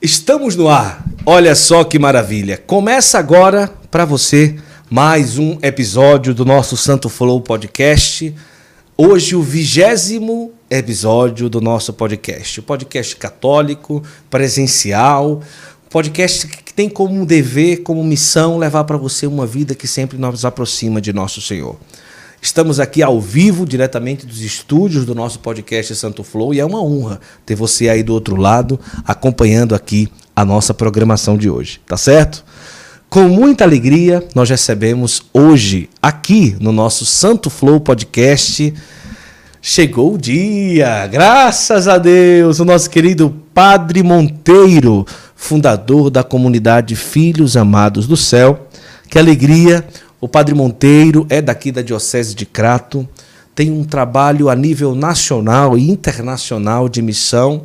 Estamos no ar. Olha só que maravilha. Começa agora para você mais um episódio do nosso Santo Flow Podcast. Hoje o vigésimo episódio do nosso podcast. O podcast católico, presencial, podcast que tem como dever, como missão levar para você uma vida que sempre nos aproxima de nosso Senhor. Estamos aqui ao vivo, diretamente dos estúdios do nosso podcast Santo Flow, e é uma honra ter você aí do outro lado, acompanhando aqui a nossa programação de hoje, tá certo? Com muita alegria, nós recebemos hoje, aqui no nosso Santo Flow Podcast, chegou o dia, graças a Deus, o nosso querido Padre Monteiro, fundador da comunidade Filhos Amados do Céu. Que alegria! O Padre Monteiro é daqui da Diocese de Crato, tem um trabalho a nível nacional e internacional de missão,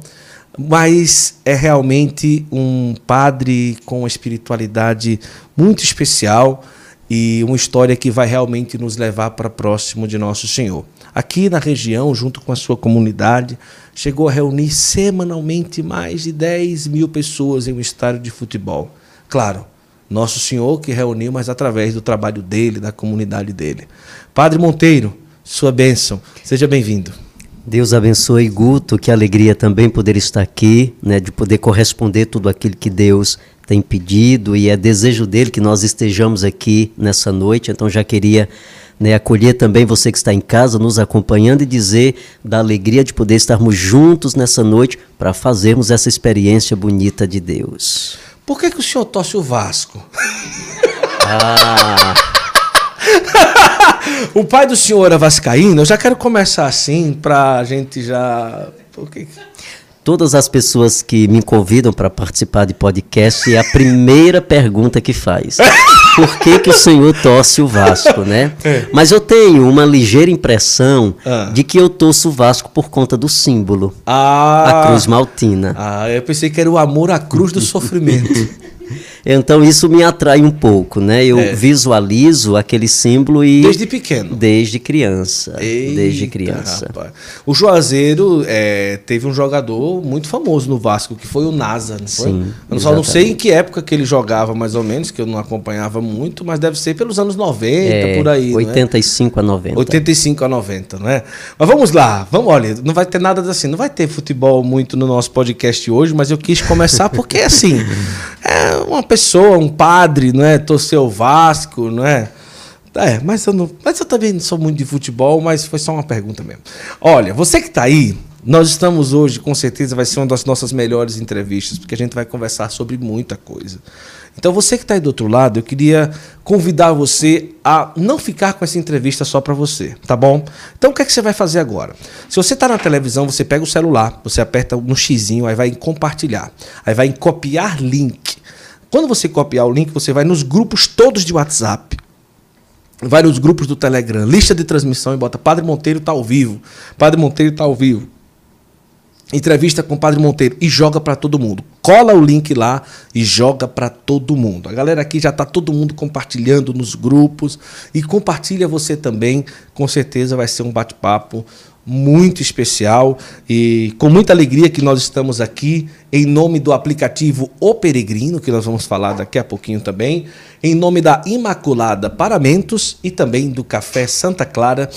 mas é realmente um padre com uma espiritualidade muito especial e uma história que vai realmente nos levar para próximo de Nosso Senhor. Aqui na região, junto com a sua comunidade, chegou a reunir semanalmente mais de 10 mil pessoas em um estádio de futebol. Claro, nosso Senhor que reuniu, mas através do trabalho dele, da comunidade dele. Padre Monteiro, sua bênção. Seja bem-vindo. Deus abençoe Guto, que alegria também poder estar aqui, né, de poder corresponder tudo aquilo que Deus tem pedido e é desejo dele que nós estejamos aqui nessa noite. Então já queria né, acolher também você que está em casa nos acompanhando e dizer da alegria de poder estarmos juntos nessa noite para fazermos essa experiência bonita de Deus. Por que, que o senhor torce o Vasco? Ah. o pai do senhor é vascaíno? Eu já quero começar assim para a gente já... Por que... Todas as pessoas que me convidam para participar de podcast é a primeira pergunta que faz. Por que, que o senhor torce o Vasco, né? É. Mas eu tenho uma ligeira impressão ah. de que eu torço o Vasco por conta do símbolo. Ah. A cruz maltina. Ah, eu pensei que era o amor à cruz do sofrimento. Então isso me atrai um pouco, né? Eu é. visualizo aquele símbolo e desde pequeno, desde criança, Eita, desde criança. Rapaz. O Juazeiro é, teve um jogador muito famoso no Vasco que foi o Nasa, não foi? Sim, eu só não sei em que época que ele jogava mais ou menos, que eu não acompanhava muito, mas deve ser pelos anos 90 é, por aí, 85 é? a 90. 85 a 90, não é? Mas vamos lá, vamos, olha, não vai ter nada assim, não vai ter futebol muito no nosso podcast hoje, mas eu quis começar porque assim, é uma pessoa, um padre, não é? Torceu o Vasco, não é? É, mas eu, não, mas eu também não sou muito de futebol, mas foi só uma pergunta mesmo. Olha, você que está aí, nós estamos hoje, com certeza, vai ser uma das nossas melhores entrevistas, porque a gente vai conversar sobre muita coisa. Então, você que está aí do outro lado, eu queria convidar você a não ficar com essa entrevista só para você, tá bom? Então, o que é que você vai fazer agora? Se você está na televisão, você pega o celular, você aperta no xizinho, aí vai em compartilhar, aí vai em copiar link. Quando você copiar o link, você vai nos grupos todos de WhatsApp. Vai nos grupos do Telegram, lista de transmissão e bota Padre Monteiro está ao vivo. Padre Monteiro está ao vivo. Entrevista com o Padre Monteiro e joga para todo mundo. Cola o link lá e joga para todo mundo. A galera aqui já está todo mundo compartilhando nos grupos e compartilha você também. Com certeza vai ser um bate-papo muito especial e com muita alegria que nós estamos aqui em nome do aplicativo O Peregrino, que nós vamos falar daqui a pouquinho também, em nome da Imaculada Paramentos e também do Café Santa Clara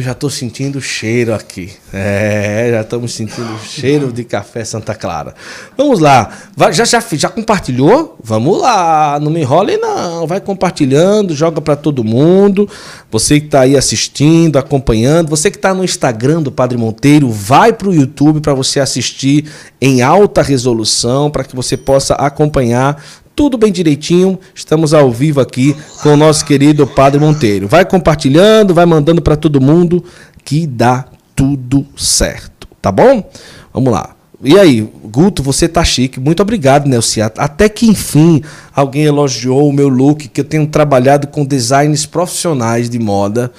que eu já estou sentindo o cheiro aqui. É, já estamos sentindo o cheiro de café Santa Clara. Vamos lá. Vai, já, já, já compartilhou? Vamos lá. Não me enrole, não. Vai compartilhando, joga para todo mundo. Você que está aí assistindo, acompanhando. Você que está no Instagram do Padre Monteiro, vai para o YouTube para você assistir em alta resolução, para que você possa acompanhar tudo bem direitinho. Estamos ao vivo aqui com o nosso querido Padre Monteiro. Vai compartilhando, vai mandando para todo mundo que dá tudo certo, tá bom? Vamos lá. E aí, Guto, você tá chique. Muito obrigado, Nelciato. Até que enfim alguém elogiou o meu look, que eu tenho trabalhado com designs profissionais de moda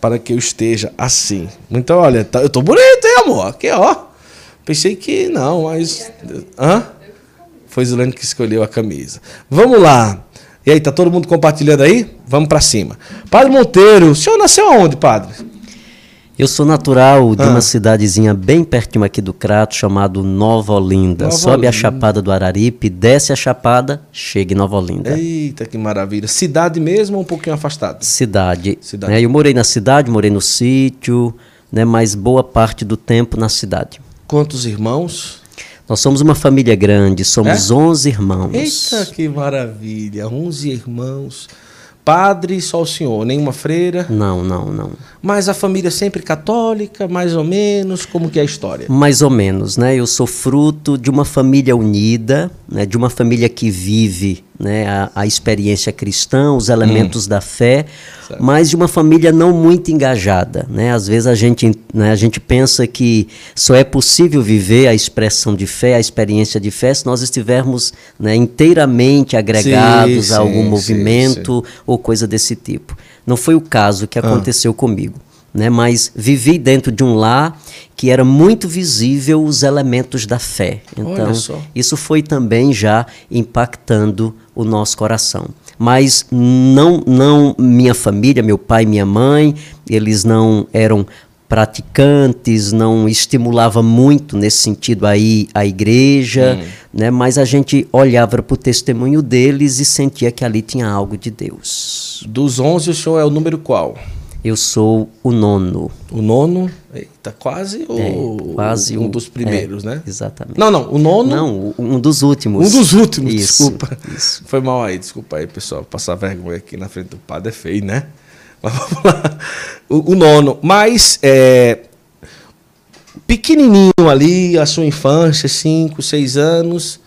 para que eu esteja assim. Então, olha, tá, eu tô bonito, hein, amor? Aqui, ó. Pensei que não, mas. Hã? Foi Zulane que escolheu a camisa. Vamos lá. E aí, tá todo mundo compartilhando aí? Vamos para cima. Padre Monteiro, o senhor nasceu aonde, padre? Eu sou natural de ah. uma cidadezinha bem pertinho aqui do Crato, chamado Nova Olinda. Nova Sobe Olinda. a Chapada do Araripe, desce a Chapada, chega em Nova Olinda. Eita, que maravilha. Cidade mesmo ou um pouquinho afastado? Cidade. cidade. É, eu morei na cidade, morei no sítio, né, mas boa parte do tempo na cidade. Quantos irmãos? Nós somos uma família grande, somos é? 11 irmãos. Eita, que maravilha! 11 irmãos padre, só o senhor, nenhuma freira? Não, não, não. Mas a família sempre católica, mais ou menos, como que é a história? Mais ou menos, né? Eu sou fruto de uma família unida, né? de uma família que vive né, a, a experiência cristã, os elementos hum. da fé, certo. mas de uma família não muito engajada. Né? Às vezes a gente, né, a gente pensa que só é possível viver a expressão de fé, a experiência de fé, se nós estivermos né, inteiramente agregados sim, a algum sim, movimento sim, ou coisa desse tipo. Não foi o caso que ah. aconteceu ah. comigo né? mas vivi dentro de um lar que era muito visível os elementos da fé. Então, isso foi também já impactando o nosso coração. Mas não, não minha família, meu pai, minha mãe, eles não eram praticantes, não estimulava muito nesse sentido aí a igreja, hum. né? Mas a gente olhava para o testemunho deles e sentia que ali tinha algo de Deus. Dos 11, o senhor é o número qual? Eu sou o nono. O nono? Eita, quase é, quase um, um dos primeiros, é, né? Exatamente. Não, não, o nono. Não, um dos últimos. Um dos últimos, isso, desculpa. Isso. Foi mal aí, desculpa aí, pessoal. Passar vergonha aqui na frente do padre é feio, né? Mas vamos lá. O, o nono. Mas, é, pequenininho ali, a sua infância, 5, 6 anos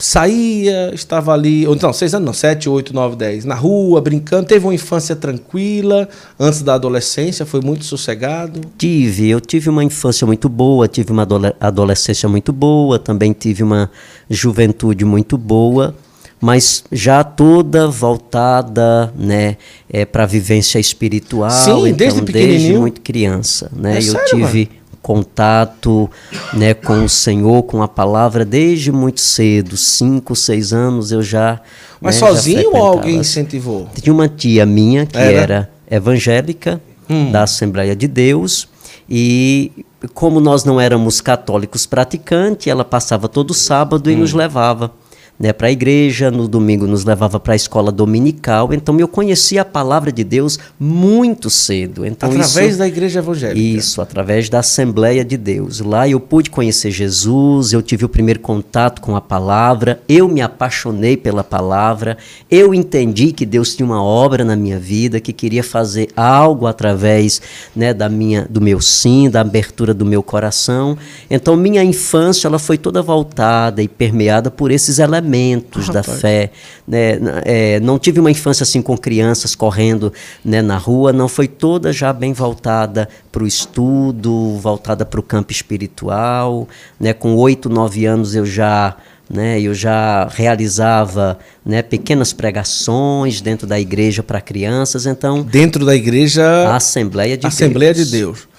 saía, estava ali, ou então, seis anos não, sete, oito, nove, dez, na rua, brincando, teve uma infância tranquila, antes da adolescência, foi muito sossegado? Tive, eu tive uma infância muito boa, tive uma adolescência muito boa, também tive uma juventude muito boa, mas já toda voltada, né, é, para a vivência espiritual, Sim, então, desde, desde muito criança, né, é eu sério, tive... Mano? contato né, com o Senhor, com a palavra, desde muito cedo, cinco, seis anos eu já. Mas né, sozinho já ou alguém incentivou? Tinha uma tia minha que era, era evangélica, hum. da Assembleia de Deus, e como nós não éramos católicos praticantes, ela passava todo sábado hum. e nos levava né, para a igreja, no domingo nos levava para a escola dominical. Então eu conhecia a palavra de Deus muito cedo. Então, através isso, da igreja evangélica. Isso, através da Assembleia de Deus. Lá eu pude conhecer Jesus, eu tive o primeiro contato com a palavra, eu me apaixonei pela palavra, eu entendi que Deus tinha uma obra na minha vida, que queria fazer algo através né, da minha, do meu sim, da abertura do meu coração. Então minha infância ela foi toda voltada e permeada por esses elementos fundamentos da fé. Né? É, não tive uma infância assim com crianças correndo né, na rua, não foi toda já bem voltada para o estudo, voltada para o campo espiritual. Né? Com oito, nove anos eu já né, eu já realizava né, pequenas pregações dentro da igreja para crianças, então dentro da igreja a Assembleia de Assembleia Deus. de Deus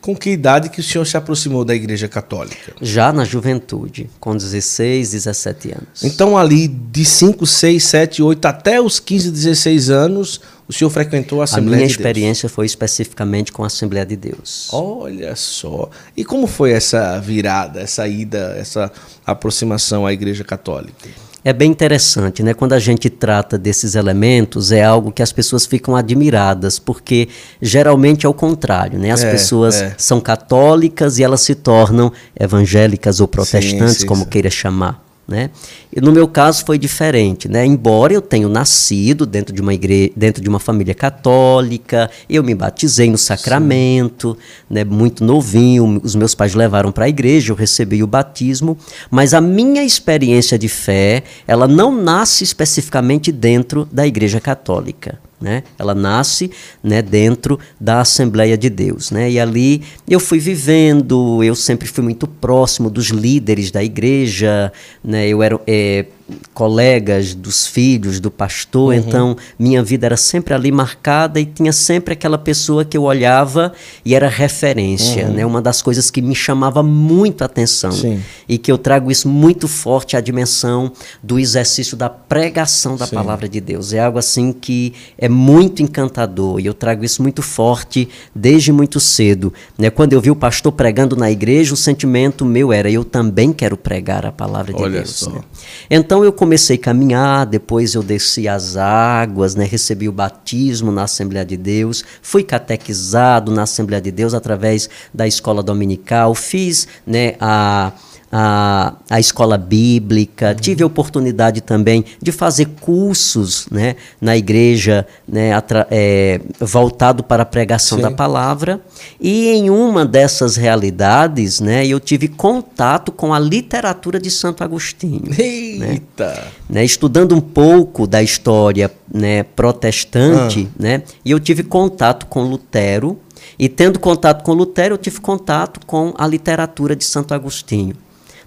com que idade que o senhor se aproximou da Igreja Católica? Já na juventude, com 16, 17 anos. Então, ali de 5, 6, 7, 8 até os 15, 16 anos, o senhor frequentou a Assembleia de Deus? A minha experiência foi especificamente com a Assembleia de Deus. Olha só. E como foi essa virada, essa ida, essa aproximação à Igreja Católica? É bem interessante, né? Quando a gente trata desses elementos, é algo que as pessoas ficam admiradas, porque geralmente é o contrário, né? As é, pessoas é. são católicas e elas se tornam evangélicas ou protestantes, sim, sim, como sim. queira chamar. Né? E no meu caso foi diferente, né? Embora eu tenha nascido dentro de uma igreja, dentro de uma família católica, eu me batizei no sacramento, né? Muito novinho, os meus pais levaram para a igreja, eu recebi o batismo, mas a minha experiência de fé, ela não nasce especificamente dentro da igreja católica. Né? Ela nasce né, dentro da Assembleia de Deus. Né? E ali eu fui vivendo, eu sempre fui muito próximo dos líderes da igreja, né? eu era, é, colegas, dos filhos, do pastor, uhum. então minha vida era sempre ali marcada e tinha sempre aquela pessoa que eu olhava e era referência, uhum. né? Uma das coisas que me chamava muito a atenção Sim. e que eu trago isso muito forte à dimensão do exercício da pregação da Sim. palavra de Deus. É algo assim que é muito encantador e eu trago isso muito forte desde muito cedo, né? Quando eu vi o pastor pregando na igreja, o sentimento meu era eu também quero pregar a palavra de Olha Deus. Né? Então eu comecei a caminhar, depois eu desci as águas, né? recebi o batismo na Assembleia de Deus, fui catequizado na Assembleia de Deus através da escola dominical, fiz né, a a, a escola bíblica, tive a oportunidade também de fazer cursos né, na igreja né, é, voltado para a pregação Sim. da palavra. E em uma dessas realidades, né, eu tive contato com a literatura de Santo Agostinho. Né. Eita! Né, né, estudando um pouco da história né, protestante, ah. né, e eu tive contato com Lutero. E tendo contato com Lutero, eu tive contato com a literatura de Santo Agostinho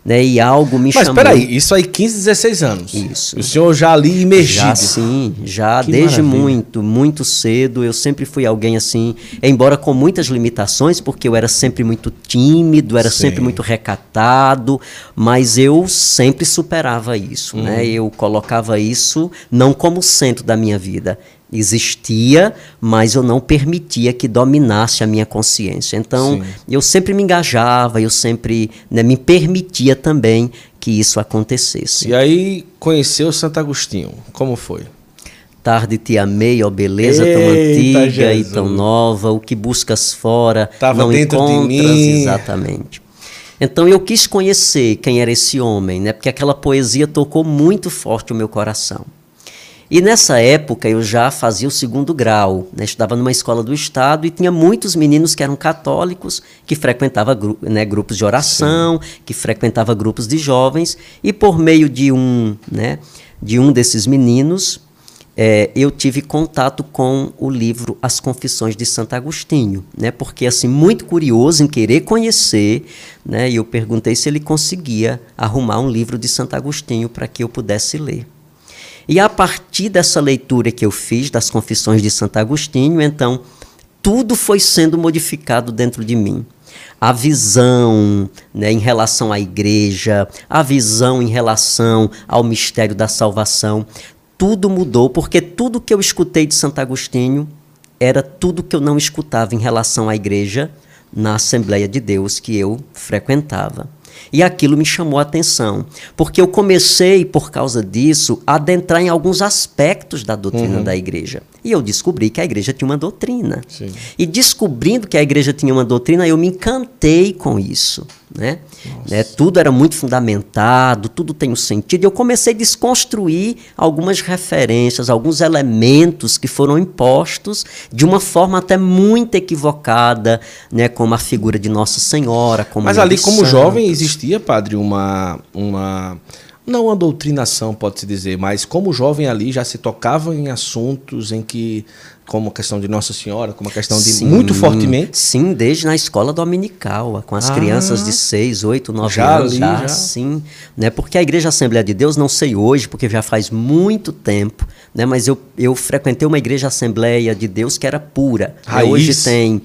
né? E algo me Mas, chamou. Mas peraí, isso aí 15, 16 anos. Isso. O senhor já ali imergido. Já sim, já que desde maravilha. muito, muito cedo. Eu sempre fui alguém assim, embora com muitas limitações, porque eu era sempre muito tímido, era sim. sempre muito recatado, mas eu sempre superava isso, né? Uhum. Eu colocava isso não como centro da minha vida existia, mas eu não permitia que dominasse a minha consciência. Então, Sim. eu sempre me engajava, eu sempre né, me permitia também que isso acontecesse. E aí conheceu Santo Agostinho, como foi? Tarde te amei, ó beleza Eita, tão antiga Jesus. e tão nova, o que buscas fora Tava não encontras exatamente. Então eu quis conhecer quem era esse homem, né? Porque aquela poesia tocou muito forte o meu coração. E nessa época eu já fazia o segundo grau, né? estudava numa escola do Estado e tinha muitos meninos que eram católicos, que frequentavam gru né, grupos de oração, Sim. que frequentavam grupos de jovens, e por meio de um, né, de um desses meninos, é, eu tive contato com o livro As Confissões de Santo Agostinho, né? Porque assim muito curioso em querer conhecer, né? E eu perguntei se ele conseguia arrumar um livro de Santo Agostinho para que eu pudesse ler. E a partir dessa leitura que eu fiz das Confissões de Santo Agostinho, então tudo foi sendo modificado dentro de mim. A visão né, em relação à igreja, a visão em relação ao mistério da salvação, tudo mudou, porque tudo que eu escutei de Santo Agostinho era tudo que eu não escutava em relação à igreja na Assembleia de Deus que eu frequentava. E aquilo me chamou a atenção, porque eu comecei, por causa disso, a adentrar em alguns aspectos da doutrina uhum. da igreja. E eu descobri que a igreja tinha uma doutrina. Sim. E descobrindo que a igreja tinha uma doutrina, eu me encantei com isso. Né? né? Tudo era muito fundamentado, tudo tem um sentido. E eu comecei a desconstruir algumas referências, alguns elementos que foram impostos de uma forma até muito equivocada, né? como a figura de Nossa Senhora. Como Mas ali, como jovem, existia, padre, uma. uma não uma doutrinação, pode-se dizer, mas como jovem ali já se tocava em assuntos em que como a questão de Nossa Senhora, como a questão de sim, muito fortemente? Sim, desde na escola dominical, com as ah, crianças de 6, 8, 9 já anos, ali, já, já, sim. Né? Porque a Igreja Assembleia de Deus, não sei hoje, porque já faz muito tempo, né? mas eu, eu frequentei uma Igreja Assembleia de Deus que era pura. Raiz, hoje tem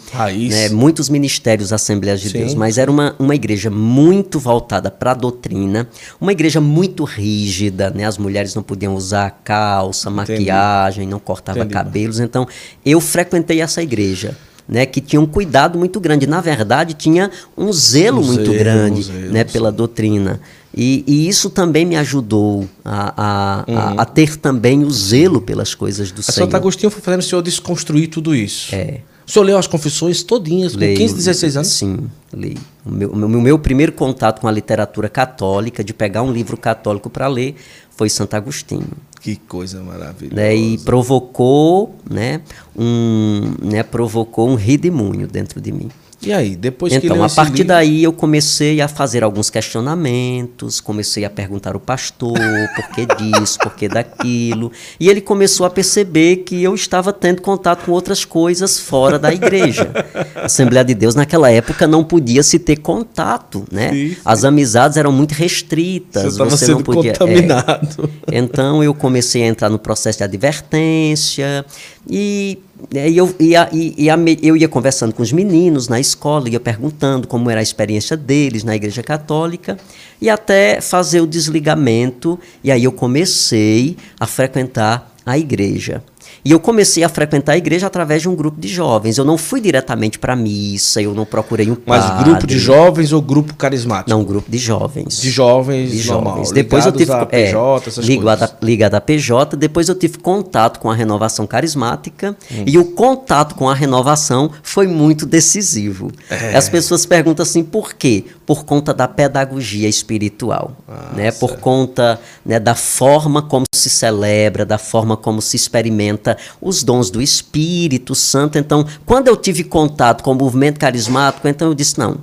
né, muitos ministérios Assembleias de sim. Deus, mas era uma, uma igreja muito voltada para a doutrina, uma igreja muito rígida, né? as mulheres não podiam usar calça, Entendi. maquiagem, não cortava Entendi, cabelos, então eu frequentei essa igreja. Né, que tinha um cuidado muito grande. Na verdade, tinha um zelo um muito zelo, grande um zelo, né, pela doutrina. E, e, isso também me ajudou a, a, uhum. a, a, ter também o zelo pelas coisas do a Senhor. Santo Agostinho foi fazendo o senhor desconstruir tudo isso. É. O senhor leu as confissões todinhas, com Leio, 15, 16 anos? Sim, li. O meu, o meu primeiro contato com a literatura católica, de pegar um livro católico para ler, foi Santo Agostinho. Que coisa maravilhosa. Né, e provocou, né, um, né, provocou um redemoinho dentro de mim. E aí, depois então, que Então, a partir livro... daí eu comecei a fazer alguns questionamentos, comecei a perguntar ao pastor por que disso, por que daquilo. E ele começou a perceber que eu estava tendo contato com outras coisas fora da igreja. A Assembleia de Deus, naquela época, não podia se ter contato, né? Sim, sim. As amizades eram muito restritas. Você, você não podia. Contaminado. É, então eu comecei a entrar no processo de advertência e é, e eu ia, ia, eu ia conversando com os meninos na escola, ia perguntando como era a experiência deles na Igreja Católica, e até fazer o desligamento, e aí eu comecei a frequentar a igreja. E eu comecei a frequentar a igreja através de um grupo de jovens. Eu não fui diretamente para a missa, eu não procurei um padre. Mas grupo de jovens ou grupo carismático? Não, grupo de jovens. De jovens, de jovens. Depois eu tive a PJ, é, ligado, a, ligado a PJ, depois eu tive contato com a renovação carismática hum. e o contato com a renovação foi muito decisivo. É. As pessoas perguntam assim, por quê? Por conta da pedagogia espiritual, ah, né? Por conta né, da forma como se celebra, da forma como se experimenta os dons do Espírito Santo. Então, quando eu tive contato com o movimento carismático, então eu disse: não,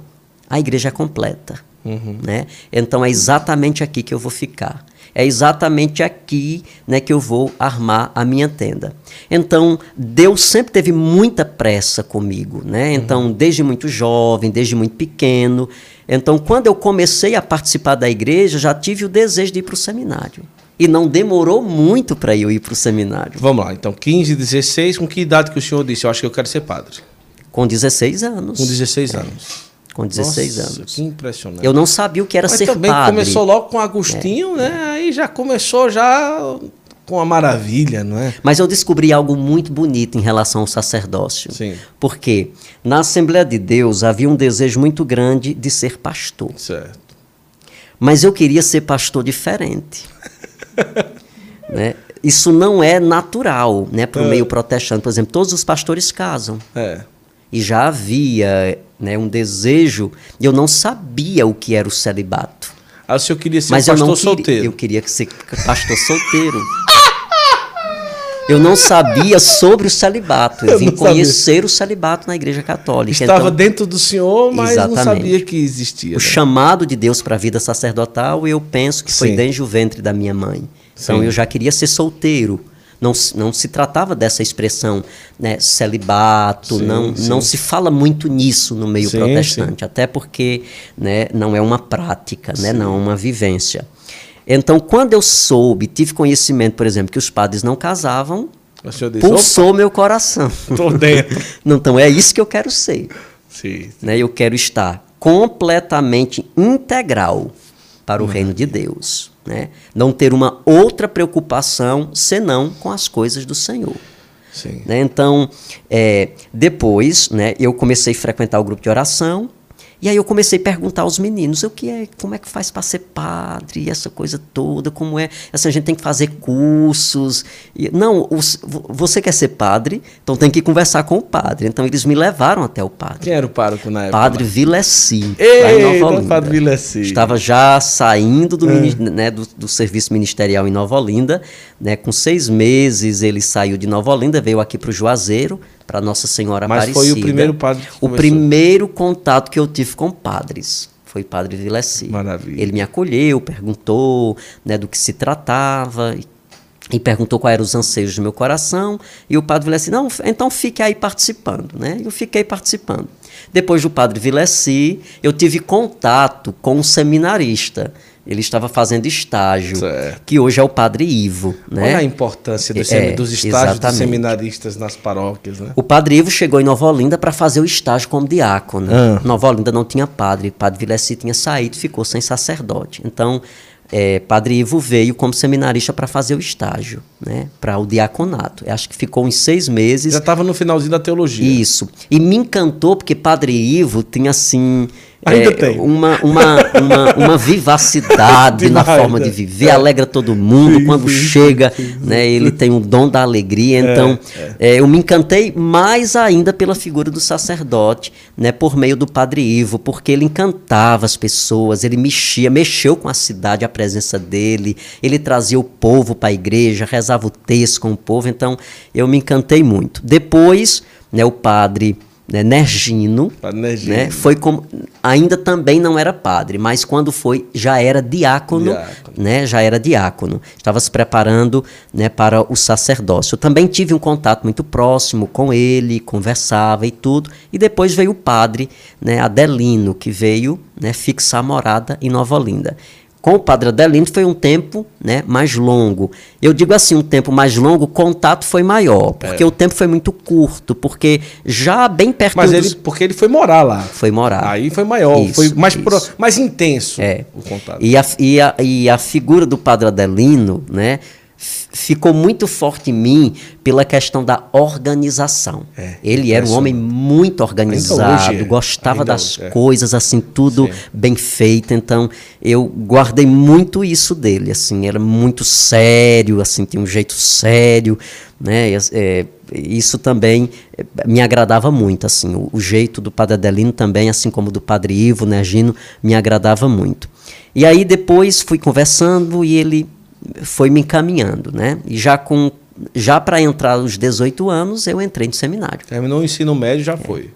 a igreja é completa. Uhum. Né? Então é exatamente aqui que eu vou ficar. É exatamente aqui né, que eu vou armar a minha tenda. Então, Deus sempre teve muita pressa comigo. Né? Uhum. Então, desde muito jovem, desde muito pequeno. Então, quando eu comecei a participar da igreja, já tive o desejo de ir para o seminário. E não demorou muito para eu ir para o seminário. Vamos lá, então 15, 16, com que idade que o senhor disse? Eu acho que eu quero ser padre. Com 16 anos. Com 16 é. anos. Com 16 Nossa, anos. Que impressionante. Eu não sabia o que era Mas ser também padre. começou logo com Agostinho, é. né? Aí já começou já com a maravilha, não é? Mas eu descobri algo muito bonito em relação ao sacerdócio. Sim. Porque na Assembleia de Deus havia um desejo muito grande de ser pastor. Certo. Mas eu queria ser pastor diferente. né? Isso não é natural né, para o é. meio protestante. Por exemplo, todos os pastores casam. É. E já havia né, um desejo, e eu não sabia o que era o celibato. Ah, o senhor queria ser Mas pastor eu não queria, solteiro? Eu queria ser pastor solteiro. Eu não sabia sobre o celibato. Eu, eu vim conhecer sabia. o celibato na Igreja Católica. Estava então, dentro do Senhor, mas exatamente. não sabia que existia. O né? chamado de Deus para a vida sacerdotal, eu penso que Sim. foi desde o ventre da minha mãe. Então Sim. eu já queria ser solteiro. Não, não se tratava dessa expressão né, celibato, sim, não, sim. não se fala muito nisso no meio sim, protestante, até porque né, não é uma prática, né, não é uma vivência. Então, quando eu soube, tive conhecimento, por exemplo, que os padres não casavam, disse, pulsou Opa, meu coração. Tô dentro. então, é isso que eu quero ser. Sim. Né? Eu quero estar completamente integral para o reino de Deus. Né? Não ter uma outra preocupação senão com as coisas do Senhor. Né? Então, é, depois, né, eu comecei a frequentar o grupo de oração. E aí eu comecei a perguntar aos meninos, o que é, como é que faz para ser padre, essa coisa toda, como é, essa gente tem que fazer cursos. E, não, os, você quer ser padre, então tem que conversar com o padre. Então eles me levaram até o padre. Quem era o pároco na época? Padre Vilessi. Ei, Padre Vilessi. Estava já saindo do, é. né, do, do, serviço ministerial em Nova Olinda, né, com seis meses ele saiu de Nova Olinda, veio aqui para o Juazeiro, para Nossa Senhora Mas Aparecida. Mas foi o primeiro padre O primeiro contato que eu tive com padres foi Padre Vilessi. Maravilha. Ele me acolheu, perguntou né, do que se tratava e perguntou quais eram os anseios do meu coração. E o Padre Vilessi, não, então fique aí participando. Né? Eu fiquei participando. Depois do Padre Vilessi, eu tive contato com um seminarista ele estava fazendo estágio, certo. que hoje é o Padre Ivo. Né? Olha a importância dos, é, dos estágios dos seminaristas nas paróquias. Né? O Padre Ivo chegou em Nova Olinda para fazer o estágio como diácono. Ah. Nova Olinda não tinha padre, Padre Vilessi tinha saído, ficou sem sacerdote. Então, é, Padre Ivo veio como seminarista para fazer o estágio, né, para o diaconato. Eu acho que ficou uns seis meses. Já estava no finalzinho da teologia. Isso. E me encantou porque Padre Ivo tinha assim Ainda é, tem. Uma, uma, uma, uma vivacidade na forma de viver, é. alegra todo mundo. Sim, Quando sim, chega, sim, né, ele tem um dom da alegria. É, então, é. eu me encantei mais ainda pela figura do sacerdote, né, por meio do Padre Ivo, porque ele encantava as pessoas, ele mexia, mexeu com a cidade, a presença dele, ele trazia o povo para a igreja, rezava o texto com o povo. Então, eu me encantei muito. Depois, né, o padre né, Nergino, Nergino. né, foi como ainda também não era padre, mas quando foi já era diácono, Diácono. né, já era diácono, estava se preparando, né, para o sacerdócio. Eu também tive um contato muito próximo com ele, conversava e tudo, e depois veio o padre, né, Adelino, que veio, né, fixar morada em Nova Olinda. Com o padre Adelino foi um tempo né, mais longo. Eu digo assim, um tempo mais longo, o contato foi maior, porque É. o tempo foi muito curto, porque já bem perto Mas dos- ele, porque ele foi morar lá. foi morar. Aí foi maior, Isso, foi mais, pro- mais intenso É. o contato. E a, e, a, e a figura do Padre Adelino, né, ficou muito forte em mim pela questão da organização. É, Ele era um homem muito organizado, hoje é. gostava Ainda das hoje é. coisas assim, tudo Sim. bem feito. Então, eu guardei muito isso dele, assim, era muito sério, assim, tinha um jeito sério, né? E, é, isso também eh, me agradava muito, assim, o, o jeito do Padre Adelino também, assim como do Padre Ivo, né, Gino, me agradava muito. E aí depois fui conversando e ele foi me encaminhando, né? E já com já para entrar aos 18 anos, eu entrei no seminário. Terminou o ensino médio, já foi.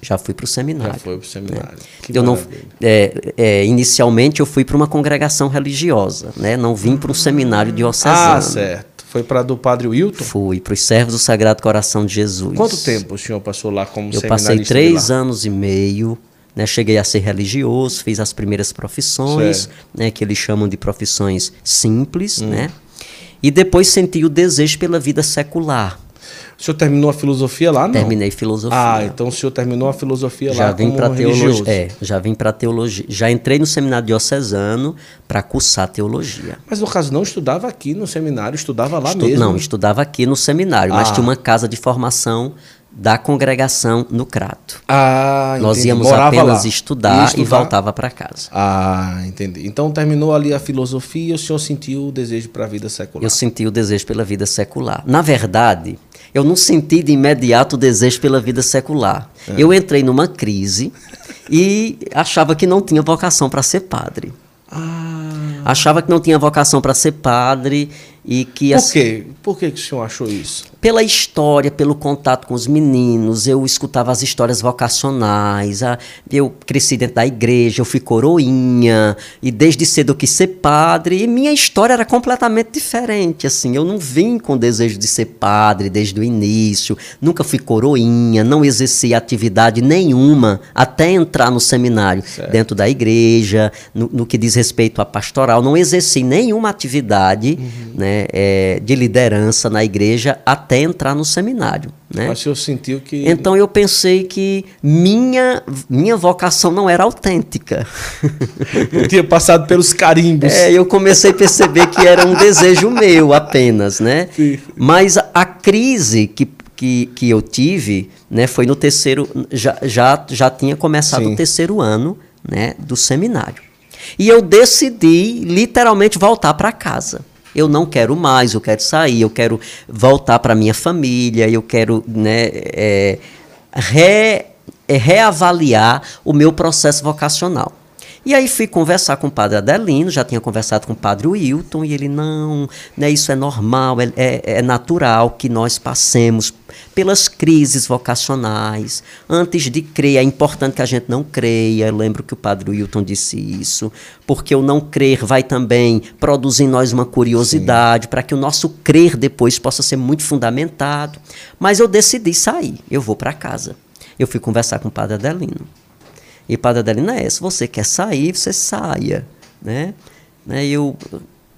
Já fui para o seminário. Já foi pro seminário. Que eu não, é, é, inicialmente eu fui para uma congregação religiosa, né? Não vim para um seminário diocesano. Ah, certo. Foi para do Padre Wilton? Fui para os servos do Sagrado Coração de Jesus. Quanto tempo o senhor passou lá como Eu seminarista passei de três anos e meio. Né, cheguei a ser religioso, fiz as primeiras profissões, né, que eles chamam de profissões simples, Hum. né? E depois senti o desejo pela vida secular. O senhor terminou a filosofia lá, não? Terminei filosofia. Ah, então o senhor terminou a filosofia já lá vim como teologia. É, já vim para teologia. Já entrei no seminário diocesano para cursar teologia. Mas no caso não estudava aqui no seminário, estudava lá Estu- mesmo. Não, estudava aqui no seminário, mas Ah. tinha uma casa de formação da congregação no Crato. Ah, Nós entendi. íamos Morava apenas lá. estudar, Ia e voltava para casa. Ah, entendi. Então terminou ali a filosofia e o senhor sentiu o desejo para a vida secular. Eu senti o desejo pela vida secular. Na verdade, eu não senti de imediato o desejo pela vida secular. É. Eu entrei numa crise e achava que não tinha vocação para ser padre. Ah, Achava que não tinha vocação para ser padre e que por assim, quê? Por que, que o senhor achou isso? pela história, pelo contato com os meninos, eu escutava as histórias vocacionais, a- eu cresci dentro da igreja, eu fui coroinha, e desde cedo eu quis ser padre, e minha história era completamente diferente, assim, eu não vim com desejo de ser padre desde o início, nunca fui coroinha, não exerci atividade nenhuma até entrar no seminário, dentro da igreja, no, no que diz respeito à pastoral, não exerci nenhuma atividade né, eh, de liderança na igreja até entrar no seminário. Né? Mas o senhor sentiu que. Então eu pensei que minha, minha vocação não era autêntica. tinha passado pelos carimbos. É, eu comecei a perceber que era um desejo meu apenas, né? Sim. Mas a, a crise que, que, que eu tive, né, foi no terceiro, já, já, já tinha começado Sim. o terceiro ano, né, do seminário. E eu decidi literalmente voltar para casa. Eu não quero mais, eu quero sair, eu quero voltar para minha família, eu quero, né, é, re- é, reavaliar o meu processo vocacional. E aí fui conversar com o padre Adelino, já tinha conversado com o padre Wilton, e ele, não, né, isso é normal, é, é, é natural que nós passemos pelas crises vocacionais. Antes de crer, é importante que a gente não creia. Eu lembro que o padre Wilton disse isso, porque o não crer vai também produzir em nós uma curiosidade, para que o nosso crer depois possa ser muito fundamentado. Mas eu decidi sair, eu vou para casa. Eu fui conversar com o padre Adelino. E Padre Adelino é, se você quer sair, você saia, né? né? Eu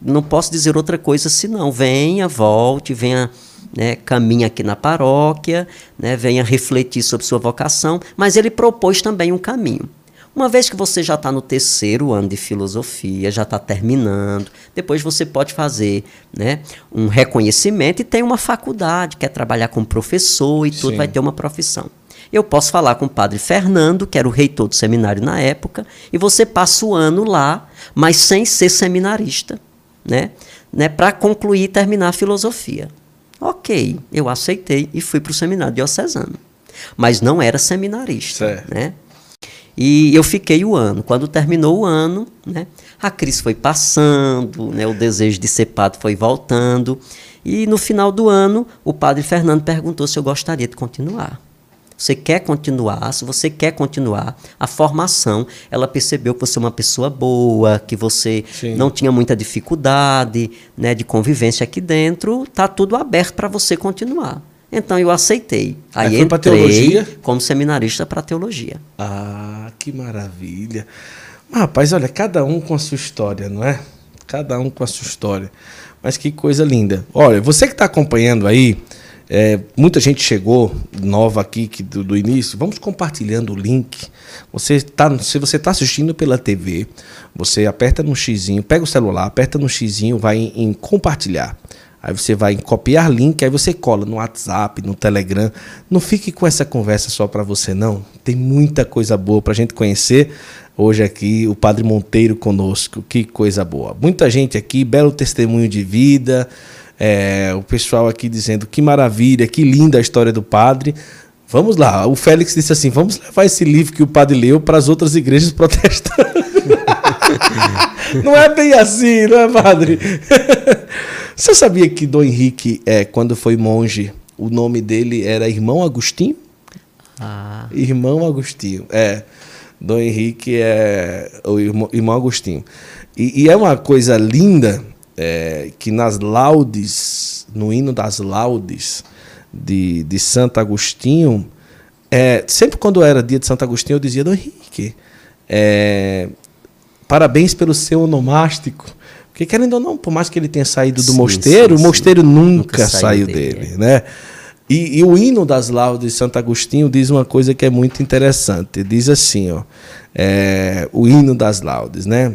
não posso dizer outra coisa senão venha, volte, venha, né, caminhe aqui na paróquia, né, venha refletir sobre sua vocação, mas ele propôs também um caminho. Uma vez que você já está no terceiro ano de filosofia, já está terminando, depois você pode fazer né, um reconhecimento e tem uma faculdade, quer trabalhar como professor e tudo, Sim. vai ter uma profissão. Eu posso falar com o padre Fernando, que era o reitor do seminário na época, e você passa o ano lá, mas sem ser seminarista, né? né Para concluir e terminar a filosofia. Ok, eu aceitei e fui para o seminário diocesano. Mas não era seminarista, Certo. né? E eu fiquei o ano. Quando terminou o ano, né, a crise foi passando, né, o desejo de ser padre foi voltando. E no final do ano, o padre Fernando perguntou se eu gostaria de continuar. Você quer continuar? Se você quer continuar, a formação, ela percebeu que você é uma pessoa boa, que você Sim. não tinha muita dificuldade né, de convivência aqui dentro, tá tudo aberto para você continuar. Então eu aceitei. Aí, Aí entrei teologia? como seminarista para teologia. Ah, que maravilha. Mas, rapaz, olha, cada um com a sua história, não é? Cada um com a sua história. Mas que coisa linda. Olha, você que está acompanhando aí, é, muita gente chegou nova aqui que do, do, início. Vamos compartilhando o link. Você tá, se você está assistindo pela TV, você aperta no xizinho, pega o celular, aperta no xizinho, vai em, em compartilhar. Aí você vai em copiar link, aí você cola no WhatsApp, no Telegram. Não fique com essa conversa só para você, não. Tem muita coisa boa para a gente conhecer. Hoje aqui, o Padre Monteiro conosco. Que coisa boa. Muita gente aqui, belo testemunho de vida. É, o pessoal aqui dizendo que maravilha, que linda a história do padre. Vamos lá, o Félix disse assim: vamos levar esse livro que o padre leu para as outras igrejas protestantes. não é bem assim, não é, padre? Você sabia que Dom Henrique, é, quando foi monge, o nome dele era Irmão Agostinho? Ah. Irmão Agostinho, é. Dom Henrique é o irmão, irmão Agostinho. E, e, é uma coisa linda é, que nas laudes, no hino das laudes de, de Santo Agostinho, é, sempre quando era dia de Santo Agostinho, eu dizia, Dom Henrique, é, parabéns pelo seu onomástico. Porque querendo ou não, por mais que ele tenha saído do sim, mosteiro, sim, o mosteiro nunca, nunca saiu dele, dele, né? E, e, o hino das laudes de Santo Agostinho diz uma coisa que é muito interessante. Diz assim, ó, é, o hino das laudes, né?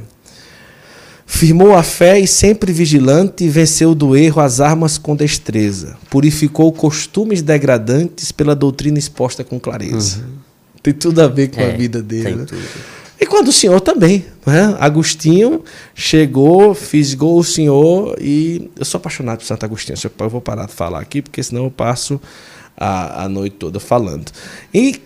Firmou a fé e sempre vigilante, venceu do erro as armas com destreza. Purificou costumes degradantes pela doutrina exposta com clareza. Uhum. Tem tudo a ver com é, a vida dele. Tem né? tudo. E quando o senhor também, né? Agostinho chegou, fisgou o senhor e eu sou apaixonado por Santo Agostinho. Eu vou parar de falar aqui, porque senão eu passo a, a noite toda falando. E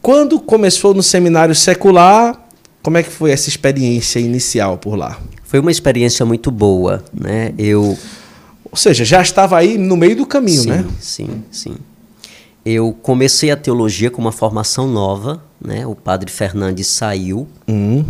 quando começou no seminário secular, como é que foi essa experiência inicial por lá? Foi uma experiência muito boa, né? Eu ou seja, já estava aí no meio do caminho, sim, né? Sim, sim. Eu comecei a teologia com uma formação nova, né? O padre Fernandes saiu, uhum.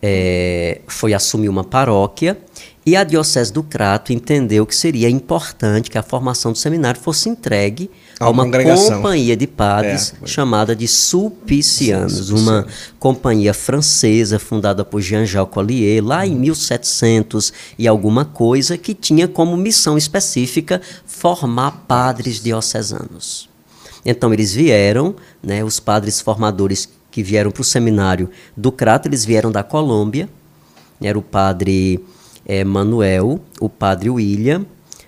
é, foi assumir uma paróquia e a Diocese do Crato entendeu que seria importante que a formação do seminário fosse entregue a uma companhia de padres é, chamada de Sulpicianos, uma companhia francesa fundada por Jean-Jacques Collier lá em 1700 e alguma coisa que tinha como missão específica formar padres diocesanos. Então eles vieram, né, os padres formadores que vieram para o seminário do Crato, eles vieram da Colômbia, era o padre é, Manuel, o padre William,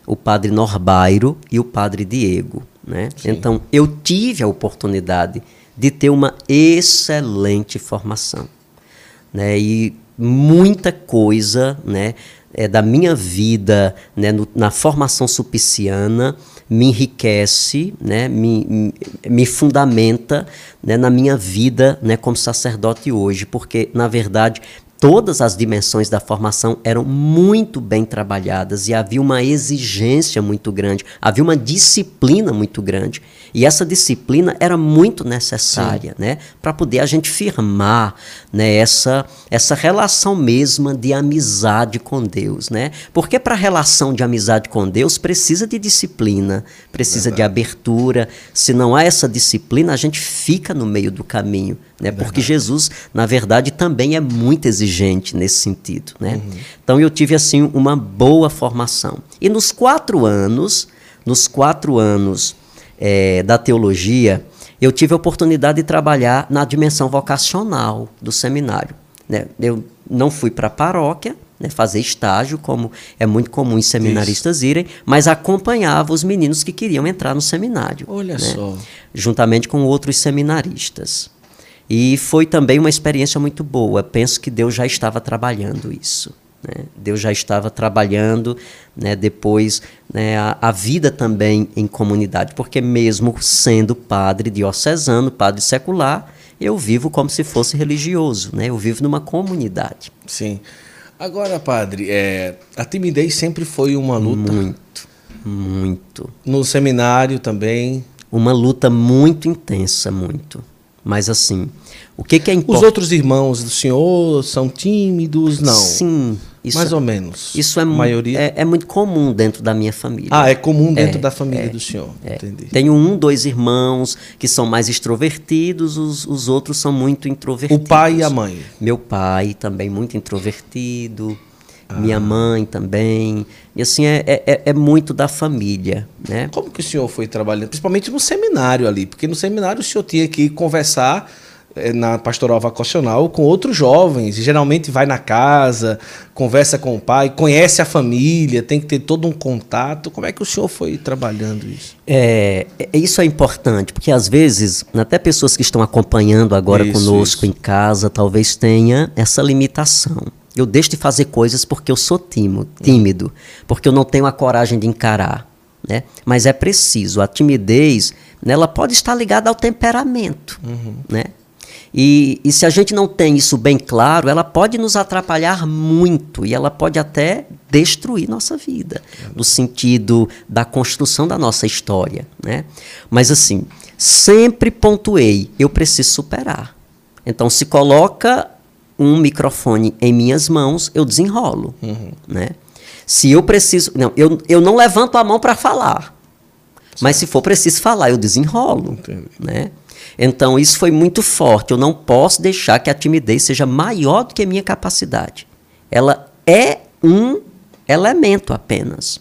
o padre Norbairo e o padre Diego. Né? Então, eu tive a oportunidade de ter uma excelente formação. Né? E muita coisa né, é, da minha vida né, no, na formação supiciana me enriquece, né, me, me, me fundamenta né, na minha vida né, como sacerdote hoje, porque, na verdade, todas as dimensões da formação eram muito bem trabalhadas e havia uma exigência muito grande, havia uma disciplina muito grande. E essa disciplina era muito necessária, Sim. né, para poder a gente firmar, né, essa essa relação mesma de amizade com Deus, né? Porque para a relação de amizade com Deus precisa de disciplina, precisa Verdade. de abertura. Se não há essa disciplina, a gente fica no meio do caminho, né? Porque Jesus, na verdade, também é muito exigente nesse sentido, né? Uhum. Então eu tive assim uma boa formação. E nos quatro anos, nos quatro anos é, da teologia, eu tive a oportunidade de trabalhar na dimensão vocacional do seminário. Né? Eu não fui para a paróquia, né, fazer estágio, como é muito comum os seminaristas Isso. irem, mas acompanhava os meninos que queriam entrar no seminário. Olha né, só. Juntamente com outros seminaristas. E foi também uma experiência muito boa. Penso que Deus já estava trabalhando isso. Né? Deus já estava trabalhando né, depois né, a, a, vida também em comunidade, porque mesmo sendo padre diocesano, padre secular, eu vivo como se fosse religioso, né? eu vivo numa comunidade. Sim. Agora, padre, é, a timidez sempre foi uma luta. Muito, muito. No seminário também. uma luta muito intensa, muito. Mas assim, o que, que é importante? Os outros irmãos do senhor são tímidos? Não. Sim. Mais é, ou menos. Isso é, maioria... É, é, muito comum dentro da minha família. Ah, é comum dentro é, da família é, do senhor. É. Entendi. Tenho um, dois irmãos que são mais extrovertidos, os, os outros são muito introvertidos. O pai e a mãe? Meu pai também muito introvertido. Ah. Minha mãe também. E assim, é, é, é, muito da família. Né? Como que o senhor foi trabalhando? Principalmente no seminário ali, porque no seminário o senhor tinha que conversar na pastoral vocacional com outros jovens. E geralmente vai na casa, conversa com o pai, conhece a família, tem que ter todo um contato. Como é que o senhor foi trabalhando isso? É, é isso é importante, porque às vezes, até pessoas que estão acompanhando agora isso, conosco isso. em casa, talvez tenha essa limitação. Eu deixo de fazer coisas porque eu sou tímido, tímido porque eu não tenho a coragem de encarar. Né? Mas é preciso. A timidez né, ela pode estar ligada ao temperamento. Uhum. Né? E, e, se a gente não tem isso bem claro, ela pode nos atrapalhar muito e ela pode até destruir nossa vida, no sentido da construção da nossa história. Né? Mas assim, sempre pontuei, eu preciso superar. Então, se coloca um microfone em minhas mãos, eu desenrolo. Uhum. Né? Se eu preciso. Não, eu, eu não levanto a mão para falar. Sim. Mas se for preciso falar, eu desenrolo. Entendi. Né? Então, isso foi muito forte. Eu não posso deixar que a timidez seja maior do que a minha capacidade. Ela é um elemento apenas.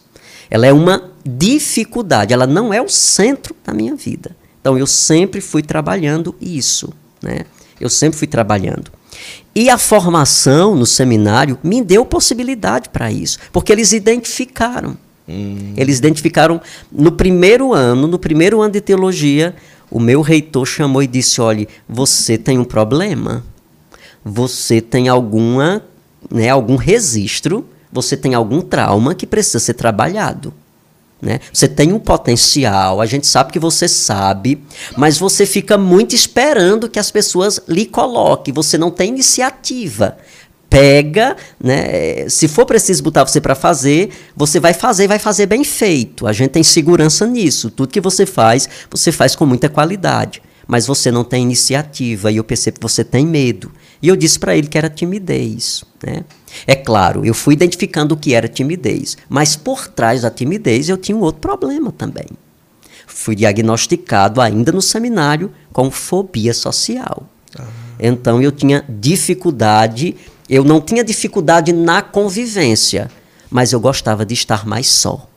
Ela é uma dificuldade. Ela não é o centro da minha vida. Então, eu sempre fui trabalhando isso. Né? Eu sempre fui trabalhando. E a formação no seminário me deu possibilidade para isso, porque eles identificaram. Hum. Eles identificaram no primeiro ano, no primeiro ano de teologia, o meu reitor chamou e disse: olhe, você tem um problema, você tem alguma, né, algum registro, você tem algum trauma que precisa ser trabalhado. Né? Você tem um potencial, a gente sabe que você sabe, mas você fica muito esperando que as pessoas lhe coloquem, você não tem iniciativa. Pega, né? se for preciso botar você para fazer, você vai fazer, vai fazer bem feito. A gente tem segurança nisso. Tudo que você faz, você faz com muita qualidade. Mas você não tem iniciativa e eu percebo que você tem medo. E eu disse para ele que era timidez. Né? É claro, eu fui identificando o que era timidez, mas por trás da timidez eu tinha um outro problema também. Fui diagnosticado ainda no seminário com fobia social. Ah. Então eu tinha dificuldade, eu não tinha dificuldade na convivência, mas eu gostava de estar mais só.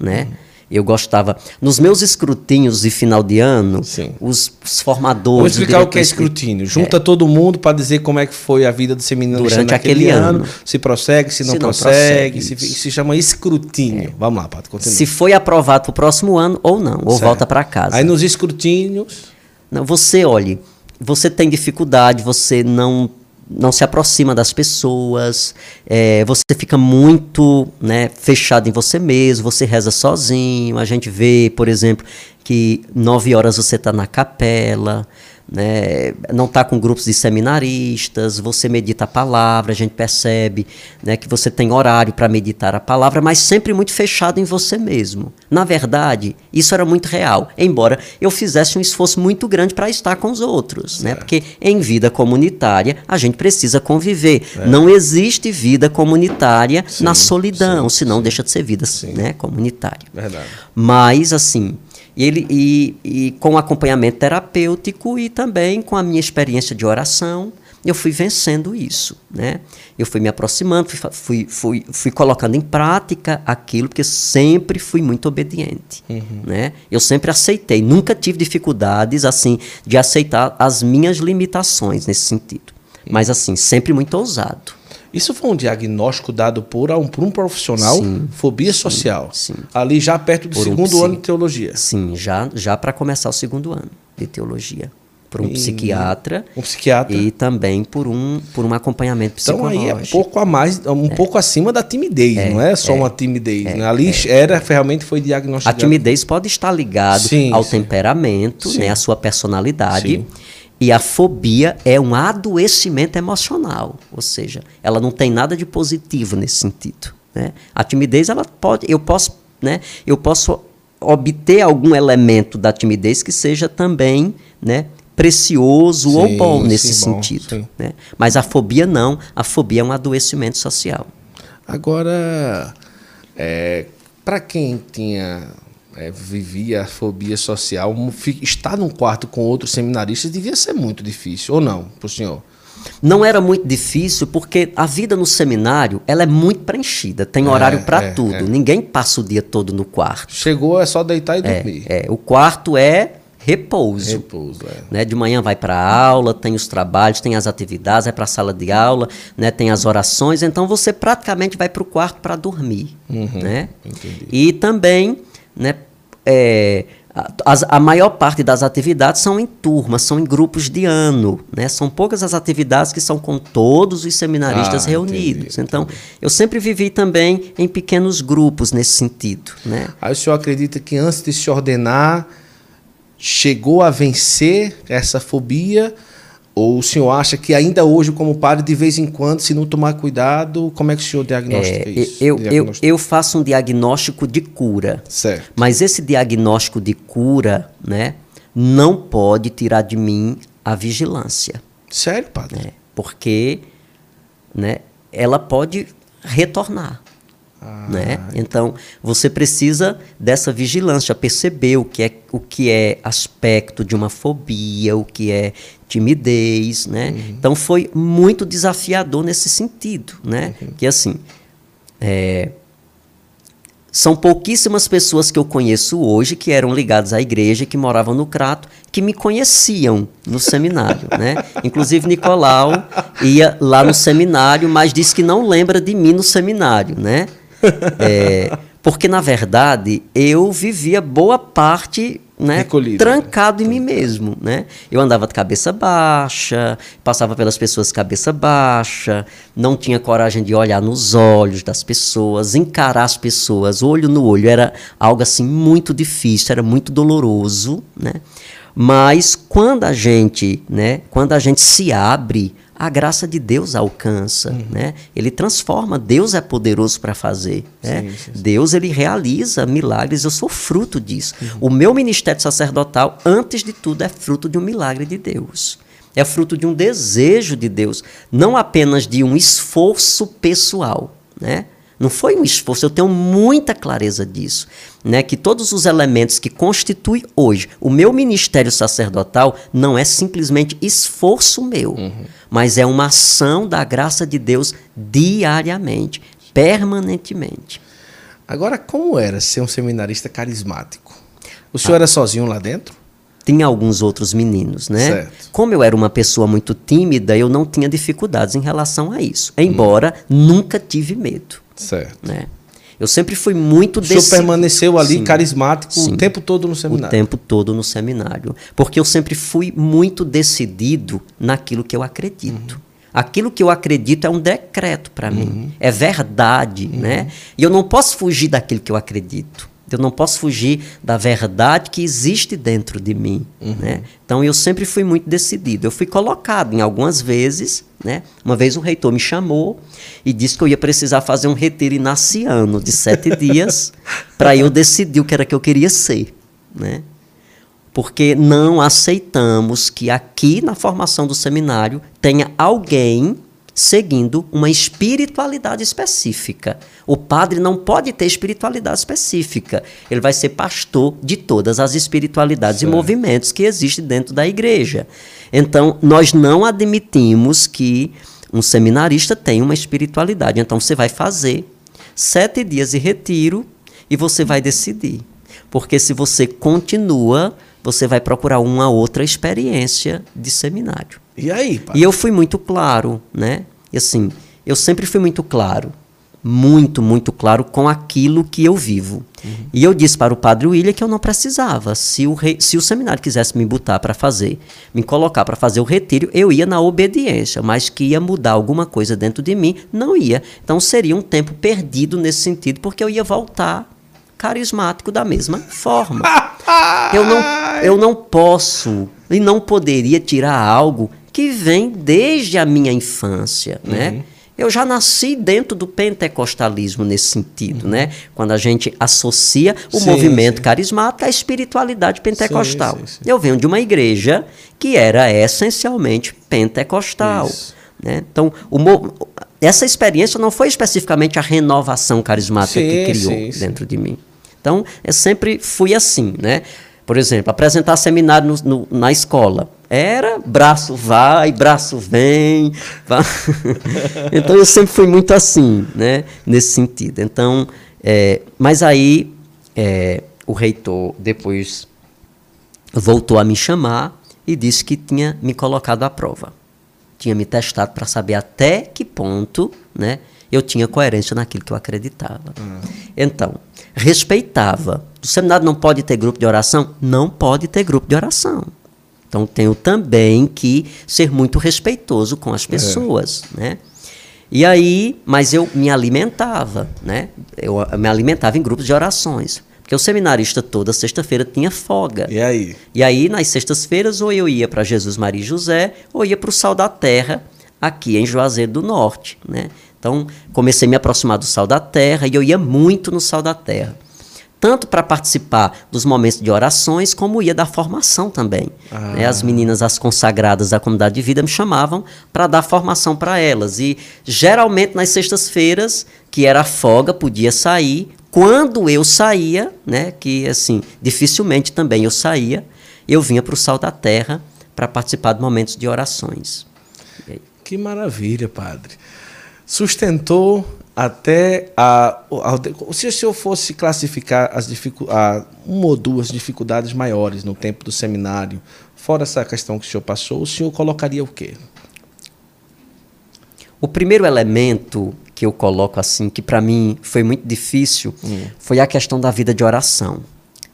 Né? Hum. Eu gostava. Nos meus escrutinhos de final de ano, os, os, formadores. Vamos explicar o que é escrutínio. Junta é. todo mundo para dizer como é que foi a vida do seminarista durante aquele ano. ano. Se prossegue, se não, se não prossegue. se, se, chama escrutínio. É. Vamos lá, Pato, continua. Se foi aprovado para o próximo ano ou não, ou certo. volta para casa. Aí nos escrutínios. Não, você, olhe, você tem dificuldade, você não não se aproxima das pessoas, é, você fica muito né, fechado em você mesmo, você reza sozinho. A gente vê, por exemplo, que nove horas você está na capela, né, não está com grupos de seminaristas, você medita a palavra, a gente percebe né, que você tem horário para meditar a palavra, mas sempre muito fechado em você mesmo. Na verdade, isso era muito real, embora eu fizesse um esforço muito grande para estar com os outros, né, porque em vida comunitária a gente precisa conviver. É. Não existe vida comunitária sim, na solidão, sim, senão sim. deixa de ser vida né, comunitária. Verdade. Mas, assim, e, ele, e, e com acompanhamento terapêutico e também com a minha experiência de oração, eu fui vencendo isso, né? Eu fui me aproximando, fui, fui, fui, fui colocando em prática aquilo, porque sempre fui muito obediente, uhum. né? Eu sempre aceitei, nunca tive dificuldades, assim, de aceitar as minhas limitações nesse sentido. Mas, assim, sempre muito ousado. Isso foi um diagnóstico dado por um, por um profissional, sim, fobia sim, social. Sim. Ali já perto do por segundo um ano de teologia. Sim, já, já para começar o segundo ano de teologia. Por um e, psiquiatra. Um psiquiatra. E também por um, por um acompanhamento psicológico. Então aí é pouco a mais, um é. pouco acima da timidez, é, não é só é, uma timidez. É, né? Ali é. era, realmente foi diagnosticado. A timidez pode estar ligado ao temperamento, né, à sua personalidade. Sim e a fobia é um adoecimento emocional, ou seja, ela não tem nada de positivo nesse sentido. Né? A timidez, ela pode, eu posso, né, eu posso obter algum elemento da timidez que seja também, né, precioso sim, ou bom nesse sim, sentido. Bom, né? Mas a fobia não, a fobia é um adoecimento social. Agora, é, para quem tinha é, vivia a fobia social, estar num quarto com outros seminaristas devia ser muito difícil, ou não, para o senhor? Não era muito difícil porque a vida no seminário ela é muito preenchida, tem horário é, para é, tudo. É. Ninguém passa o dia todo no quarto. Chegou é só deitar e é, dormir. É, o quarto é repouso. Repouso, é. Né? De manhã vai para a aula, tem os trabalhos, tem as atividades, vai para a sala de aula, né? tem as orações. Então você praticamente vai para o quarto para dormir. Uhum, né? Entendi. E também, né, é, a, a, maior parte das atividades são em turmas, são em grupos de ano. Né? São poucas as atividades que são com todos os seminaristas ah, reunidos. Entendi, então, entendi. eu sempre vivi também em pequenos grupos nesse sentido. Né? Aí o senhor acredita que antes de se ordenar chegou a vencer essa fobia? Ou o senhor acha que ainda hoje, como padre, de vez em quando, se não tomar cuidado, como é que o senhor diagnostica é, isso? Eu, eu, eu faço um diagnóstico de cura. Certo. Mas esse diagnóstico de cura, né, não pode tirar de mim a vigilância. Sério, padre? É, porque né, ela pode retornar. Ah, né? Então, você precisa dessa vigilância, perceber o que, é, o que é aspecto de uma fobia, o que é timidez. Né? Uhum. Então, foi muito desafiador nesse sentido. Né? Uhum. Que assim, é, são pouquíssimas pessoas que eu conheço hoje que eram ligadas à igreja, que moravam no Crato, que me conheciam no seminário, né? Inclusive Nicolau ia lá no seminário, mas disse que não lembra de mim no seminário, né? É, porque, na verdade, eu vivia boa parte né, Recolhido, trancado né? em mim mesmo. Né? Eu andava de cabeça baixa, passava pelas pessoas de cabeça baixa, não tinha coragem de olhar nos olhos das pessoas, encarar as pessoas olho no olho. Era algo assim muito difícil, era muito doloroso. Né? Mas quando a gente, né, quando a gente se abre a graça de Deus alcança, uhum. né? Ele transforma, Deus é poderoso para fazer, né? sim, sim, sim. Deus ele realiza milagres, eu sou fruto disso. Uhum. O meu ministério sacerdotal, antes de tudo, é fruto de um milagre de Deus. É fruto de um desejo de Deus, não apenas de um esforço pessoal, né? Não foi um esforço, eu tenho muita clareza disso. Né, que todos os elementos que constituem hoje o meu ministério sacerdotal não é simplesmente esforço meu, uhum. mas é uma ação da graça de Deus diariamente, permanentemente. Agora, como era ser um seminarista carismático? O senhor ah. era sozinho lá dentro? Tinha alguns outros meninos, né? Certo. Como eu era uma pessoa muito tímida, eu não tinha dificuldades em relação a isso. Embora hum. nunca tive medo. Certo. Né? Eu sempre fui muito decidido. O senhor permaneceu ali sim, carismático sim, o tempo todo no seminário? O tempo todo no seminário. Porque eu sempre fui muito decidido naquilo que eu acredito. Uhum. Aquilo que eu acredito é um decreto para uhum. mim. É verdade, uhum. né? E eu não posso fugir daquilo que eu acredito. Eu não posso fugir da verdade que existe dentro de mim. Uhum. Né? Então eu sempre fui muito decidido. Eu fui colocado em algumas vezes. Né? Uma vez o reitor me chamou e disse que eu ia precisar fazer um retiro inaciano de sete dias para eu decidir o que era que eu queria ser. Né? Porque não aceitamos que aqui na formação do seminário tenha alguém seguindo uma espiritualidade específica. O padre não pode ter espiritualidade específica. Ele vai ser pastor de todas as espiritualidades certo. e movimentos que existem dentro da igreja. Então, nós não admitimos que um seminarista tenha uma espiritualidade. Então, você vai fazer sete dias de retiro e você vai decidir. Porque se você continua, você vai procurar uma outra experiência de seminário. E aí? Pai? E eu fui muito claro, né? E assim, eu sempre fui muito claro, muito, muito claro com aquilo que eu vivo. Uhum. E eu disse para o padre William que eu não precisava. Se o, rei, se o seminário quisesse me botar para fazer, me colocar para fazer o retiro, eu ia na obediência, mas que ia mudar alguma coisa dentro de mim, não ia. Então seria um tempo perdido nesse sentido, porque eu ia voltar carismático da mesma forma. eu, não, eu não posso e não poderia tirar algo que vem desde a minha infância, uhum. né? Eu já nasci dentro do pentecostalismo nesse sentido, uhum. né? Quando a gente associa o sim, movimento sim. carismático à espiritualidade pentecostal. Sim, eu venho de uma igreja que era essencialmente pentecostal. Né? Então, o, essa experiência não foi especificamente a renovação carismática que criou dentro de mim. Então, eu sempre fui assim, né? Por exemplo, apresentar seminário no, no, na escola. Era braço vai, braço vem. Vai. então eu sempre fui muito assim, né? Nesse sentido. Então, é, mas aí é, o reitor depois voltou a me chamar e disse que tinha me colocado à prova. Tinha me testado para saber até que ponto, né? Eu tinha coerência naquilo que eu acreditava. Uhum. Então, respeitava. O seminário não pode ter grupo de oração? Não pode ter grupo de oração. Então tenho também que ser muito respeitoso com as é. pessoas, é. né? E aí, mas eu me alimentava, né? Eu me alimentava em grupos de orações. Porque o seminarista toda sexta-feira tinha folga. E aí? E aí, nas sextas-feiras, ou eu ia para Jesus Maria e José, ou ia para o Sal da Terra, aqui em Juazeiro do Norte, né? Então, comecei a me aproximar do Sal da Terra e eu ia muito no Sal da Terra. Tanto para participar dos momentos de orações, como ia da formação também. Ah. Né? As meninas, as consagradas da comunidade de vida, me chamavam para dar formação para elas. E geralmente nas sextas-feiras, que era folga, podia sair. Quando eu saía, né, que assim, dificilmente também eu saía, eu vinha para o Sal da Terra para participar de momentos de orações. Que maravilha, padre sustentou até a, a, se o senhor fosse classificar as a, uma ou duas dificuldades maiores no tempo do seminário, fora essa questão que o senhor passou, o senhor colocaria o quê? O primeiro elemento que eu coloco assim, que para mim foi muito difícil, hum. foi a questão da vida de oração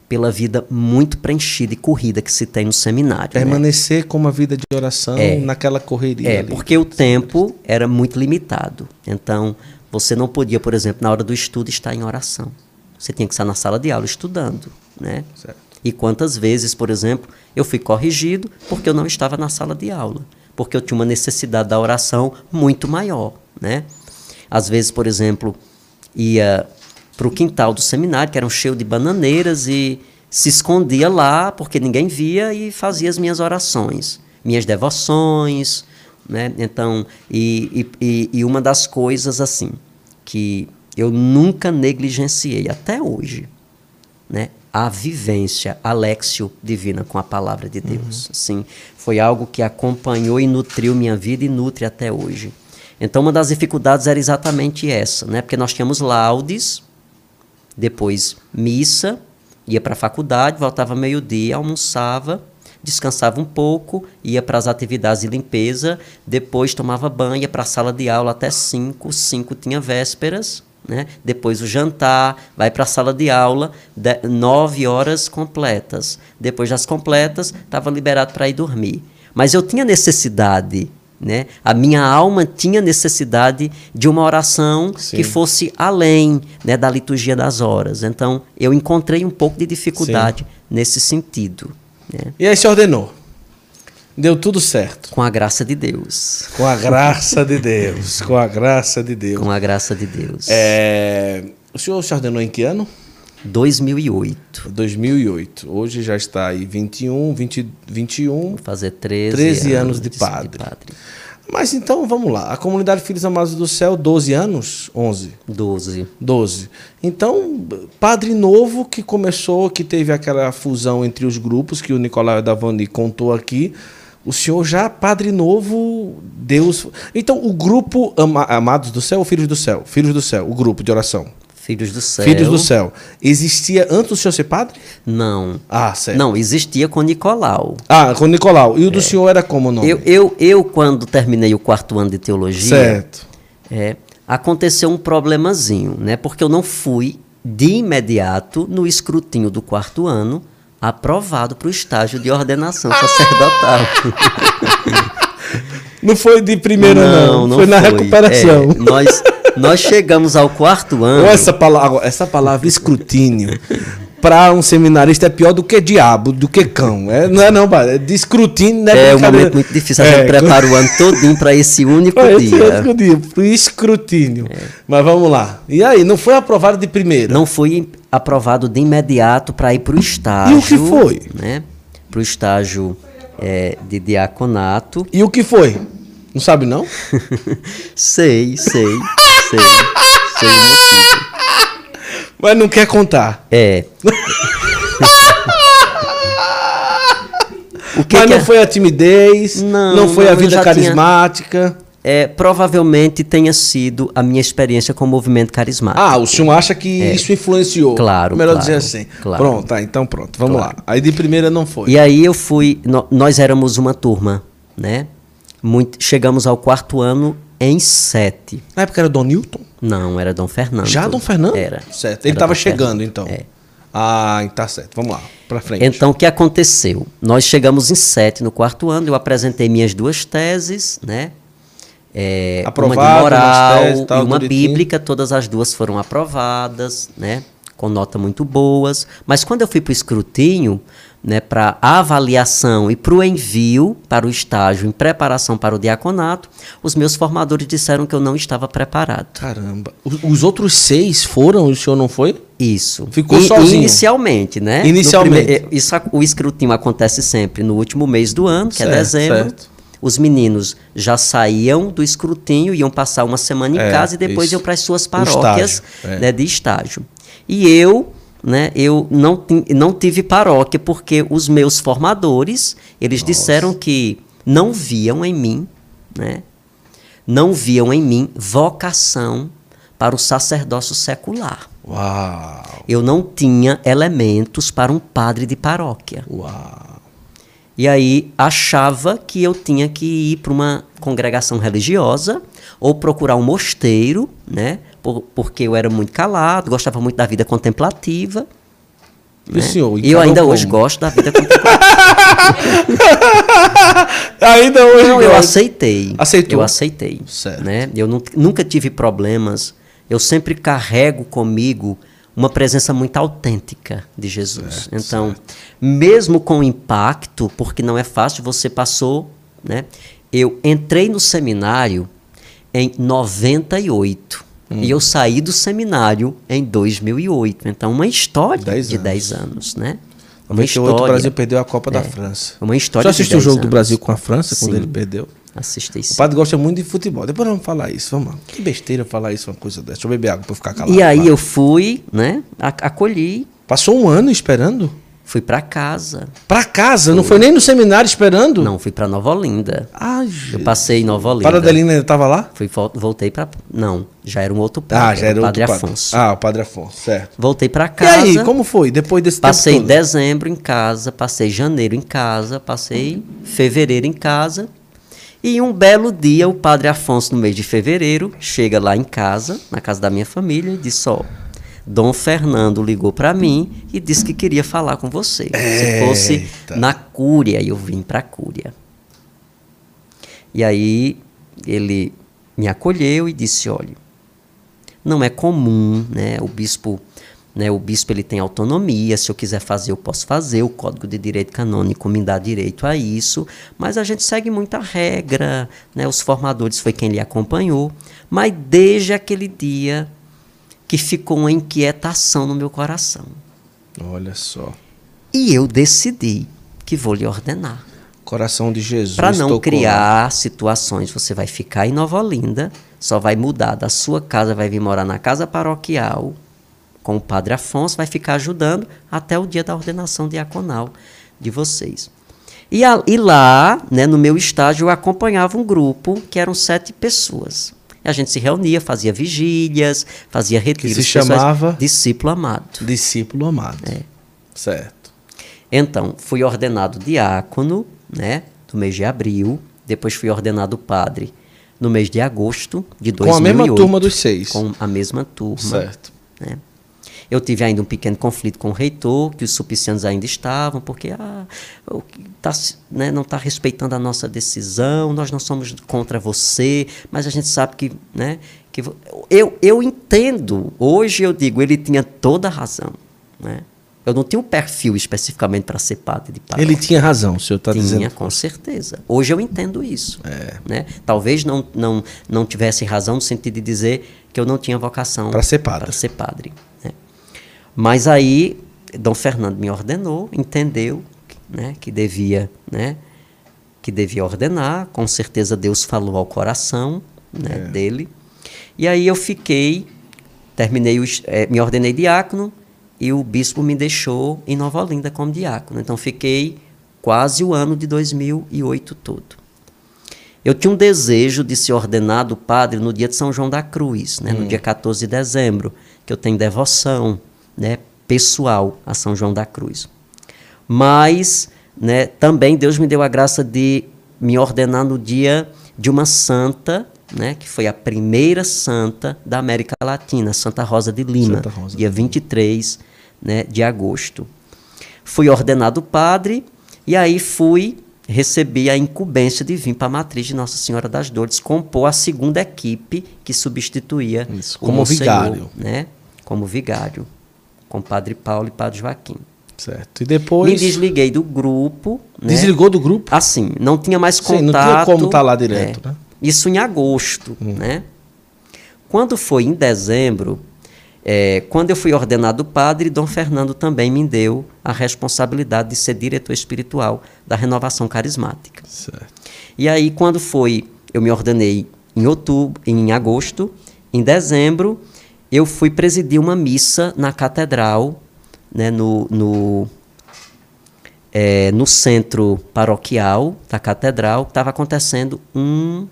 pela vida muito preenchida e corrida que se tem no seminário. Né? Permanecer né? com uma vida de oração é, naquela correria. É, ali. porque o tempo era muito limitado. Então, você não podia, por exemplo, na hora do estudo, estar em oração. Você tinha que estar na sala de aula estudando. Né? Certo. E quantas vezes, por exemplo, eu fui corrigido porque eu não estava na sala de aula. Porque eu tinha uma necessidade da oração muito maior. Né? Às vezes, por exemplo, ia para o quintal do seminário, que era um cheio de bananeiras, e se escondia lá, porque ninguém via, e fazia as minhas orações, minhas devoções. Né? Então, e, e, e uma das coisas assim, que eu nunca negligenciei até hoje, né? a vivência Alexio divina com a palavra de Deus. Uhum. Assim, foi algo que acompanhou e nutriu minha vida e nutre até hoje. Então, uma das dificuldades era exatamente essa, né? Porque nós tínhamos laudes, depois missa, ia para a faculdade, voltava meio-dia, almoçava, descansava um pouco, ia para as atividades de limpeza, depois tomava banho, ia para a sala de aula até 5, 5 tinha vésperas, né? depois o jantar, vai para a sala de aula, 9 horas completas. Depois das completas, estava liberado para ir dormir. Mas eu tinha necessidade né? A minha alma tinha necessidade de uma oração Sim. que fosse além né, da liturgia das horas. Então, eu encontrei um pouco de dificuldade Sim. nesse sentido. Né? E aí se ordenou? Deu tudo certo. Com a graça de Deus. Com a graça de Deus. Com a graça de Deus. Com a graça de Deus. É... O senhor se ordenou em que ano? 2008. 2008. Hoje já está aí 21, 20, 21. Vou fazer 13, 13 anos, anos de, padre. de, padre. Mas então vamos lá. A comunidade Filhos Amados do Céu, 12 anos? 11? 12. 12. Então, padre novo que começou, que teve aquela fusão entre os grupos que o Nicolau Davani contou aqui. O senhor já, padre novo, Deus. Então, o grupo Amados do Céu ou Filhos do Céu? Filhos do Céu, o grupo de oração. Filhos do Céu. Filhos do Céu. Existia antes do senhor ser padre? Não. Ah, certo. Não, existia com Nicolau. Ah, com Nicolau. E o do é. senhor era como o nome? Eu, eu, eu, quando terminei o quarto ano de teologia. Certo. É, aconteceu um problemazinho, né? Porque eu não fui de imediato no escrutínio do quarto ano aprovado para o estágio de ordenação sacerdotal. Não foi de primeira, não. não. não foi, foi na recuperação. É, nós, nós chegamos ao quarto ano. Essa palavra, essa palavra escrutínio. para um seminarista é pior do que diabo, do que cão. É, não é não. É de escrutínio, né? É um momento muito difícil. A gente é, prepara o ano todinho para esse único pra dia. Esse único dia, escrutínio. É. Mas vamos lá. E aí, não foi aprovado de primeira? Não foi aprovado de imediato para ir para o estágio. E o que foi? Né? Para o estágio é, de diaconato. E o que foi? Não sabe não? sei, sei, sei. sei. Mas não quer contar. É. o que Mas que não é? foi a timidez, não, não foi não, a vida carismática. Tinha... É, provavelmente tenha sido a minha experiência com o movimento carismático. Ah, o senhor acha que é. isso influenciou? Claro. Melhor claro, dizer assim. Claro. Pronto, tá, então pronto, vamos claro. lá. Aí de primeira não foi. E aí eu fui. No, nós éramos uma turma, né? Muito, chegamos ao quarto ano em sete. Na época era Dom Newton? Não, era Dom Fernando. Já Dom Fernando? Era. Certo. Ele estava chegando, Fernando. então. É. Ah, tá certo. Vamos lá, para frente. Então, o que aconteceu? Nós chegamos em sete no quarto ano, eu apresentei minhas duas teses, né? É, uma de moral teses, tal, e uma bíblica, todas as duas foram aprovadas, né? Com nota muito boas. Mas quando eu fui para o escrutínio, né, para avaliação e para o envio para o estágio em preparação para o diaconato, os meus formadores disseram que eu não estava preparado. Caramba. Os outros seis foram e o senhor não foi? Isso. Ficou e, sozinho? Inicialmente, né? Inicialmente. Primeiro, isso, o escrutínio acontece sempre no último mês do ano, que é certo, é dezembro. Certo. Os meninos já saíam do escrutínio, iam passar uma semana em é, casa e depois isso. iam para as suas paróquias estágio, é. né, de estágio. E eu né, eu não, não tive paróquia porque os meus formadores, eles Nossa. disseram que não viam em mim, né, não viam em mim vocação para o sacerdócio secular. Uau. Eu não tinha elementos para um padre de paróquia. Uau. E aí achava que eu tinha que ir para uma congregação religiosa ou procurar um mosteiro, né, por, porque eu era muito calado, gostava muito da vida contemplativa. E né? senhor, e eu ainda como? hoje gosto da vida contemplativa. ainda hoje Não, eu aceitei. Aceitou? Eu aceitei. Certo. Né? Eu nunca tive problemas. Eu sempre carrego comigo uma presença muito autêntica de Jesus. Certo, então, certo. mesmo com o impacto, porque não é fácil, você passou, né? Eu entrei no seminário em 98. Hum. E eu saí do seminário em 2008. Então, uma história dez de 10 anos, né? Uma história, o Brasil perdeu a Copa é, da França. Uma história Você assistiu o jogo anos. do Brasil com a França, sim, quando ele perdeu? Assisti sim. O padre gosta muito de futebol. Depois vamos falar isso. Vamos Que besteira falar isso, uma coisa dessa. Deixa eu beber água para ficar calado. E aí eu fui, né? Acolhi. Passou um ano esperando? Fui para casa. Para casa? Fui. Não foi nem no seminário esperando? Não, fui para Nova Olinda. Ai, Eu passei em Nova Olinda. Para Adelina ainda estava lá? Fui, voltei para Não, já era um outro padre. Ah, já era o Padre outro Afonso. Padre. Ah, o Padre Afonso, certo. Voltei para casa. E aí, como foi depois desse Passei dezembro em casa, passei janeiro em casa, passei fevereiro em casa. E um belo dia, o Padre Afonso, no mês de fevereiro, chega lá em casa, na casa da minha família, e diz: Ó, Dom Fernando ligou para mim e disse que queria falar com você. Se fosse na Cúria, eu vim para a Cúria. E aí ele me acolheu e disse: olha, não é comum, né? O bispo, né? O bispo ele tem autonomia. Se eu quiser fazer, eu posso fazer. O Código de Direito Canônico me dá direito a isso. Mas a gente segue muita regra, né? Os formadores foi quem lhe acompanhou. Mas desde aquele dia que ficou uma inquietação no meu coração. Olha só. E eu decidi que vou lhe ordenar. Coração de Jesus. Para não criar lá. situações, você vai ficar em Nova Olinda, só vai mudar da sua casa, vai vir morar na casa paroquial com o Padre Afonso, vai ficar ajudando até o dia da ordenação diaconal de vocês. E, a, e lá, né, no meu estágio, eu acompanhava um grupo que eram sete pessoas. A gente se reunia, fazia vigílias, fazia retiros. Que se chamava? Discípulo Amado. Discípulo Amado. É. Certo. Então, fui ordenado diácono, né, no mês de abril. Depois fui ordenado padre no mês de agosto de 2008. Com a mesma turma dos seis. Com a mesma turma. Certo. Né? Eu tive ainda um pequeno conflito com o reitor, que os supicianos ainda estavam, porque ah, tá, né, não está respeitando a nossa decisão, nós não somos contra você, mas a gente sabe que. Né, que eu, eu entendo, hoje eu digo, ele tinha toda a razão. Né? Eu não tinha um perfil especificamente para ser padre de paróquia. Ele tinha razão, o senhor está dizendo. Tinha, com certeza. Hoje eu entendo isso. Né? Talvez não, não, não tivesse razão no sentido de dizer que eu não tinha vocação Para ser padre. para ser padre. Mas aí, Dom Fernando me ordenou, entendeu né, que devia, né, que devia ordenar. Com certeza Deus falou ao coração né, dele. E aí eu fiquei, terminei, os, eh, me ordenei diácono e o bispo me deixou em Nova Olinda como diácono. Então fiquei quase o ano de 2008 todo. Eu tinha um desejo de ser ordenado padre no dia de São João da Cruz, né, no dia 14 de dezembro, que eu tenho devoção né, pessoal a São João da Cruz. Mas né, também Deus me deu a graça de me ordenar no dia de uma santa, né, que foi a primeira santa da América Latina, Santa Rosa de Lima, Rosa dia 23 né, de agosto. Fui ordenado padre e aí fui recebi a incumbência de vir para a matriz de Nossa Senhora das Dores compor a segunda equipe que substituía Isso, como vigário. né? Como vigário, com Padre Paulo e Padre Joaquim. Certo. E depois. Me desliguei do grupo. Né? Desligou do grupo? Assim, não tinha mais Sim, não contato. tinha como tá lá direto, é. né? Isso em agosto, né? Quando foi em dezembro, é, quando eu fui ordenado padre, Dom Fernando também me deu a responsabilidade de ser diretor espiritual da renovação carismática. Certo. E aí, quando foi, eu me ordenei em outubro, em agosto, em dezembro, eu fui presidir uma missa na catedral, né, no, no, é, no centro paroquial da catedral, estava acontecendo um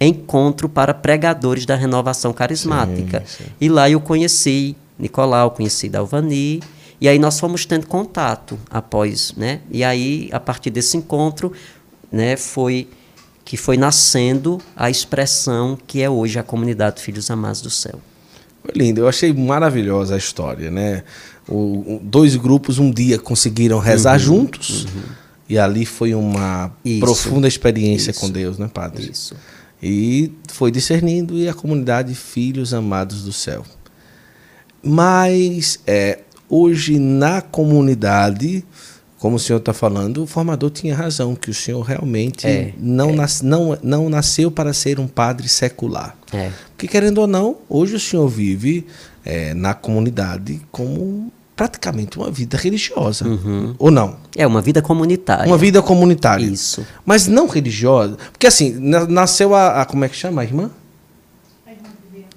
encontro para pregadores da renovação carismática. Sim, sim. E lá eu conheci Nicolau, conheci Dalvani, e aí nós fomos tendo contato após, né? E aí, a partir desse encontro, né, foi que foi nascendo a expressão que é hoje a comunidade Filhos Amados do Céu. Foi lindo, eu achei maravilhosa a história, né? O, dois grupos um dia conseguiram rezar juntos e ali foi uma Uhum, Isso. profunda experiência Isso. com Deus, né, padre? Isso. E foi discernindo e a comunidade Filhos Amados do Céu. Mas é, hoje na comunidade, como o senhor está falando, o formador tinha razão, que o senhor realmente É, não, nas- não, não nasceu para ser um padre secular. É. Porque, querendo ou não, hoje o senhor vive é, na comunidade como praticamente uma vida religiosa. Ou não? É uma vida comunitária. Uma vida comunitária. Isso. Mas não religiosa. Porque assim, na- nasceu a, a- Como é que chama a irmã?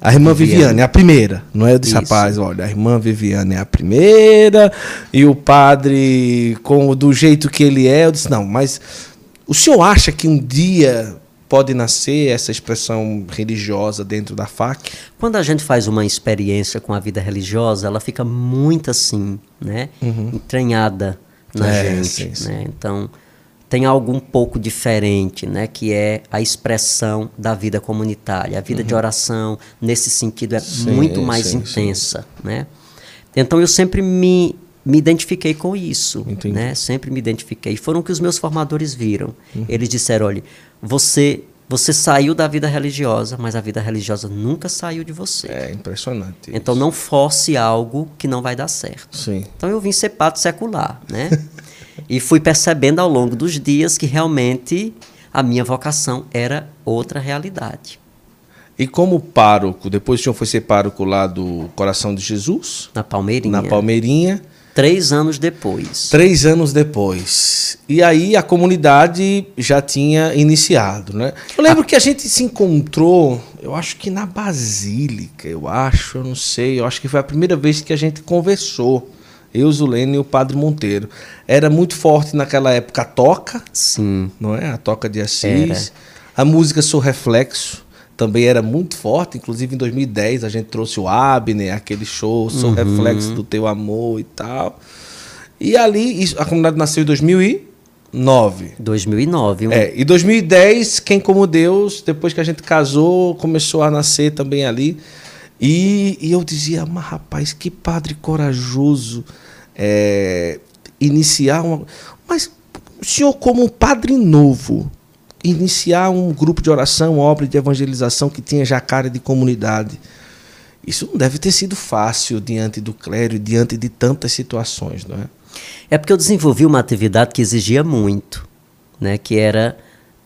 A irmã Viviane, a primeira. Não é? Eu disse, Isso. rapaz, olha, a irmã Viviane é a primeira, e o padre, com, do jeito que ele é, eu disse, não, mas o senhor acha que um dia pode nascer essa expressão religiosa dentro da FAC? Quando a gente faz uma experiência com a vida religiosa, ela fica muito assim, né? Entranhada na Uhum. É, gente, sim, sim. né? Então, tem algo um pouco diferente, né? Que é a expressão da vida comunitária. A vida de oração, nesse sentido, é Uhum. Sim, muito mais sim, sim. intensa, né? Então, eu sempre me, me identifiquei com isso, Entendi. né? Sempre me identifiquei. Foram o que os meus formadores viram. Uhum. Eles disseram, olha, você... Você saiu da vida religiosa, mas a vida religiosa nunca saiu de você. É impressionante. Então não force algo que não vai dar certo. Sim. Então eu vim ser padre secular, né? e fui percebendo ao longo dos dias que realmente a minha vocação era outra realidade. E como pároco, depois o senhor foi ser pároco lá do Coração de Jesus, Na Palmeirinha. na Palmeirinha, Três anos depois. três anos depois. E aí a comunidade já tinha iniciado, né? Eu lembro que a gente se encontrou, eu acho que na Basílica, eu acho, eu não sei, eu acho que foi a primeira vez que a gente conversou. Eu, Zulene e o Padre Monteiro. Era muito forte naquela época a toca, Sim. não é? A toca de Assis. A música Sou Reflexo também era muito forte. Inclusive, em 2010, a gente trouxe o Abner, aquele show Sou Reflexo do Teu Amor e tal. E ali, isso- a comunidade nasceu em 2009. 2009. um- É, e 2010, Quem Como Deus, depois que a gente casou, começou a nascer também ali. E, e eu dizia, mas rapaz, que padre corajoso é, iniciar uma. Mas o senhor, como um padre novo, iniciar um grupo de oração, obra de evangelização que tinha já cara de comunidade. Isso não deve ter sido fácil diante do clero, diante de tantas situações, não é? É porque eu desenvolvi uma atividade que exigia muito, né? Que era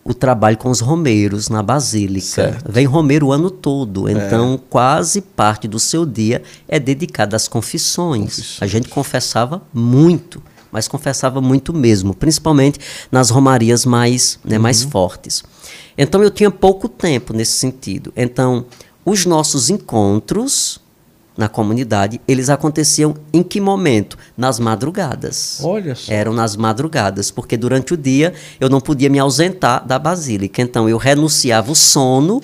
o trabalho com os romeiros na basílica. Certo. Vem romeiro o ano todo, é. então é. quase parte do seu dia é dedicada às confissões. confissões. A gente confessava muito, mas confessava muito mesmo, principalmente nas romarias mais, né, uhum. mais fortes. Então eu tinha pouco tempo nesse sentido. Então, os nossos encontros na comunidade, eles aconteciam em que momento? Nas madrugadas. Olha só. Eram nas madrugadas, porque durante o dia eu não podia me ausentar da basílica. Então eu renunciava o sono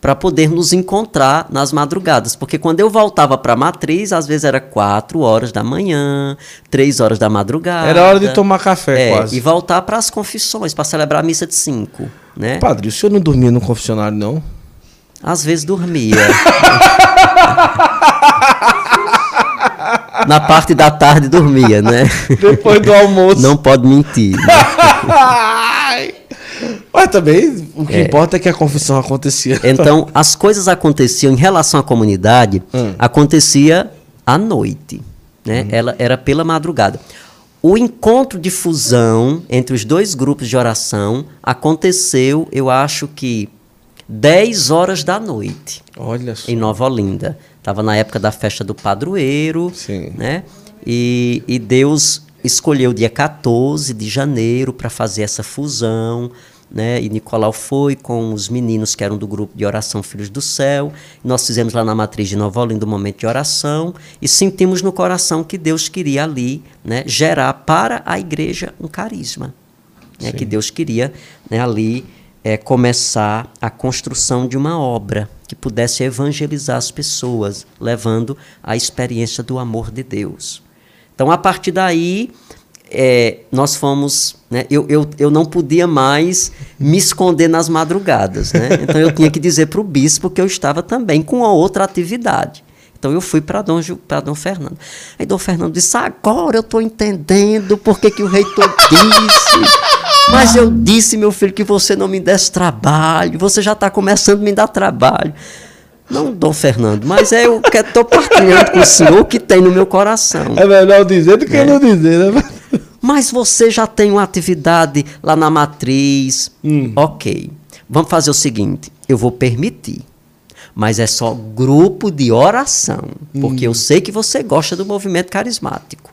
para poder nos encontrar nas madrugadas. Porque quando eu voltava para a matriz, às vezes era quatro horas da manhã, três horas da madrugada. Era hora de tomar café, é, quase. E voltar para as confissões, para celebrar a missa de cinco. Né? Padre, o senhor não dormia no confessionário, não? Às vezes dormia. Na parte da tarde dormia, né? Depois do almoço. Não pode mentir. Né? Mas também o que é. importa é que a confissão acontecia. Então, as coisas aconteciam em relação à comunidade, hum. acontecia à noite. Né? Hum. Ela era pela madrugada. O encontro de fusão entre os dois grupos de oração aconteceu, eu acho que 10 horas da noite. Olha só. Em Nova Olinda. Estava na época da festa do padroeiro. Sim. Né? E, e Deus escolheu o dia 14 de janeiro para fazer essa fusão. Né? E Nicolau foi com os meninos que eram do grupo de oração Filhos do Céu. Nós fizemos lá na matriz de Nova Olinda um momento de oração e sentimos no coração que Deus queria ali né, gerar para a igreja um carisma. Né, que Deus queria né, ali é, começar a construção de uma obra que pudesse evangelizar as pessoas, levando a experiência do amor de Deus. Então, a partir daí, é, nós fomos. Né, eu, eu, eu não podia mais me esconder nas madrugadas. Né? Então, eu tinha que dizer para o bispo que eu estava também com outra atividade. Então eu fui para Dom, Dom Fernando. Aí Dom Fernando disse: agora eu estou entendendo por que, que o reitor disse mas eu disse, meu filho, que você não me desse trabalho. Você já está começando a me dar trabalho. Não, Dom Fernando, mas é o que estou partilhando com o senhor que tem no meu coração. É melhor dizer do que é. não dizer, né? Mas você já tem uma atividade lá na matriz. Hum. Ok. Vamos fazer o seguinte: eu vou permitir. Mas é só grupo de oração. Porque hum. eu sei que você gosta do movimento carismático.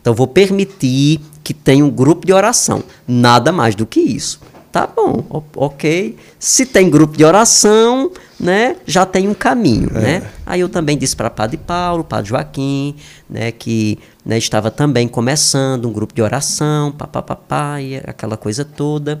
Então, vou permitir que tenha um grupo de oração. Nada mais do que isso. Tá bom, ok. Se tem grupo de oração, né, já tem um caminho, é. né? Aí eu também disse para Padre Paulo, Padre Joaquim, né, que né, estava também começando um grupo de oração, papapá, e aquela coisa toda.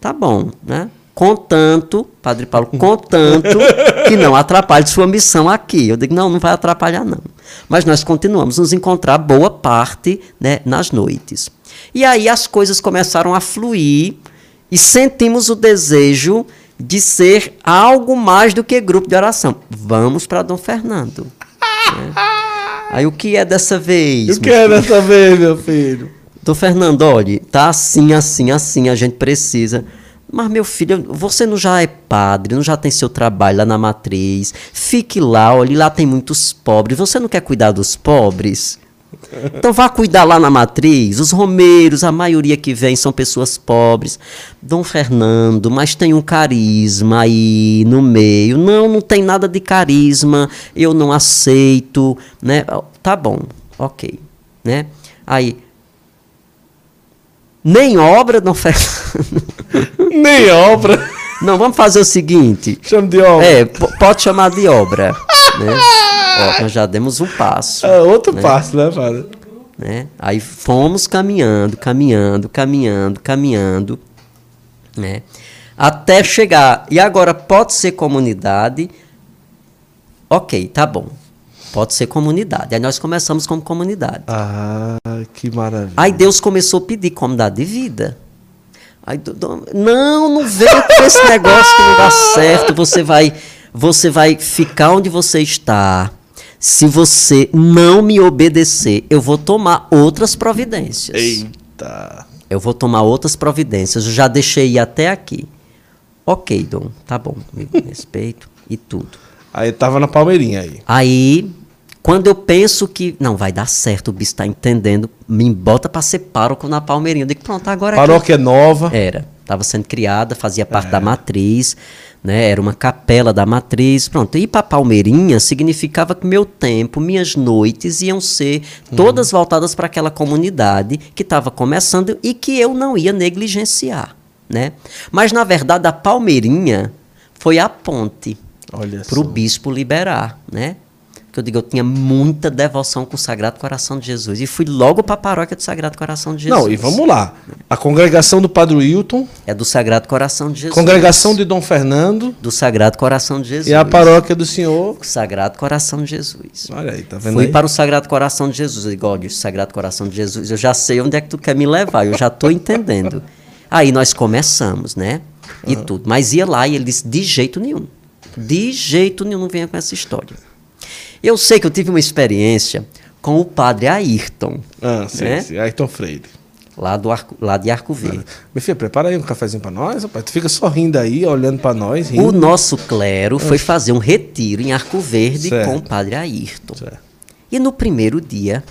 Tá bom, né? Contanto, Padre Paulo, contanto que não atrapalhe sua missão aqui. Eu digo, não, não vai atrapalhar, não. Mas nós continuamos nos encontrar boa parte né, nas noites. E aí as coisas começaram a fluir e sentimos o desejo de ser algo mais do que grupo de oração. Vamos para Dom Fernando. né? Aí o que é dessa vez? O que é dessa vez, meu filho? Dom Fernando, olha, tá assim, assim, assim, a gente precisa mas, meu filho, você não já é padre, não já tem seu trabalho lá na matriz. Fique lá, olhe, lá tem muitos pobres. Você não quer cuidar dos pobres? Então vá cuidar lá na matriz. Os romeiros, a maioria que vem são pessoas pobres. Dom Fernando, mas tem um carisma aí no meio. Não, não tem nada de carisma. Eu não aceito, né? Tá bom, ok, né? Aí nem obra, Dom Fernando. Nem obra. Não, vamos fazer o seguinte. Chama de obra. É, pode chamar de obra. né? Ó, nós já demos um passo. É outro né? passo, né, padre? Né? Aí fomos caminhando, caminhando, caminhando, caminhando, né? Até chegar. E agora pode ser comunidade. Ok, tá bom. Pode ser comunidade. Aí nós começamos como comunidade. Ah, que maravilha. Aí Deus começou a pedir comunidade de vida. Aí, não, não vem com esse negócio que não dá certo. Você vai, você vai ficar onde você está. Se você não me obedecer, eu vou tomar outras providências. Eita. Eu vou tomar outras providências. Eu já deixei ir até aqui. Ok, Dom, tá bom. Respeito e tudo. Aí tava na Palmeirinha aí. Aí, quando eu penso que não vai dar certo, o bicho está entendendo, me bota para ser pároco na Palmeirinha. Eu digo, pronto, agora Paróquia nova. Era. Estava sendo criada, fazia parte da matriz, né? Era uma capela da matriz. Pronto. Ir para Palmeirinha significava que meu tempo, minhas noites iam ser todas voltadas para aquela comunidade que estava começando e que eu não ia negligenciar, né? Mas na verdade a Palmeirinha foi a ponte para o bispo liberar, né? Que eu digo, eu tinha muita devoção com o Sagrado Coração de Jesus e fui logo para a paróquia do Sagrado Coração de Jesus. Não, e vamos lá. A congregação do Padre Wilton, É do Sagrado Coração de Jesus. congregação de Dom Fernando do Sagrado Coração de Jesus. e a paróquia do Senhor. Sagrado Coração de Jesus. Olha aí, tá vendo Fui aí? para o Sagrado Coração de Jesus. Eu digo, olha, o Sagrado Coração de Jesus, eu já sei onde é que tu quer me levar, eu já estou entendendo. Aí nós começamos, né? E tudo. Mas ia lá e ele disse, de jeito nenhum. De jeito nenhum, não venha com essa história. Eu sei que eu tive uma experiência com o padre Ayrton, Ah, sim, né? sim. Ayrton Freire. lá, do Arco, lá de Arco Verde. Meu filho, prepara aí um cafezinho pra nós, rapaz. Tu fica só rindo aí, olhando pra nós, O rindo. nosso clero foi fazer um retiro em Arco Verde Certo. com o padre Ayrton. Certo. E no primeiro dia,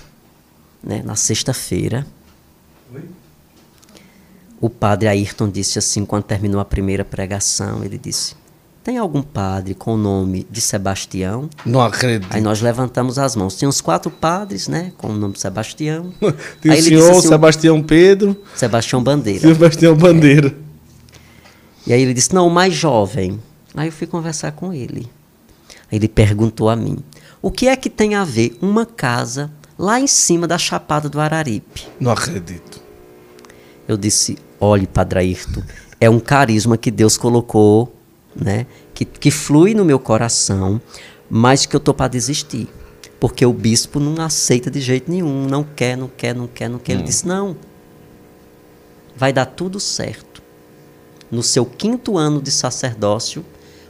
né, na sexta-feira, o padre Ayrton disse assim, quando terminou a primeira pregação, ele disse, tem algum padre com o nome de Sebastião? Não acredito. Aí nós levantamos as mãos. Tinha uns quatro padres, né, com o nome de Sebastião. Tem Aí o senhor assim, Sebastião Pedro, Sebastião Bandeira. Sebastião Bandeira. E aí ele disse, não, o mais jovem. Aí eu fui conversar com ele. Aí ele perguntou a mim, o que é que tem a ver uma casa lá em cima da Chapada do Araripe? Não acredito. Eu disse, olhe, Padre Ayrton, é um carisma que Deus colocou, né, que, que flui no meu coração, mas que eu tô para desistir. Porque o bispo não aceita de jeito nenhum, não quer, não quer, não quer, não quer. Ele disse, não, vai dar tudo certo. No seu quinto ano de sacerdócio,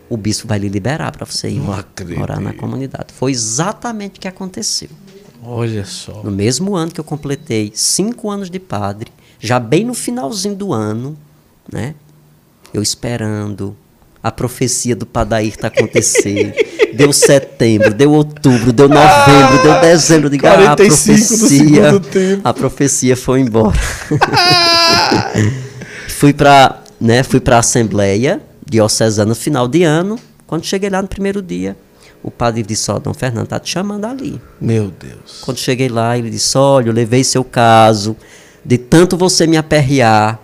o bispo vai lhe liberar para você ir morar na comunidade. Foi exatamente o que aconteceu. Olha só. No mesmo ano que eu completei cinco anos de padre, já bem no finalzinho do ano, né? Eu esperando a profecia do Padairta acontecer. deu setembro, deu outubro, deu novembro, deu dezembro. Digo, ah, a 45 do profecia, segundo tempo. a profecia foi embora. fui para, né? Fui para a assembleia diocesana final de ano. Quando cheguei lá no primeiro dia, o padre disse: "Ó, Dom Fernando tá te chamando ali". Meu Deus. Quando cheguei lá, ele disse: Olha, eu levei seu caso, de tanto você me aperrear,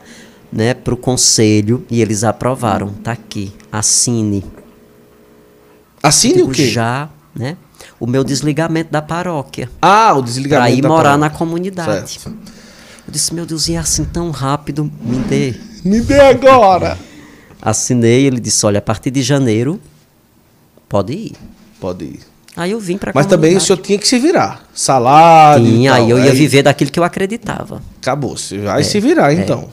né, para o conselho, e eles aprovaram. Tá aqui, assine. Assine o quê? Já, né? O meu desligamento da paróquia. Ah, o desligamento Para ir morar na comunidade. Certo. Eu disse: Meu Deus, e é assim tão rápido? Me dê. Me dê agora. Assinei, ele disse: Olha, a partir de janeiro, pode ir. Pode ir. Aí eu vim para Mas também o senhor tinha que se virar. Salário. Tinha, aí eu ia viver daquilo que eu acreditava. Acabou. Você vai se virar, então.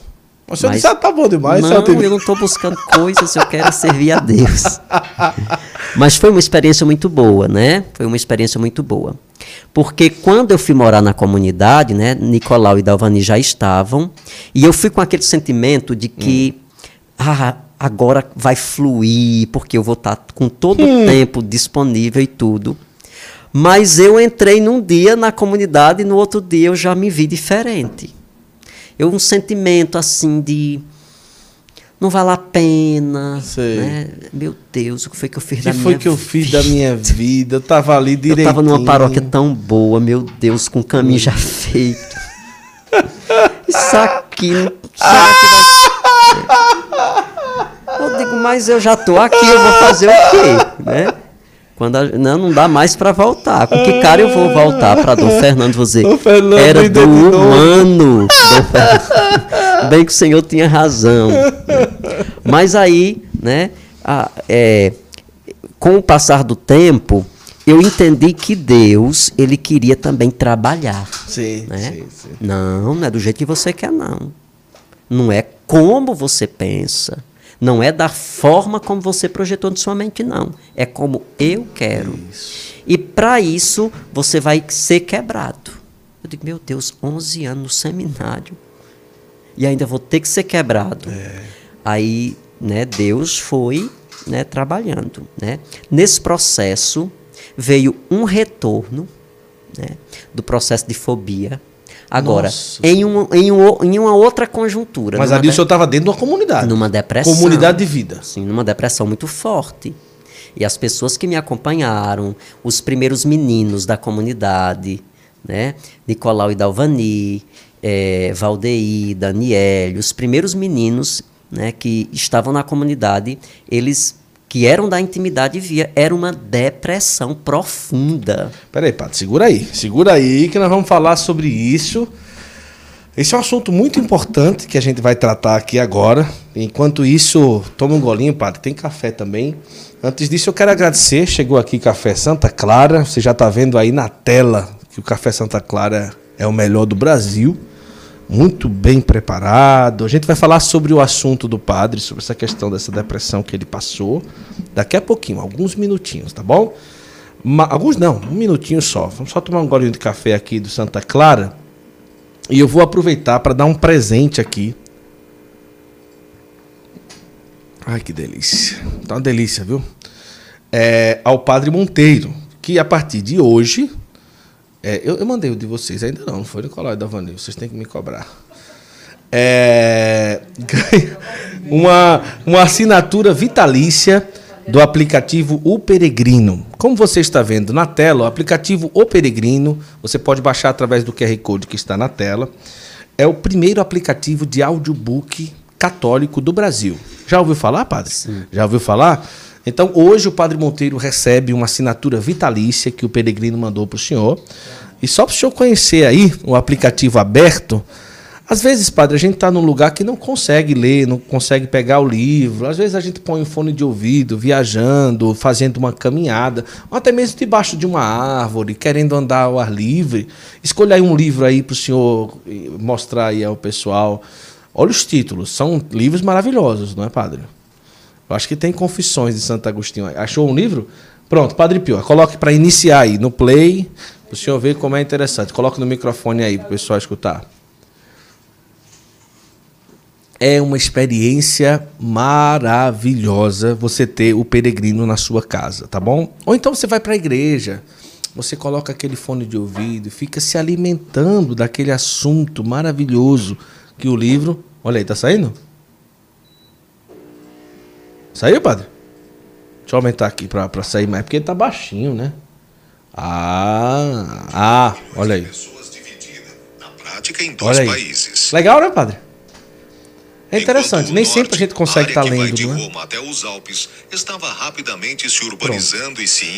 Mas o senhor Mas- disse, ah, tá bom demais. não, tem- eu não estou buscando coisas, eu quero servir a Deus. Mas foi uma experiência muito boa, né? Foi uma experiência muito boa. Porque quando eu fui morar na comunidade, né, Nicolau e Dalvani já estavam, e eu fui com aquele sentimento de que ah, agora vai fluir, porque eu vou estar com todo o tempo disponível e tudo. Mas eu entrei num dia na comunidade e no outro dia eu já me vi diferente. Eu um sentimento assim de não vale a pena, né? Meu Deus, o que foi que eu fiz O da que minha foi que eu fiz da minha vida? Eu tava ali Eu direitinho. estava numa paróquia tão boa, meu Deus, com o caminho já feito. Isso aqui, que vai... Eu digo, mas eu já tô aqui, eu vou fazer o quê, né? Quando a- não, não dá mais para voltar. Com que cara eu vou voltar para Dom Fernando? Dom Fernando Era ainda do humano. Bem que o senhor tinha razão. Mas aí, né? a- é, com o passar do tempo, eu entendi que Deus, ele queria também trabalhar, Sim, né? sim, sim. Não, não é do jeito que você quer, não. Não é como você pensa. Não é da forma como você projetou na sua mente, não. É como eu quero. E para isso, você vai ser quebrado. Eu digo, meu Deus, 11 anos no seminário. E ainda vou ter que ser quebrado. Aí, né, Deus foi né, trabalhando. Né? Nesse processo veio um retorno né, do processo de fobia. Agora, em, um, em, um, em uma outra conjuntura. Mas ali de... o senhor estava dentro de uma comunidade. Numa depressão. Comunidade de vida. Sim, numa depressão muito forte. E as pessoas que me acompanharam, os primeiros meninos da comunidade, né? Nicolau e Dalvani, é, Valdeir, Daniel, os primeiros meninos né, que estavam na comunidade, eles que eram da intimidade via, era uma depressão profunda. Peraí, Pato, segura aí. Segura aí que nós vamos falar sobre isso. Esse é um assunto muito importante que a gente vai tratar aqui agora. Enquanto isso, toma um golinho, Padre. Tem café também. Antes disso, eu quero agradecer. Chegou aqui Café Santa Clara. Você já está vendo aí na tela que o Café Santa Clara é o melhor do Brasil muito bem preparado. A gente vai falar sobre o assunto do padre, sobre essa questão dessa depressão que ele passou, daqui a pouquinho, alguns minutinhos, tá bom? Ma alguns não, um minutinho só. Vamos só tomar um golinho de café aqui do Santa Clara. E eu vou aproveitar para dar um presente aqui. Ai, que delícia. Tá uma delícia, viu? É, ao Padre Monteiro, que a partir de hoje é, eu, eu, mandei o de vocês, ainda não, não foi Nicolau e da Vanil, vocês têm que me cobrar. É, uma, uma assinatura vitalícia do aplicativo O Peregrino. Como você está vendo na tela, o aplicativo O Peregrino, você pode baixar através do QR Code que está na tela. É o primeiro aplicativo de audiobook católico do Brasil. Já ouviu falar, padre? Sim. Já ouviu falar? Então, hoje o Padre Monteiro recebe uma assinatura vitalícia que o Peregrino mandou para o senhor. E só para o senhor conhecer aí o aplicativo aberto, às vezes, padre, a gente está num lugar que não consegue ler, não consegue pegar o livro. Às vezes a gente põe um fone de ouvido, viajando, fazendo uma caminhada, ou até mesmo debaixo de uma árvore, querendo andar ao ar livre. Escolha aí um livro aí para o senhor mostrar aí ao pessoal. Olha os títulos, são livros maravilhosos, não é, padre? Eu acho que tem Confissões de Santo Agostinho. Achou um livro? Pronto, Padre Pio, coloque para iniciar aí no play, para o senhor ver como é interessante. Coloque no microfone aí para o pessoal escutar. É uma experiência maravilhosa você ter o peregrino na sua casa, tá bom? Ou então você vai para a igreja, você coloca aquele fone de ouvido, fica se alimentando daquele assunto maravilhoso que o livro. Olha aí, tá saindo? Saiu, padre? Deixa eu aumentar aqui pra, pra sair mais, porque ele tá baixinho, né? Ah, ah, olha aí. olha aí. Países. Legal, né, padre? É interessante, nem sempre a gente consegue estar tá lendo, né? Alpes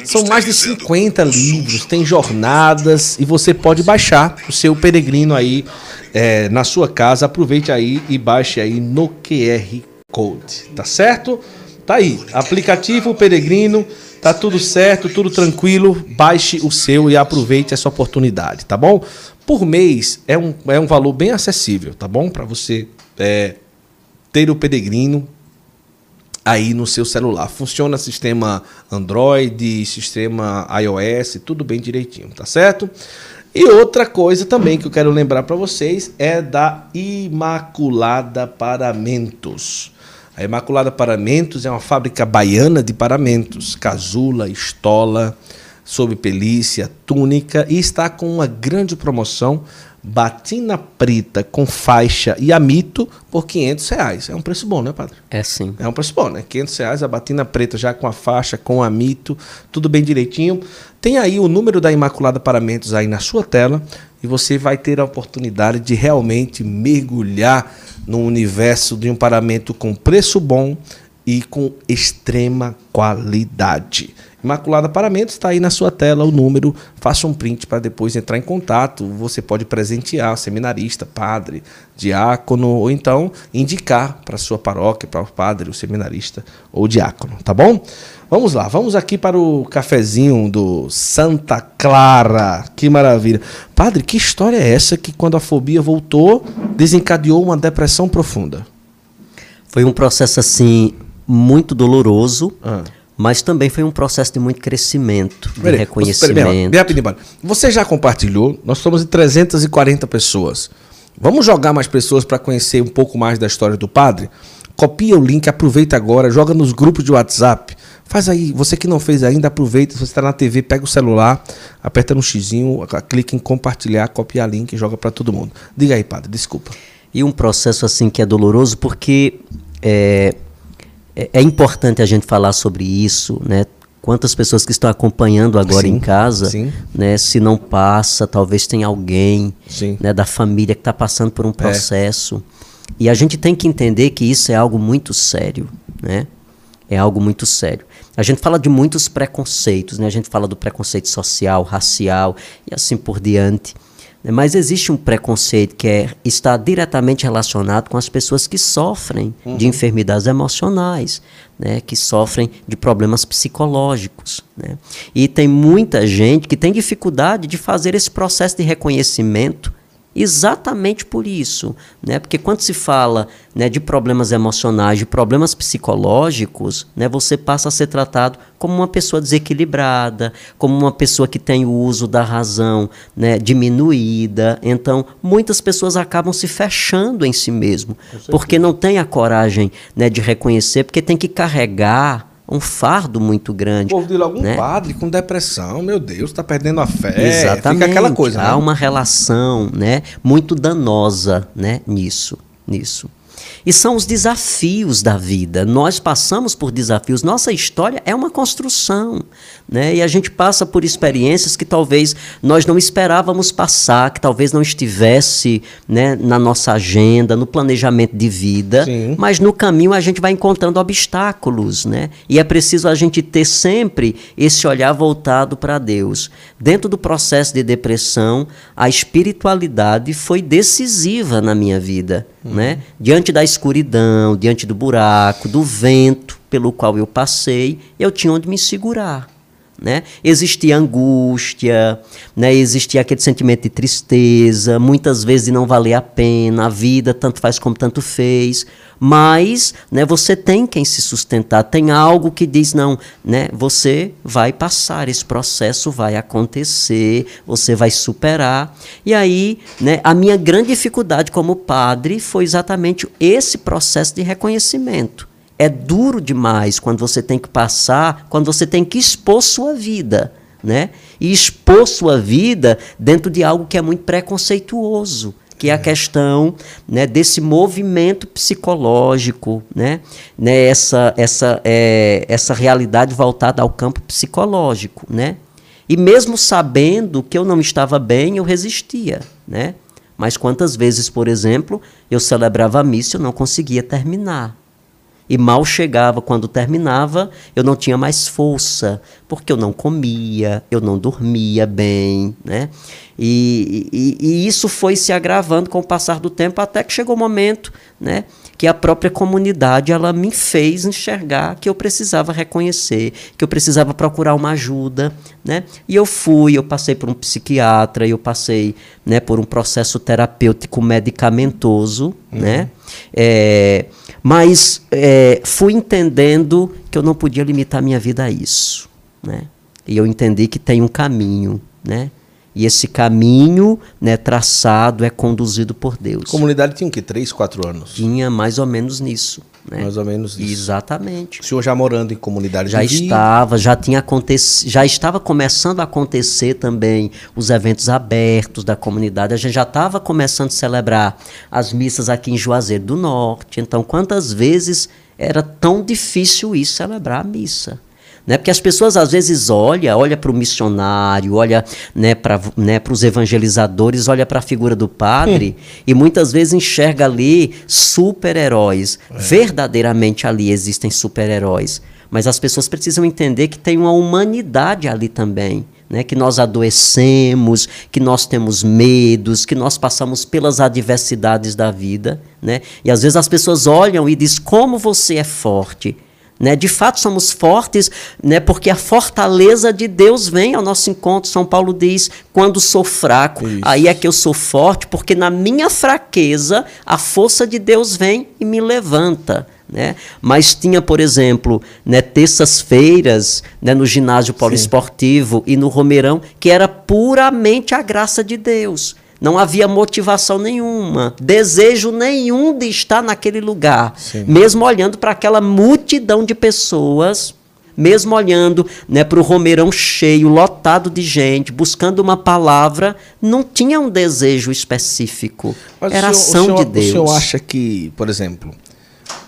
São mais de 50 livros, tem jornadas e você pode baixar o seu peregrino aí é, na sua casa. Aproveite aí e baixe aí no QR Code, tá certo? Tá aí, aplicativo Peregrino, tá tudo certo, tudo tranquilo. Baixe o seu e aproveite essa oportunidade, tá bom? Por mês é um, é um valor bem acessível, tá bom? Para você é, ter o Peregrino aí no seu celular. Funciona sistema Android, sistema iOS, tudo bem direitinho, tá certo? E outra coisa também que eu quero lembrar para vocês é da Imaculada Paramentos. A Imaculada Paramentos é uma fábrica baiana de paramentos, casula, estola, sob pelícia, túnica e está com uma grande promoção batina preta com faixa e amito por 500 reais. É um preço bom, né, padre? É sim. É um preço bom, né? 500 reais a batina preta já com a faixa, com amito, tudo bem direitinho. Tem aí o número da Imaculada Paramentos aí na sua tela e você vai ter a oportunidade de realmente mergulhar no universo de um paramento com preço bom e com extrema qualidade. Imaculada Paramentos está aí na sua tela o número, faça um print para depois entrar em contato. Você pode presentear seminarista, padre, diácono ou então indicar para sua paróquia, para o padre, o seminarista ou diácono, tá bom? Vamos lá, vamos aqui para o cafezinho do Santa Clara. Que maravilha. Padre, que história é essa que quando a fobia voltou, desencadeou uma depressão profunda? Foi um processo assim muito doloroso. Ah mas também foi um processo de muito crescimento, de peraí, reconhecimento. Peraí, você já compartilhou, nós somos em 340 pessoas. Vamos jogar mais pessoas para conhecer um pouco mais da história do padre? copia o link, aproveita agora, joga nos grupos de WhatsApp. Faz aí, você que não fez ainda, aproveita. Se você está na TV, pega o celular, aperta no xizinho, clica em compartilhar, copia link e joga para todo mundo. Diga aí, padre, desculpa. E um processo assim que é doloroso porque é, é, é importante a gente falar sobre isso, né? Quantas pessoas que estão acompanhando agora sim, em casa, sim. né? Se não passa, talvez tenha alguém né, da família que está passando por um é. processo. É. E a gente tem que entender que isso é algo muito sério, né? É algo muito sério. A gente fala de muitos preconceitos, né? A gente fala do preconceito social, racial e assim por diante. Né? Mas existe um preconceito que é, está diretamente relacionado com as pessoas que sofrem uhum. de enfermidades emocionais, né? que sofrem de problemas psicológicos. Né? E tem muita gente que tem dificuldade de fazer esse processo de reconhecimento Exatamente por isso, né? Porque quando se fala né, de problemas emocionais, de problemas psicológicos, né, você passa a ser tratado como uma pessoa desequilibrada, como uma pessoa que tem o uso da razão né, diminuída. Então, muitas pessoas acabam se fechando em si mesmo, porque não tem a coragem né, de reconhecer, porque tem que carregar um fardo muito grande. Ouvi logo né? um padre com depressão, meu Deus, está perdendo a fé. Exatamente. Fica aquela coisa. Há né? uma relação, né, muito danosa, né, nisso, nisso. E são os desafios da vida. Nós passamos por desafios. Nossa história é uma construção. Né? E a gente passa por experiências que talvez nós não esperávamos passar, que talvez não estivesse né, na nossa agenda, no planejamento de vida. Sim. Mas no caminho a gente vai encontrando obstáculos. Né? E é preciso a gente ter sempre esse olhar voltado para Deus. Dentro do processo de depressão, a espiritualidade foi decisiva na minha vida. Uhum. Né? Diante da escuridão, diante do buraco, do vento pelo qual eu passei, eu tinha onde me segurar. Né? Existia angústia, né? existia aquele sentimento de tristeza, muitas vezes de não valer a pena, a vida tanto faz como tanto fez, mas né, você tem quem se sustentar, tem algo que diz, não, né, você vai passar, esse processo vai acontecer, você vai superar. E aí, né, a minha grande dificuldade como padre foi exatamente esse processo de reconhecimento é duro demais quando você tem que passar, quando você tem que expor sua vida, né? E expor sua vida dentro de algo que é muito preconceituoso, que é a é. questão né, desse movimento psicológico, né, né, essa, essa, é, essa realidade voltada ao campo psicológico. Né? E mesmo sabendo que eu não estava bem, eu resistia. Né? Mas quantas vezes, por exemplo, eu celebrava a missa e eu não conseguia terminar e mal chegava quando terminava, eu não tinha mais força, porque eu não comia, eu não dormia bem, né? E, e, e, isso foi se agravando com o passar do tempo, até que chegou o momento, né? Que a própria comunidade ela me fez enxergar que eu precisava reconhecer, que eu precisava procurar uma ajuda, né? E eu fui, eu passei por um psiquiatra, eu passei, né, por um processo terapêutico medicamentoso, uhum. né? É, mas é, fui entendendo que eu não podia limitar minha vida a isso. Né? E eu entendi que tem um caminho. Né? E esse caminho né, traçado é conduzido por Deus. A comunidade tinha o quê? Três, quatro anos? Tinha mais ou menos nisso. Né? Mais ou menos isso. Exatamente. O senhor já morando em comunidade já estava, já tinha acontecido, já estava começando a acontecer também os eventos abertos da comunidade. A gente já estava começando a celebrar as missas aqui em Juazeiro do Norte. Então, quantas vezes era tão difícil isso celebrar a missa? Né? Porque as pessoas às vezes olham, olha para o missionário, olha né, para né, os evangelizadores, olha para a figura do padre hum. e muitas vezes enxerga ali super-heróis. É. Verdadeiramente ali existem super-heróis. Mas as pessoas precisam entender que tem uma humanidade ali também. Né, que nós adoecemos, que nós temos medos, que nós passamos pelas adversidades da vida, né? E às vezes as pessoas olham e dizem como você é forte. Né? De fato, somos fortes, né? porque a fortaleza de Deus vem ao nosso encontro. São Paulo diz: quando sou fraco, Isso. aí é que eu sou forte, porque na minha fraqueza a força de Deus vem e me levanta. Né? Mas tinha, por exemplo, né, terças-feiras né, no ginásio poliesportivo Sim. e no Romeirão, que era puramente a graça de Deus. Não havia motivação nenhuma, desejo nenhum de estar naquele lugar. Sim. Mesmo olhando para aquela multidão de pessoas, mesmo olhando né, para o romeirão cheio, lotado de gente, buscando uma palavra, não tinha um desejo específico. Mas Era senhor, ação senhor, de Deus. O senhor acha que, por exemplo,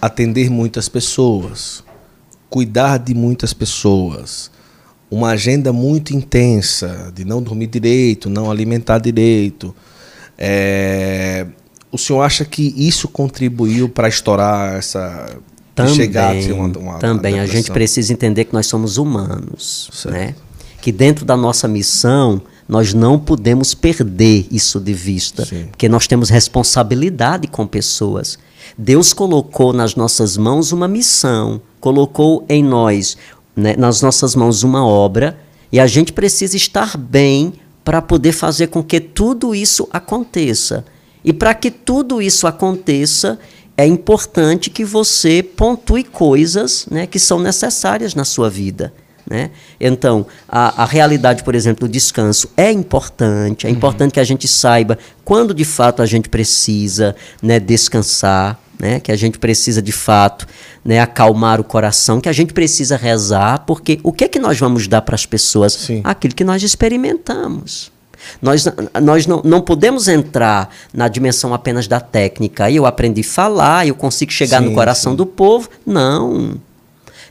atender muitas pessoas, cuidar de muitas pessoas, uma agenda muito intensa de não dormir direito, não alimentar direito, é, o senhor acha que isso contribuiu para estourar essa Também, chegar a uma, uma também uma a gente precisa entender que nós somos humanos, Certo. né? Que dentro da nossa missão nós não podemos perder isso de vista, Sim. porque nós temos responsabilidade com pessoas. Deus colocou nas nossas mãos uma missão, colocou em nós, né, nas nossas mãos uma obra, e a gente precisa estar bem para poder fazer com que tudo isso aconteça. E para que tudo isso aconteça, é importante que você pontue coisas né, que são necessárias na sua vida. Né? Então, a, a realidade, por exemplo, do descanso é importante. É importante que a gente saiba quando de fato a gente precisa né, descansar, né? que a gente precisa de fato né, acalmar o coração, que a gente precisa rezar, porque o que é que nós vamos dar para as pessoas? Sim. Aquilo que nós experimentamos. Nós, nós não, não podemos entrar na dimensão apenas da técnica. Eu aprendi a falar, eu consigo chegar Sim, no coração sim. do povo. Não.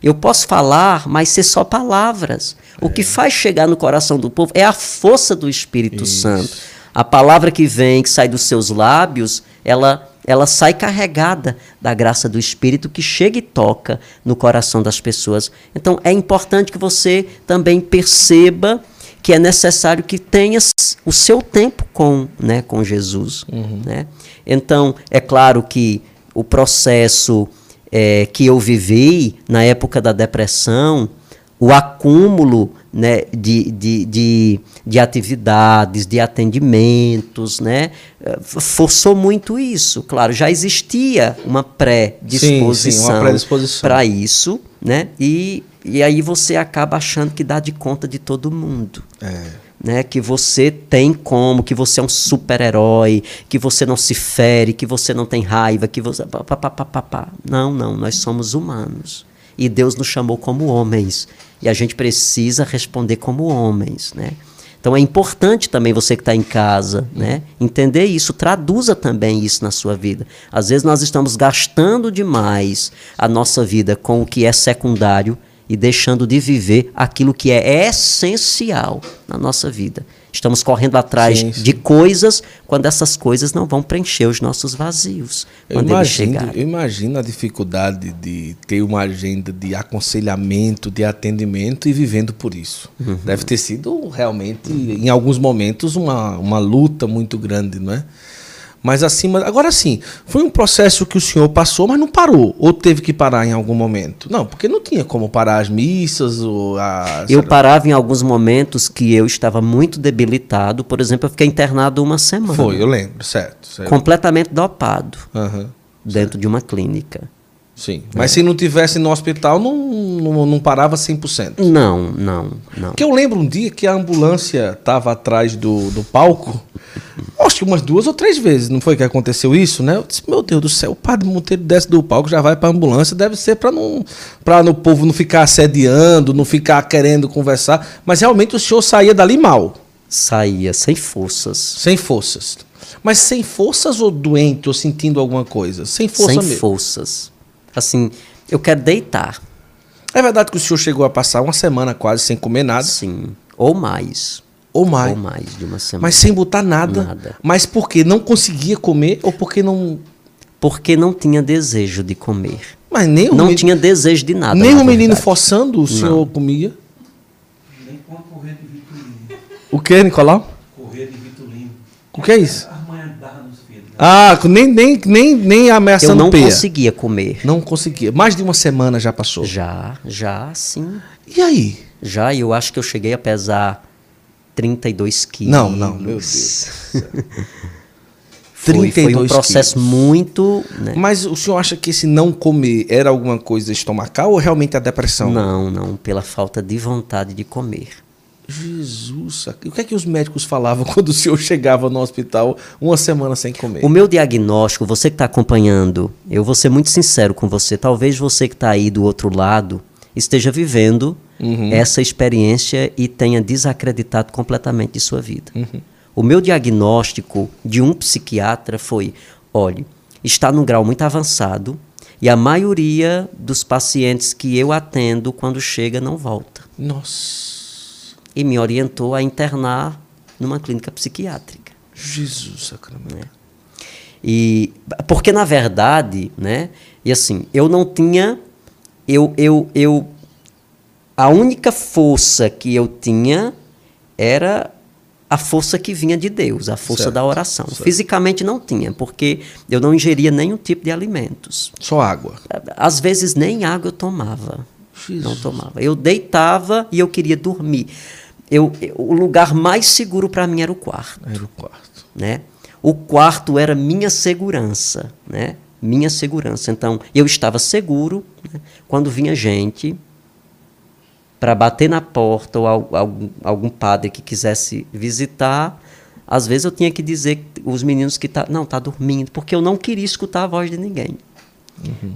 Eu posso falar, mas ser só palavras. O que faz chegar no coração do povo é a força do Espírito Isso. Santo. A palavra que vem, que sai dos seus lábios, ela, ela sai carregada da graça do Espírito que chega e toca no coração das pessoas. Então é importante que você também perceba que é necessário que tenha s- o seu tempo com, né, com Jesus. Né? Então, é claro que o processo eh, que eu vivi na época da depressão, o acúmulo né, de, de, de, de atividades, de atendimentos, né, forçou muito isso. Claro, já existia uma pré-disposição sim, uma predisposição. para isso, né? E, e aí você acaba achando que dá de conta de todo mundo. É. Né, que você tem como, que você é um super-herói, que você não se fere, que você não tem raiva, que você. pá, pá, pá, pá, pá. Não, não, nós somos humanos. E Deus nos chamou como homens. E a gente precisa responder como homens. Né? Então é importante também você que está em casa né, entender isso, traduza também isso na sua vida. Às vezes nós estamos gastando demais a nossa vida com o que é secundário e deixando de viver aquilo que é essencial na nossa vida. Estamos correndo atrás Sim, sim. de coisas quando essas coisas não vão preencher os nossos vazios Eu quando eles imagino, chegarem. eu imagino a dificuldade de ter uma agenda de aconselhamento, de atendimento e vivendo por isso. Uhum. Deve ter sido realmente, em alguns momentos, uma, uma luta muito grande, não é? Mas acima. Agora sim, foi um processo que o senhor passou, mas não parou. Ou teve que parar em algum momento? Não, porque não tinha como parar as missas, ou a. Eu parava em alguns momentos que eu estava muito debilitado. Por exemplo, eu fiquei internado uma semana. Foi, eu lembro, certo. certo. Completamente dopado Aham, dentro de uma clínica. Sim. Mas se não tivesse no hospital, não, não, não parava 100%. Não, não, não. Porque eu lembro um dia que a ambulância estava atrás do, do palco, acho que umas duas ou três vezes, não foi que aconteceu isso, né? Eu disse, meu Deus do céu, o padre Monteiro desce do palco, já vai para a ambulância, deve ser para não, para o povo não ficar assediando, não ficar querendo conversar, mas realmente o senhor saía dali mal, Saía sem forças. sem forças. Mas sem forças ou doente, ou sentindo alguma coisa? Sem força sem mesmo. forças. Assim, eu quero deitar. É verdade que o senhor chegou a passar uma semana quase sem comer nada, Sim. Ou mais. ou mais. Ou mais de uma semana. Mas sem botar nada. Nada. Mas porque não conseguia comer ou porque não. Porque não tinha desejo de comer. Mas nem o Não menino, tinha desejo de nada. nem o menino forçando o senhor comia. Nem com a correr de Vitulino. O que, Nicolau? Correr de Vitulino. O que é isso? As mães davam nos filhos. né? Ah, nem, nem, nem, nem Eu ameaçando não peia. conseguia comer. Não conseguia. Mais de uma semana já passou. Já, já, sim. E aí? Já, eu acho que eu cheguei a pesar 32 quilos. Não, não, meu Deus. Foi, foi um 32 processo quilos. muito. né? Mas o senhor acha que esse não comer era alguma coisa estomacal ou realmente a depressão? Não, não, pela falta de vontade de comer. Jesus, o que é que os médicos falavam quando o senhor chegava no hospital uma semana sem comer? O meu diagnóstico, você que está acompanhando, eu vou ser muito sincero com você. Talvez você que está aí do outro lado esteja vivendo essa experiência e tenha desacreditado completamente de sua vida. O meu diagnóstico de um psiquiatra foi: olhe, está num grau muito avançado e a maioria dos pacientes que eu atendo, quando chega, não volta. Nossa, E me orientou a internar numa clínica psiquiátrica. Jesus sacramento. E porque na verdade, né? E assim, eu não tinha eu eu eu a única força que eu tinha era a força que vinha de Deus, a força Certo, da oração. certo. Fisicamente não tinha, porque eu não ingeria nenhum tipo de alimentos. Só água. Às vezes nem água eu tomava. Jesus. Não tomava. Eu deitava e eu queria dormir. Eu, eu- o lugar mais seguro para mim era o quarto Era o quarto. né? O quarto era minha segurança, né? Minha segurança. Então, eu estava seguro né? quando vinha gente para bater na porta ou al- algum, algum padre que quisesse visitar. Às vezes eu tinha que dizer os meninos que tá, não tá dormindo, porque eu não queria escutar a voz de ninguém.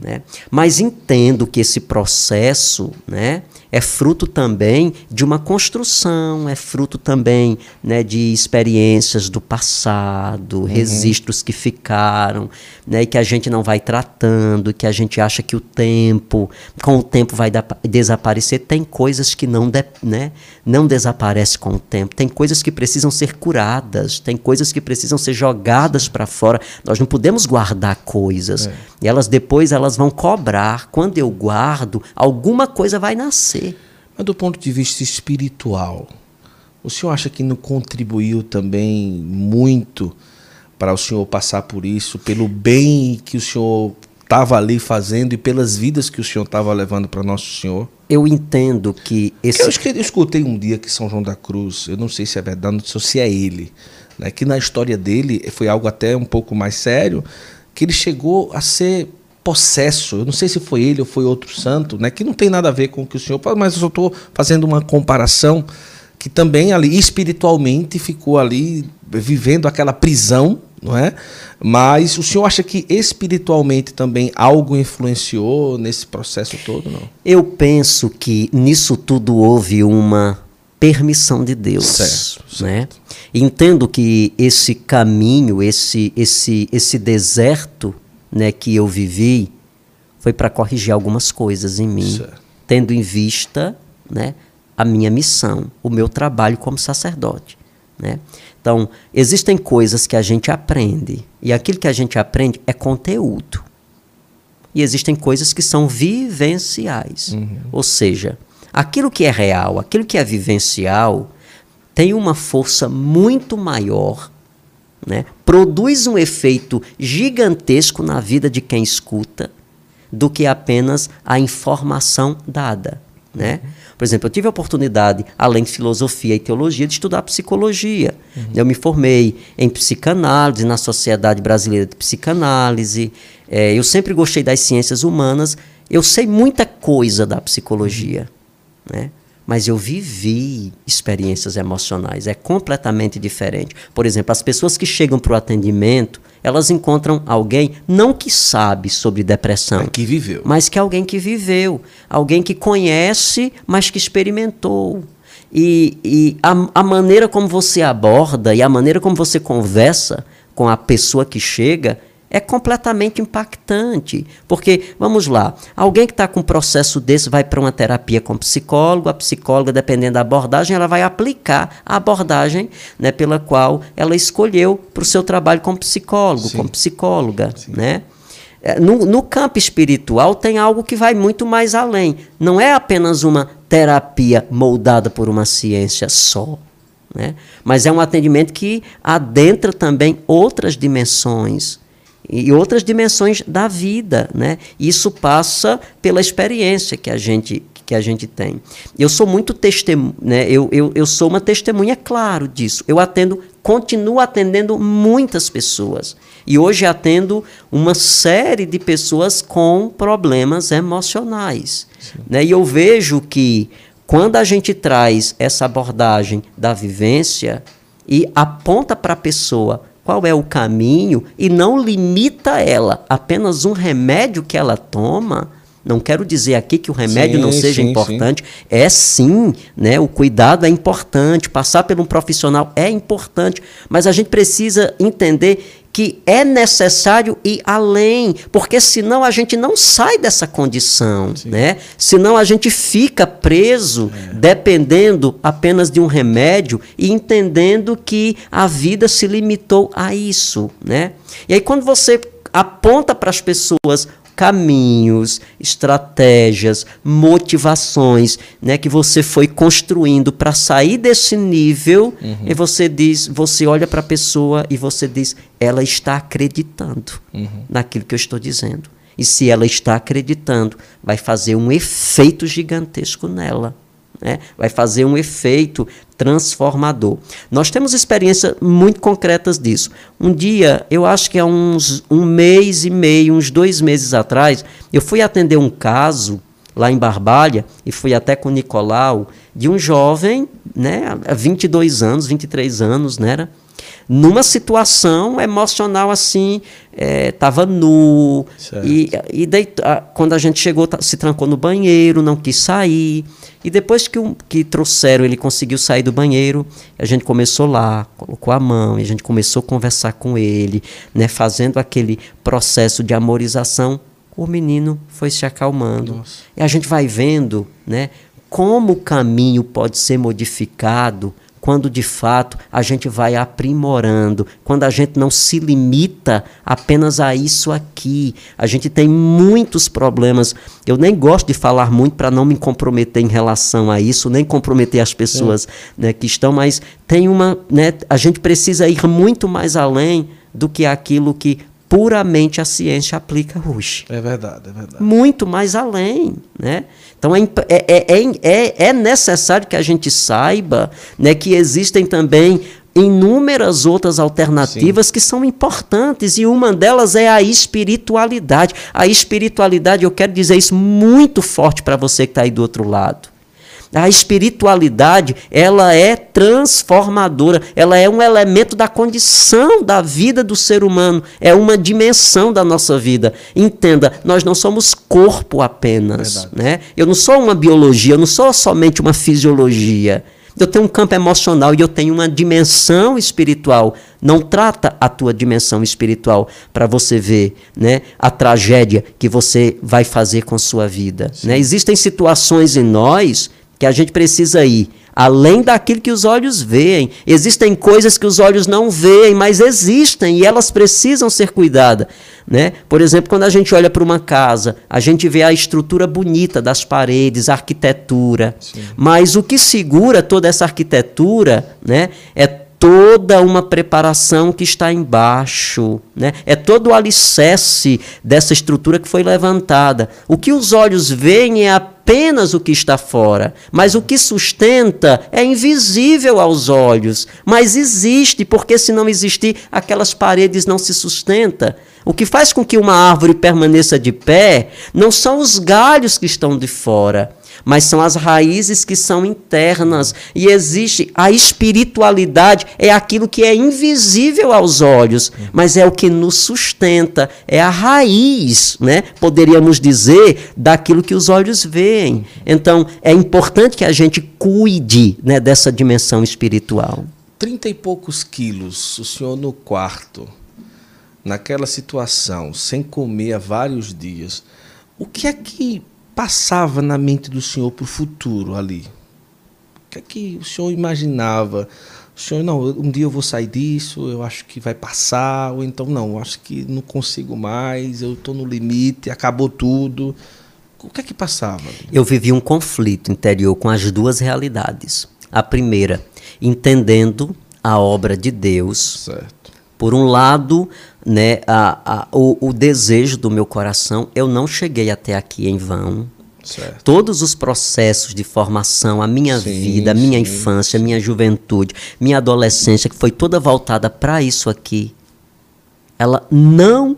Né? Mas entendo que esse processo né, é fruto também de uma construção, é fruto também né, de experiências do passado, registros que ficaram, né, e que a gente não vai tratando, que a gente acha que o tempo, com o tempo vai da- desaparecer. Tem coisas que não, de- né, não desaparecem com o tempo, tem coisas que precisam ser curadas, tem coisas que precisam ser jogadas para fora. Nós não podemos guardar coisas. E elas depois elas vão cobrar. Quando eu guardo, alguma coisa vai nascer. Mas do ponto de vista espiritual, o senhor acha que não contribuiu também muito para o senhor passar por isso, pelo bem que o senhor estava ali fazendo e pelas vidas que o senhor estava levando para Nosso Senhor? Eu entendo que esse Eu, acho que eu escutei um dia que São João da Cruz, eu não sei se é verdade, não sei se é ele, né, que na história dele foi algo até um pouco mais sério, que ele chegou a ser possesso. Eu não sei se foi ele ou foi outro santo, né, que não tem nada a ver com o que o senhor fala, mas eu só estou fazendo uma comparação que também ali espiritualmente ficou ali vivendo aquela prisão, não é? Mas o senhor acha que espiritualmente também algo influenciou nesse processo todo, não? Eu penso que nisso tudo houve uma permissão de Deus, Certo, né? Entendo que esse caminho, esse esse esse deserto, né, que eu vivi, foi para corrigir algumas coisas em mim, Certo. tendo em vista, né, a minha missão, o meu trabalho como sacerdote, né? Então, existem coisas que a gente aprende, e aquilo que a gente aprende é conteúdo. E existem coisas que são vivenciais. Ou seja, aquilo que é real, aquilo que é vivencial, tem uma força muito maior, né? Produz um efeito gigantesco na vida de quem escuta, do que apenas a informação dada. Né? Por exemplo, eu tive a oportunidade, além de filosofia e teologia, de estudar psicologia. Eu me formei em psicanálise, na Sociedade Brasileira de Psicanálise. Eh, eu sempre gostei das ciências humanas. Eu sei muita coisa da psicologia, né? Mas eu vivi experiências emocionais. É completamente diferente. Por exemplo, as pessoas que chegam para o atendimento, elas encontram alguém não que sabe sobre depressão, Que viveu. mas que é alguém que viveu, alguém que conhece, mas que experimentou. E, e a, a maneira como você aborda e a maneira como você conversa com a pessoa que chega é completamente impactante. Porque, vamos lá, alguém que está com um processo desse vai para uma terapia com psicólogo, a psicóloga, dependendo da abordagem, ela vai aplicar a abordagem né, pela qual ela escolheu para o seu trabalho como psicólogo, Sim. como psicóloga. Né? É, No, no campo espiritual tem algo que vai muito mais além. Não é apenas uma terapia moldada por uma ciência só. Né? Mas é um atendimento que adentra também outras dimensões e outras dimensões da vida. Né? Isso passa pela experiência que a gente, que a gente tem. Eu sou muito testemunha, né? eu, eu, eu sou uma testemunha, claro, disso. Eu atendo, continuo atendendo muitas pessoas. E hoje atendo uma série de pessoas com problemas emocionais. Né? E eu vejo que quando a gente traz essa abordagem da vivência e aponta para a pessoa qual é o caminho e não limita ela apenas um remédio que ela toma, não quero dizer aqui que o remédio Sim, não seja sim, importante. É sim, né? O cuidado é importante, passar por um profissional é importante, mas a gente precisa entender que é necessário ir além, porque senão a gente não sai dessa condição, né? Senão a gente fica preso, dependendo apenas de um remédio e entendendo que a vida se limitou a isso, né? E aí quando você aponta para as pessoas caminhos, estratégias, motivações, né, que você foi construindo para sair desse nível, e você diz, você olha para a pessoa e você diz, ela está acreditando naquilo que eu estou dizendo. E se ela está acreditando, vai fazer um efeito gigantesco nela. Né? Vai fazer um efeito transformador. Nós temos experiências muito concretas disso. Um dia, eu acho que há uns um mês e meio, uns dois meses atrás, eu fui atender um caso lá em Barbalha e fui até com o Nicolau de um jovem, né, 22 anos, 23 anos, né, era, numa situação emocional assim, estava nu, Certo. e, e daí, a- quando a gente chegou, se trancou no banheiro, não quis sair, e depois que, o- que trouxeram, ele conseguiu sair do banheiro, a gente começou lá, colocou a mão, e a gente começou a conversar com ele, né, fazendo aquele processo de amorização, o menino foi se acalmando. Nossa. E a gente vai vendo né, como o caminho pode ser modificado quando de fato a gente vai aprimorando, quando a gente não se limita apenas a isso aqui. A gente tem muitos problemas. Eu nem gosto de falar muito para não me comprometer em relação a isso, nem comprometer as pessoas né, que estão, mas tem uma. Né, a gente precisa ir muito mais além do que aquilo que puramente a ciência aplica hoje É verdade, é verdade. muito mais além, né? Então é, é, é, é, é- é necessário que a gente saiba né, que existem também inúmeras outras alternativas que são importantes e uma delas é a espiritualidade. A espiritualidade, eu quero dizer isso muito forte para você que está aí do outro lado. A espiritualidade, ela é transformadora, ela é um elemento da condição da vida do ser humano, é uma dimensão da nossa vida. Entenda, nós não somos corpo apenas, Verdade. né? Eu não sou uma biologia, eu não sou somente uma fisiologia. Eu tenho um campo emocional e eu tenho uma dimensão espiritual. Não trata a tua dimensão espiritual para você ver né, a tragédia que você vai fazer com sua vida. Né? Existem situações em nós que a gente precisa ir além daquilo que os olhos veem. Existem coisas que os olhos não veem, mas existem e elas precisam ser cuidadas. Né? Por exemplo, quando a gente olha para uma casa, a gente vê a estrutura bonita das paredes, a arquitetura. Mas o que segura toda essa arquitetura né, é toda uma preparação que está embaixo, né? É todo o alicerce dessa estrutura que foi levantada. O que os olhos veem é apenas o que está fora, mas o que sustenta é invisível aos olhos, mas existe, porque se não existir, aquelas paredes não se sustentam. O que faz com que uma árvore permaneça de pé não são os galhos que estão de fora, mas são as raízes que são internas. E existe a espiritualidade, é aquilo que é invisível aos olhos, mas é o que nos sustenta, é a raiz, né? Poderíamos dizer, daquilo que os olhos veem. Então, é importante que a gente cuide né, dessa dimensão espiritual. Trinta e poucos quilos, o senhor no quarto, naquela situação, sem comer há vários dias. O que é que passava na mente do senhor para o futuro ali? O que é que o senhor imaginava? O senhor, não, um dia eu vou sair disso, eu acho que vai passar, ou então, não, eu acho que não consigo mais, eu estou no limite, acabou tudo. O que é que passava? ali? Eu vivi um conflito interior com as duas realidades. A primeira, entendendo a obra de Deus. Certo. Por um lado, né, a, a, o, o desejo do meu coração, eu não cheguei até aqui em vão. Certo. Todos os processos de formação, a minha Sim, vida, a minha sim, infância, a minha juventude, minha adolescência, que foi toda voltada para isso aqui, ela não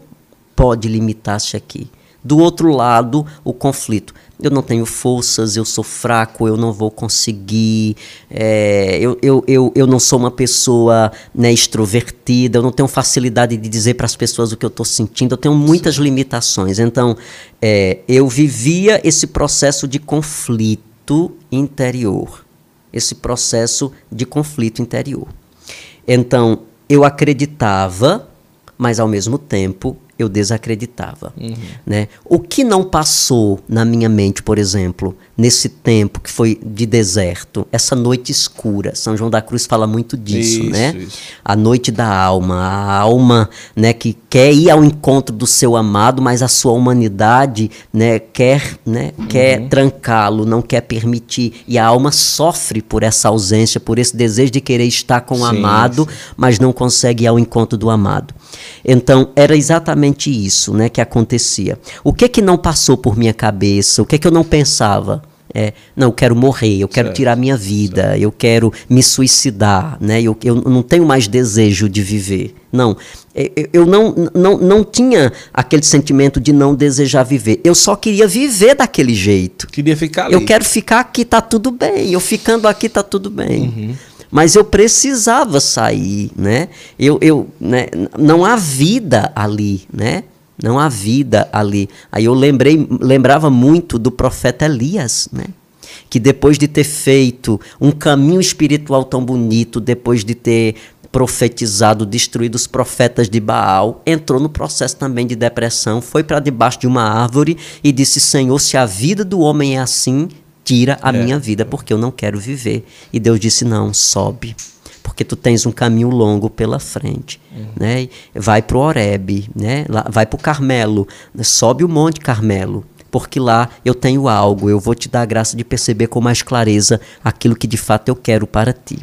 pode limitar-se aqui. Do outro lado, o conflito. Eu não tenho forças, eu sou fraco, eu não vou conseguir, é, eu, eu, eu, eu não sou uma pessoa né, extrovertida, eu não tenho facilidade de dizer para as pessoas o que eu estou sentindo, eu tenho muitas limitações. Então, é, eu vivia esse processo de conflito interior, esse processo de conflito interior. Então, eu acreditava, mas ao mesmo tempo eu desacreditava. Uhum. Né? O que não passou na minha mente, por exemplo, nesse tempo que foi de deserto, essa noite escura. São João da Cruz fala muito disso, isso, né? Isso. A noite da alma, a alma, né, que quer ir ao encontro do seu amado, mas a sua humanidade, né, quer, né, uhum. quer trancá-lo, não quer permitir, e a alma sofre por essa ausência, por esse desejo de querer estar com sim, o amado, sim. mas não consegue ir ao encontro do amado. Então, era exatamente isso, né, que acontecia. O que que não passou por minha cabeça? O que que eu não pensava? É, não, eu quero morrer, eu quero certo, tirar minha vida, certo. eu quero me suicidar, né? eu, eu não tenho mais desejo de viver. Não, eu, eu não, não, não tinha aquele sentimento de não desejar viver. Eu só queria viver daquele jeito. Queria ficar ali. Eu quero ficar aqui, tá tudo bem. Eu ficando aqui, tá tudo bem. Uhum. Mas eu precisava sair, né? Eu, eu, né? Não há vida ali, né? Não há vida ali. Aí eu lembrei, lembrava muito do profeta Elias, né? Que depois de ter feito um caminho espiritual tão bonito, depois de ter profetizado, destruído os profetas de Baal, entrou no processo também de depressão, foi para debaixo de uma árvore e disse: Senhor, se a vida do homem é assim, tira a é. minha vida, porque eu não quero viver. E Deus disse: Não, sobe porque tu tens um caminho longo pela frente, uhum. né? Vai para o Oreb, né? vai para o Carmelo, sobe o Monte Carmelo, porque lá eu tenho algo, eu vou te dar a graça de perceber com mais clareza aquilo que de fato eu quero para ti.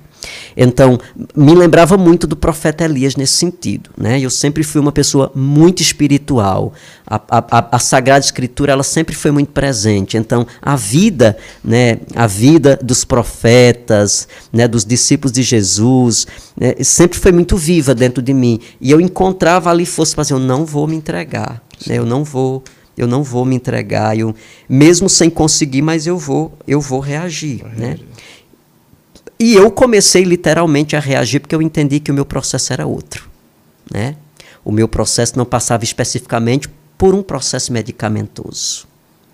Então, me lembrava muito do profeta Elias nesse sentido. Né? Eu sempre fui uma pessoa muito espiritual. A, a, a, Sagrada Escritura ela sempre foi muito presente. Então, a vida, né, a vida dos profetas, né, dos discípulos de Jesus, né, sempre foi muito viva dentro de mim. E eu encontrava ali força para dizer, eu não vou me entregar. Né, eu não vou eu não vou me entregar, eu, mesmo sem conseguir, mas eu vou, eu vou reagir, né? E eu comecei literalmente a reagir porque eu entendi que o meu processo era outro. Né? O meu processo não passava especificamente por um processo medicamentoso.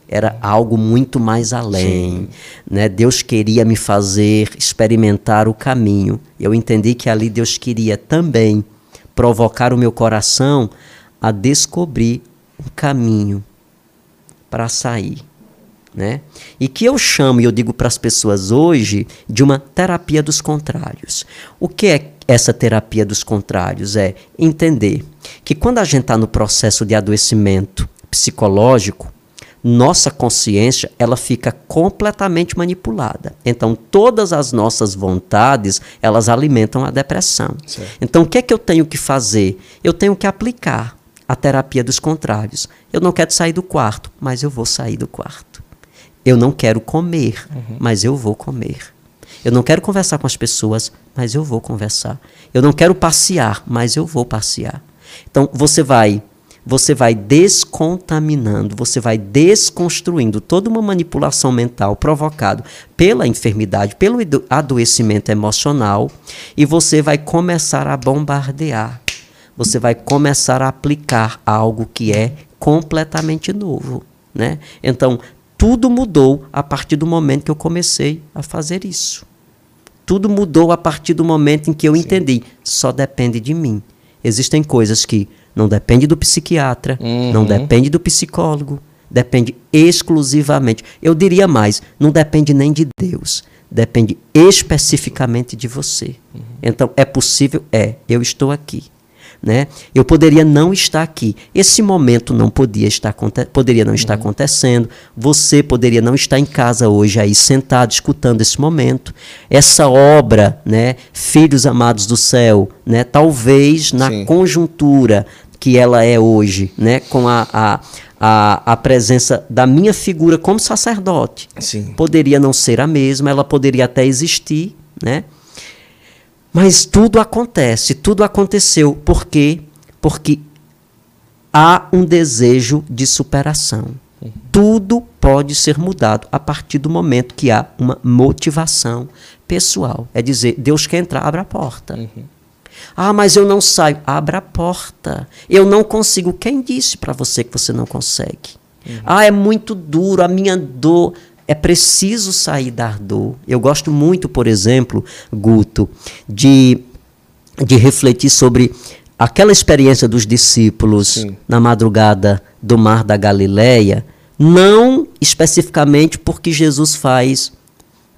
Era algo muito mais além. Né? Deus queria me fazer experimentar o caminho. Eu entendi que ali Deus queria também provocar o meu coração a descobrir um caminho para sair né? E que eu chamo, e eu digo para as pessoas hoje, de uma terapia dos contrários. O que é essa terapia dos contrários? É entender que quando a gente está no processo de adoecimento psicológico, nossa consciência ela fica completamente manipulada. Então todas as nossas vontades elas alimentam a depressão. Certo. Então o que é que eu tenho que fazer? Eu tenho que aplicar a terapia dos contrários. Eu não quero sair do quarto, mas eu vou sair do quarto. Eu não quero comer, uhum. mas eu vou comer. Eu não quero conversar com as pessoas, mas eu vou conversar. Eu não quero passear, mas eu vou passear. Então você vai você vai descontaminando, você vai desconstruindo toda uma manipulação mental provocada pela enfermidade, pelo adoecimento emocional, e você vai começar a bombardear. Você vai começar a aplicar algo que é completamente novo. Né? Então, tudo mudou a partir do momento que eu comecei a fazer isso. Tudo mudou a partir do momento em que eu Sim. entendi. Só depende de mim. Existem coisas que não dependem do psiquiatra, uhum. não depende do psicólogo, depende exclusivamente. Eu diria mais, não depende nem de Deus, depende especificamente de você. Uhum. Então, é possível? É, eu estou aqui. Né? Eu poderia não estar aqui. Esse momento não podia estar poderia não estar uhum. acontecendo. Você poderia não estar em casa hoje aí sentado escutando esse momento. Essa obra, né, Filhos amados do céu, né, talvez na Sim. conjuntura que ela é hoje, né, com a, a a, a presença da minha figura como sacerdote. Sim. Poderia não ser a mesma, ela poderia até existir, né? Mas tudo acontece, tudo aconteceu. Por quê? Porque há um desejo de superação. Tudo pode ser mudado a partir do momento que há uma motivação pessoal. É dizer, Deus quer entrar, abra a porta. Ah, mas eu não saio. Abra a porta. Eu não consigo. Quem disse para você que você não consegue? Ah, é muito duro, a minha dor. É preciso sair da dor. Eu gosto muito, por exemplo, Guto, de, de refletir sobre aquela experiência dos discípulos Sim. na madrugada do Mar da Galileia, não especificamente porque Jesus faz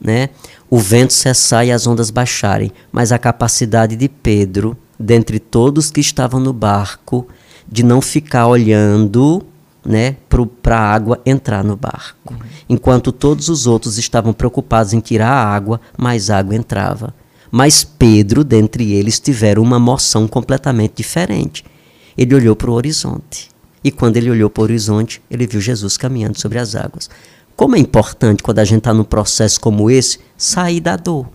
né, o vento cessar e as ondas baixarem, mas a capacidade de Pedro, dentre todos que estavam no barco, de não ficar olhando né, para a água entrar no barco. Enquanto todos os outros estavam preocupados em tirar a água, mais água entrava. Mas Pedro, dentre eles, tiveram uma moção completamente diferente. Ele olhou para o horizonte. E quando ele olhou para o horizonte, ele viu Jesus caminhando sobre as águas. Como é importante, quando a gente está num processo como esse, sair da dor.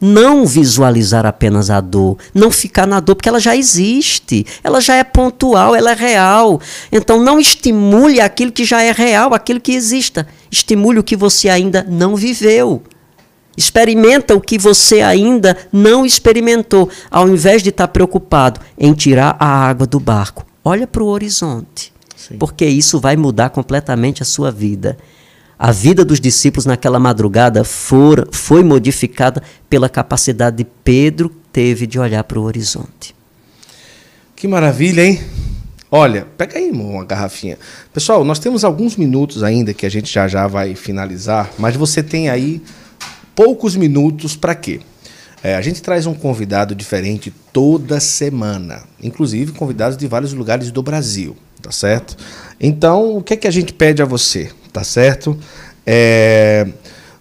Não visualizar apenas a dor, não ficar na dor, porque ela já existe, ela já é pontual, ela é real. Então não estimule aquilo que já é real, aquilo que exista. Estimule o que você ainda não viveu. Experimenta o que você ainda não experimentou, ao invés de estar preocupado em tirar a água do barco. Olha para o horizonte, porque isso vai mudar completamente a sua vida. A vida dos discípulos naquela madrugada for, foi modificada pela capacidade de Pedro teve de olhar para o horizonte. Que maravilha, hein? Olha, pega aí uma garrafinha. Pessoal, nós temos alguns minutos ainda que a gente já já vai finalizar, mas você tem aí poucos minutos para quê? É, a gente traz um convidado diferente toda semana, inclusive convidados de vários lugares do Brasil, tá certo? Então, o que é que a gente pede a você, tá certo? É,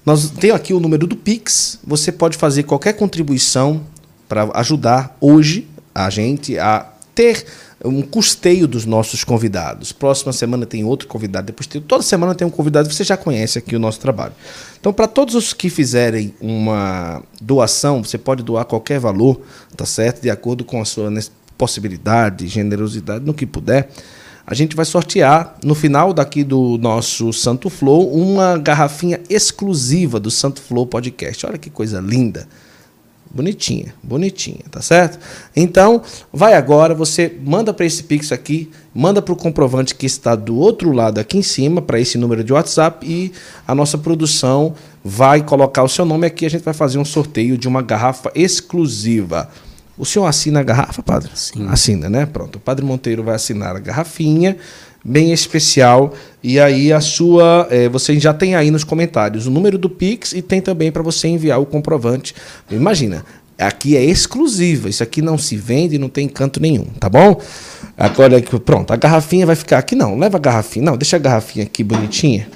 nós tem aqui o número do Pix. Você pode fazer qualquer contribuição para ajudar hoje a gente a ter um custeio dos nossos convidados. Próxima semana tem outro convidado, depois tem, toda semana tem um convidado, você já conhece aqui o nosso trabalho. Então, para todos os que fizerem uma doação, você pode doar qualquer valor, tá certo? De acordo com a sua possibilidade, generosidade, no que puder. A gente vai sortear no final daqui do nosso Santo Flow uma garrafinha exclusiva do Santo Flow Podcast. Olha que coisa linda. Bonitinha, bonitinha, tá certo? Então, vai agora, você manda para esse Pix aqui, manda para o comprovante que está do outro lado aqui em cima, para esse número de WhatsApp, e a nossa produção vai colocar o seu nome aqui. A gente vai fazer um sorteio de uma garrafa exclusiva. O senhor assina a garrafa, padre? Sim. Assina, né? Pronto. O padre Monteiro vai assinar a garrafinha, bem especial. E aí a sua. eh, você já tem aí nos comentários o número do Pix e tem também para você enviar o comprovante. Imagina, aqui é exclusiva. Isso aqui não se vende, não tem canto nenhum, tá bom? Agora que pronto, a garrafinha vai ficar aqui. Não, leva a garrafinha. Não, deixa a garrafinha aqui bonitinha.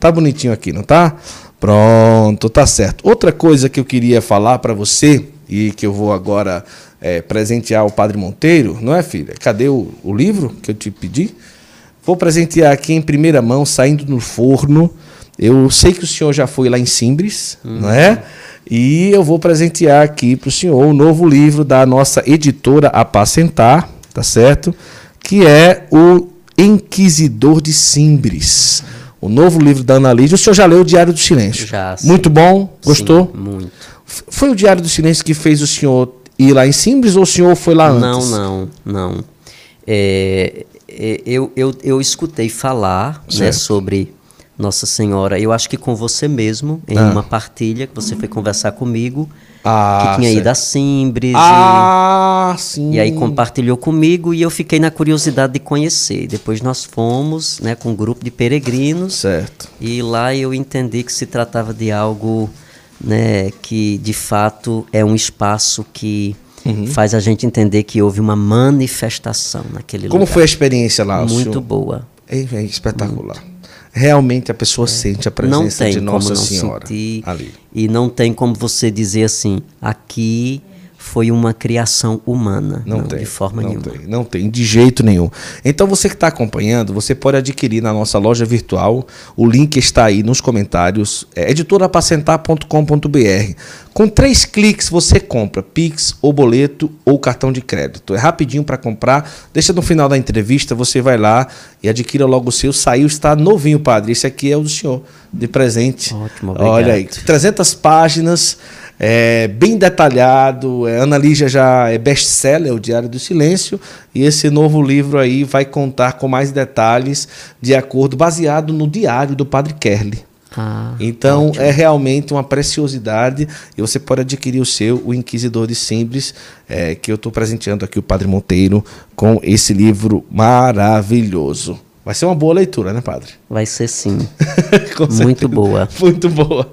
Tá bonitinho aqui, não tá? Pronto, tá certo. Outra coisa que eu queria falar para você e que eu vou agora eh, presentear o Padre Monteiro, não é, filha? Cadê o, o livro que eu te pedi? Vou presentear aqui em primeira mão, saindo no forno. Eu sei que o senhor já foi lá em Simbres, não é? E eu vou presentear aqui para o senhor o novo livro da nossa editora Apacentar, tá certo? Que é o Inquisidor de Simbres. O novo livro da Ana Lídia. O senhor já leu o Diário do Silêncio? Já, sim. Muito bom? Gostou? Sim, muito. Foi o Diário do Silêncio que fez o senhor ir lá em Simbres ou o senhor foi lá Não, antes? não, não. É, é, eu, eu, eu escutei falar né, sobre Nossa Senhora, eu acho que com você mesmo, em Ah. uma partilha que você foi conversar comigo, Ah, que tinha certo. ido a Simbres Ah, sim. e, e aí compartilhou comigo e eu fiquei na curiosidade de conhecer. Depois nós fomos né, com um grupo de peregrinos Certo. e lá eu entendi que se tratava de algo né, que de fato é um espaço que Uhum. faz a gente entender que houve uma manifestação naquele Como lugar. foi a experiência lá? Muito senhor? boa. É, é espetacular. Realmente a pessoa sente a presença de como Nossa Senhora ali. e não tem como você dizer assim, aqui foi uma criação humana. Não, tem. De forma não nenhuma. Tem, não tem, de jeito nenhum. Então você que está acompanhando, você pode adquirir na nossa loja virtual. O link está aí nos comentários. É editorapacentar.com.br. Com três cliques você compra Pix, ou boleto ou cartão de crédito. É rapidinho para comprar. Deixa no final da entrevista, você vai lá e adquira logo o seu. Saiu, está novinho, padre. Esse aqui é o do senhor, de presente. Ótimo, obrigado. Olha aí, 300 páginas é, bem detalhado. É, Ana Lígia já é best-seller, o Diário do Silêncio, e esse novo livro aí vai contar com mais detalhes de acordo, baseado no diário do Padre Kerley. Ah, Então é realmente uma preciosidade e você pode adquirir o seu, o Inquisidor de Simbres, é, que eu estou presenteando aqui o Padre Monteiro com esse livro maravilhoso. Vai ser uma boa leitura, né, Padre? vai ser sim. Com Muito boa. Muito boa.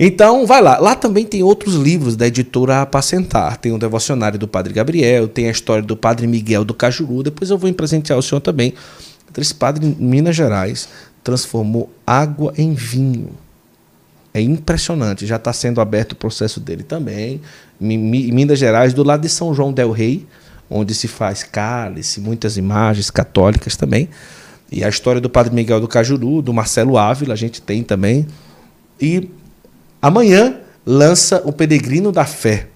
Então, vai lá. Lá também tem outros livros da editora Apacentar. Tem o Devocionário do Padre Gabriel, tem a história do Padre Miguel do Cajuru. Depois eu vou presentear o senhor também. Esse padre em Minas Gerais transformou água em vinho. É impressionante. Já está sendo aberto o processo dele também. Em Minas Gerais, do lado de São João del Rei, onde se faz cálice, muitas imagens católicas também. E a história do Padre Miguel do Cajuru, do Marcelo Ávila, a gente tem também. E amanhã lança o Peregrino da Fé.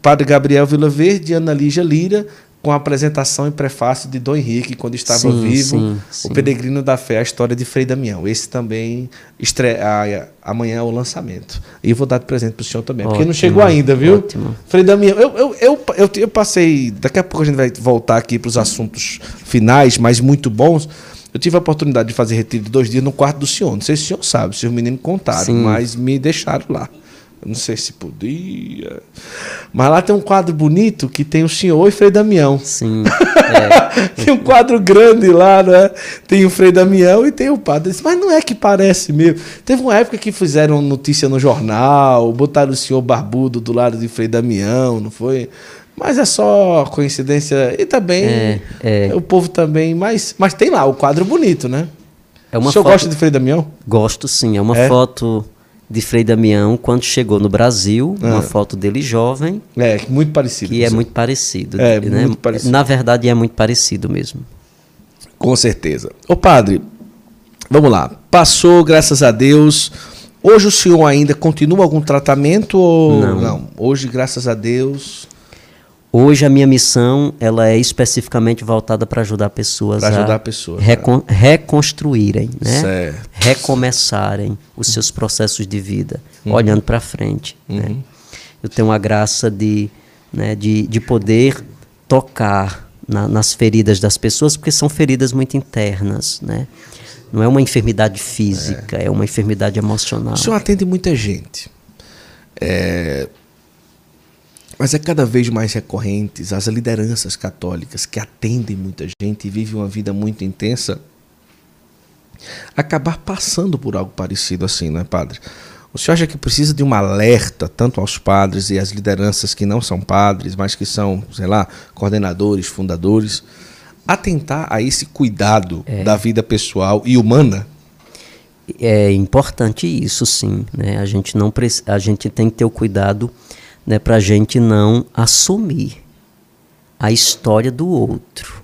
Padre Gabriel Vila Verde e Ana Lígia Lira, com a apresentação e prefácio de Dom Henrique, quando estava Sim, vivo. sim, o sim. Peregrino da Fé, a história de Frei Damião. Esse também estreia amanhã é o lançamento. E vou dar de presente para o senhor também, porque não Ótimo, chegou ainda, viu? ótimo. Frei Damião, eu, eu, eu, eu, eu passei. Daqui a pouco a gente vai voltar aqui para os assuntos finais, mas muito bons. Eu tive a oportunidade de fazer retiro de dois dias no quarto do senhor. Não sei se o senhor sabe, se os meninos contaram, mas me deixaram lá. Não sei se podia. Mas lá tem um quadro bonito que tem o senhor e Frei Damião. Sim. É, Tem um quadro grande lá, né? Tem o Frei Damião e tem o padre. Mas não é que parece mesmo. Teve uma época que fizeram notícia no jornal, botaram o senhor barbudo do lado de Frei Damião, não foi? Mas é só coincidência. E também É, é. o povo também. Mas, mas tem lá o quadro bonito, né? é uma o senhor foto... gosta de Frei Damião? Gosto sim. É uma É? foto de Frei Damião quando chegou no Brasil, Ah. uma foto dele jovem, É, muito parecido. que é muito parecido. É, né? muito parecido. Na verdade, é muito parecido mesmo. Com certeza. Ô padre, vamos lá. Passou, graças a Deus. Hoje o senhor ainda continua algum tratamento ou Não. Hoje, graças a Deus, Hoje a minha missão ela é especificamente voltada para ajudar pessoas Pra ajudar a pessoas, né? recon- reconstruírem, né? Certo. Recomeçarem os seus processos de vida, Uhum. olhando para frente. né? Eu tenho a graça de, né, de, de poder tocar na- nas feridas das pessoas, porque são feridas muito internas, né? Não é uma enfermidade física, é, uma enfermidade emocional. o senhor atende muita gente. É, Mas é cada vez mais recorrentes as lideranças católicas que atendem muita gente e vivem uma vida muito intensa acabar passando por algo parecido assim, não é, padre? O senhor acha que precisa de um alerta tanto aos padres e às lideranças que não são padres, mas que são, sei lá, coordenadores, fundadores, atentar a esse cuidado da vida pessoal e humana? É importante isso, sim. Né? A, gente não a gente tem que ter o cuidado né, para a gente não assumir a história do outro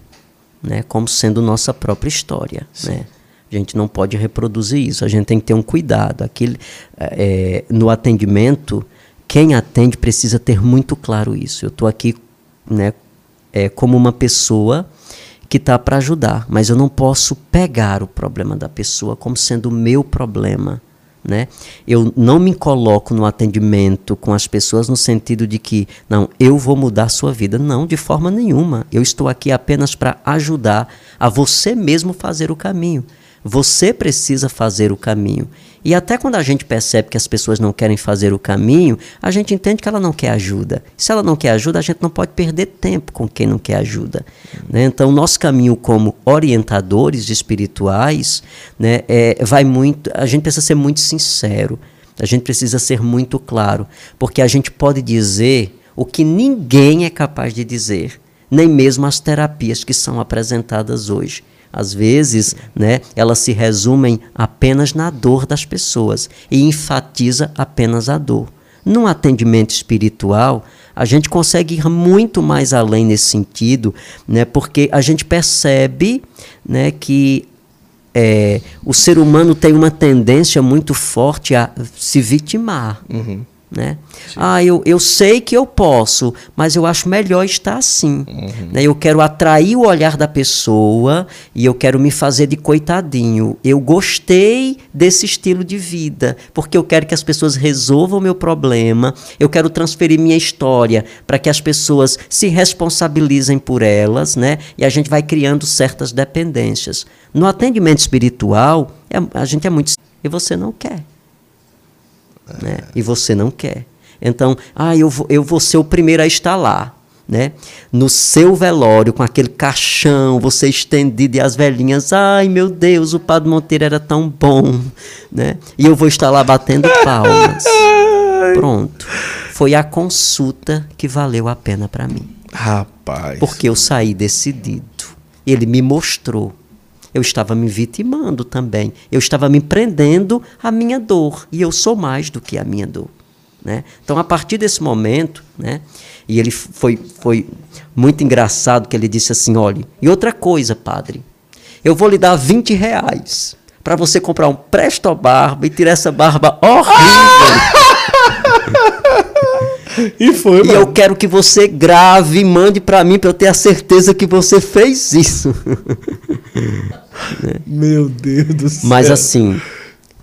né, como sendo nossa própria história. Né? A gente não pode reproduzir isso. A gente tem que ter um cuidado. Aquele, é, no atendimento, quem atende precisa ter muito claro isso. Eu estou aqui né, é, como uma pessoa que está para ajudar, mas eu não posso pegar o problema da pessoa como sendo o meu problema. Né? Eu não me coloco no atendimento com as pessoas no sentido de que, não, eu vou mudar sua vida. Não, de forma nenhuma. Eu estou aqui apenas para ajudar a você mesmo fazer o caminho. Você precisa fazer o caminho. E até quando a gente percebe que as pessoas não querem fazer o caminho, a gente entende que ela não quer ajuda. Se ela não quer ajuda, a gente não pode perder tempo com quem não quer ajuda. Né? Então, nosso caminho como orientadores espirituais né, é, vai muito. A gente precisa ser muito sincero. A gente precisa ser muito claro. Porque a gente pode dizer o que ninguém é capaz de dizer, nem mesmo as terapias que são apresentadas hoje. Às vezes, né, elas se resumem apenas na dor das pessoas e enfatiza apenas a dor. Num atendimento espiritual, a gente consegue ir muito mais além nesse sentido, né? porque a gente percebe né, que é, o ser humano tem uma tendência muito forte a se vitimar. Uhum. Né? Ah, eu, eu sei que eu posso, mas eu acho melhor estar assim. Uhum. Né? Eu quero atrair o olhar da pessoa e eu quero me fazer de coitadinho. Eu gostei desse estilo de vida, porque eu quero que as pessoas resolvam o meu problema, eu quero transferir minha história para que as pessoas se responsabilizem por elas, né? e a gente vai criando certas dependências. No atendimento espiritual, é, a gente é muito. E você não quer né? E você não quer. Então, ah, eu vou, eu vou ser o primeiro a estar lá. Né? No seu velório, com aquele caixão, você estendido e as velhinhas, ai meu Deus, o Padre Monteiro era tão bom, né? E eu vou estar lá batendo palmas. Pronto. Foi a consulta que valeu a pena para mim. Rapaz. Porque eu saí decidido. Ele me mostrou eu estava me vitimando também. Eu estava me prendendo à minha dor. E eu sou mais do que a minha dor. Né? Então, a partir desse momento, né, e ele foi, foi muito engraçado que ele disse assim: olhe, e outra coisa, padre, eu vou lhe dar 20 reais para você comprar um Presto Barba e tirar essa barba horrível. E foi, E eu quero que você grave e mande para mim para eu ter a certeza que você fez isso. Meu Deus do céu. Mas assim,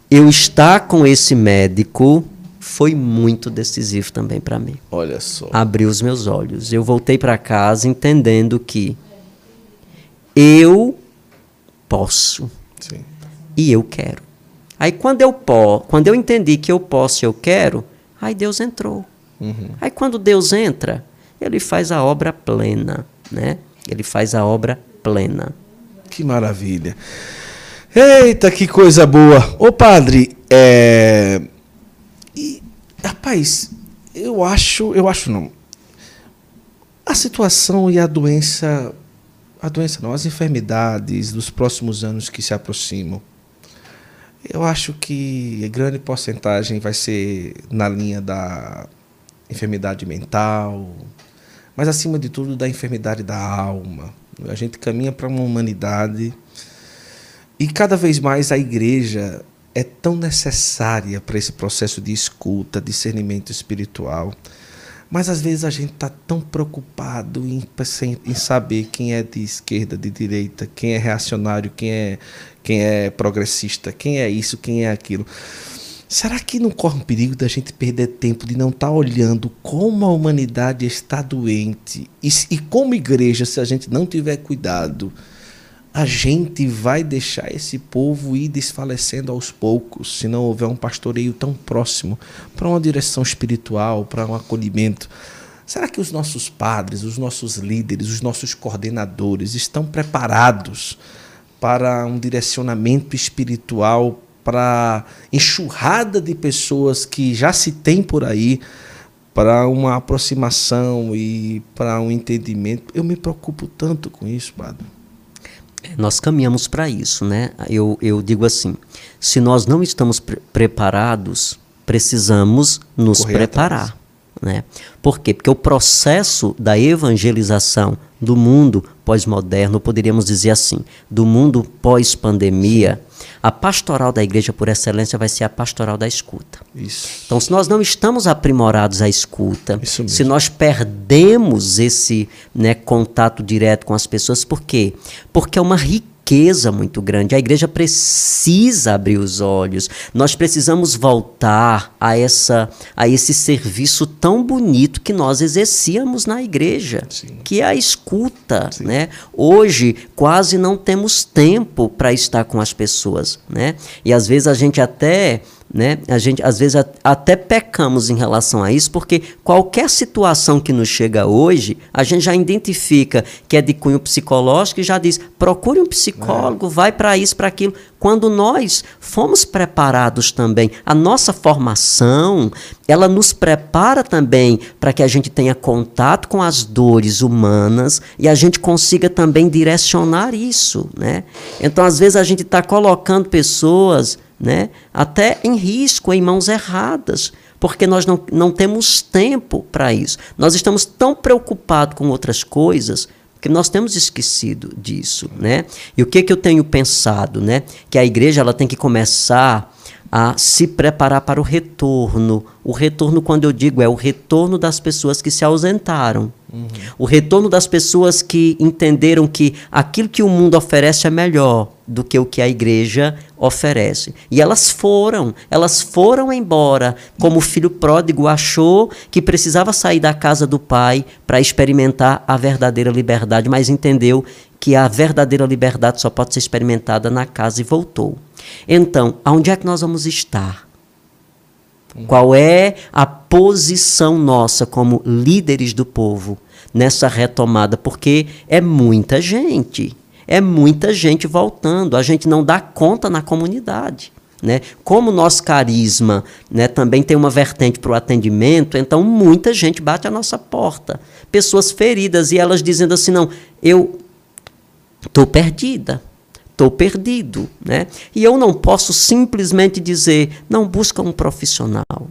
eu estar com esse médico foi muito decisivo também para mim. Olha só. Abriu os meus olhos. Eu voltei para casa entendendo que eu posso Sim. e eu quero. Aí quando eu po, quando eu entendi que eu posso e eu quero, aí Deus entrou. Uhum. Aí quando Deus entra, ele faz a obra plena, né? Ele faz a obra plena. Que maravilha. Eita, que coisa boa. Ô padre, é. E, rapaz, eu acho. Eu acho não. A situação e a doença. A doença não, as enfermidades dos próximos anos que se aproximam. Eu acho que grande porcentagem vai ser na linha da enfermidade mental, mas acima de tudo da enfermidade da alma. A gente caminha para uma humanidade e cada vez mais a igreja é tão necessária para esse processo de escuta, discernimento espiritual. Mas às vezes a gente está tão preocupado em, em, saber quem é de esquerda, de direita, quem é reacionário, quem é, quem é progressista, quem é isso, quem é aquilo. Será que não corre um perigo da gente perder tempo de não estar tá olhando como a humanidade está doente? E, e como igreja, se a gente não tiver cuidado, a gente vai deixar esse povo ir desfalecendo aos poucos, se não houver um pastoreio tão próximo para uma direção espiritual, para um acolhimento. Será que os nossos padres, os nossos líderes, os nossos coordenadores estão preparados para um direcionamento espiritual para enxurrada de pessoas que já se tem por aí, para uma aproximação e para um entendimento. Eu me preocupo tanto com isso, Padre. Nós caminhamos para isso, né? Eu, eu digo assim: se nós não estamos pre preparados, precisamos nos Correr preparar. Né? Por quê? Porque o processo da evangelização do mundo pós-moderno, poderíamos dizer assim, do mundo pós-pandemia, a pastoral da igreja por excelência vai ser a pastoral da escuta. Isso. Então, se nós não estamos aprimorados à escuta, se nós perdemos esse né, contato direto com as pessoas, por quê? Porque é uma riqueza riqueza muito grande. A igreja precisa abrir os olhos. Nós precisamos voltar a essa a esse serviço tão bonito que nós exercíamos na igreja, Sim. que é a escuta, Sim. né? Hoje quase não temos tempo para estar com as pessoas, né? E às vezes a gente até né? A gente às vezes até pecamos em relação a isso, porque qualquer situação que nos chega hoje, a gente já identifica que é de cunho psicológico e já diz: procure um psicólogo, é. vai para isso, para aquilo. Quando nós fomos preparados também, a nossa formação, ela nos prepara também para que a gente tenha contato com as dores humanas e a gente consiga também direcionar isso, né? Então, às vezes a gente está colocando pessoas né? até em risco, em mãos erradas, Porque nós não, não temos tempo para isso. Nós estamos tão preocupados com outras coisas que nós temos esquecido disso, né? E o que que eu tenho pensado, né? Que a igreja ela tem que começar a se preparar para o retorno. O retorno, quando eu digo, é o retorno das pessoas que se ausentaram. Uhum. O retorno das pessoas que entenderam que aquilo que o mundo oferece é melhor do que o que a igreja oferece. E elas foram, elas foram embora, como o filho pródigo achou que precisava sair da casa do pai para experimentar a verdadeira liberdade, mas entendeu que a verdadeira liberdade só pode ser experimentada na casa e voltou. Então, aonde é que nós vamos estar? Qual é a posição nossa como líderes do povo nessa retomada? Porque é muita gente. É muita gente voltando. A gente não dá conta na comunidade. Né? Como o nosso carisma né, também tem uma vertente para o atendimento, então muita gente bate a nossa porta. Pessoas feridas e elas dizendo assim: não, eu estou perdida estou perdido, né? E eu não posso simplesmente dizer, não busca um profissional.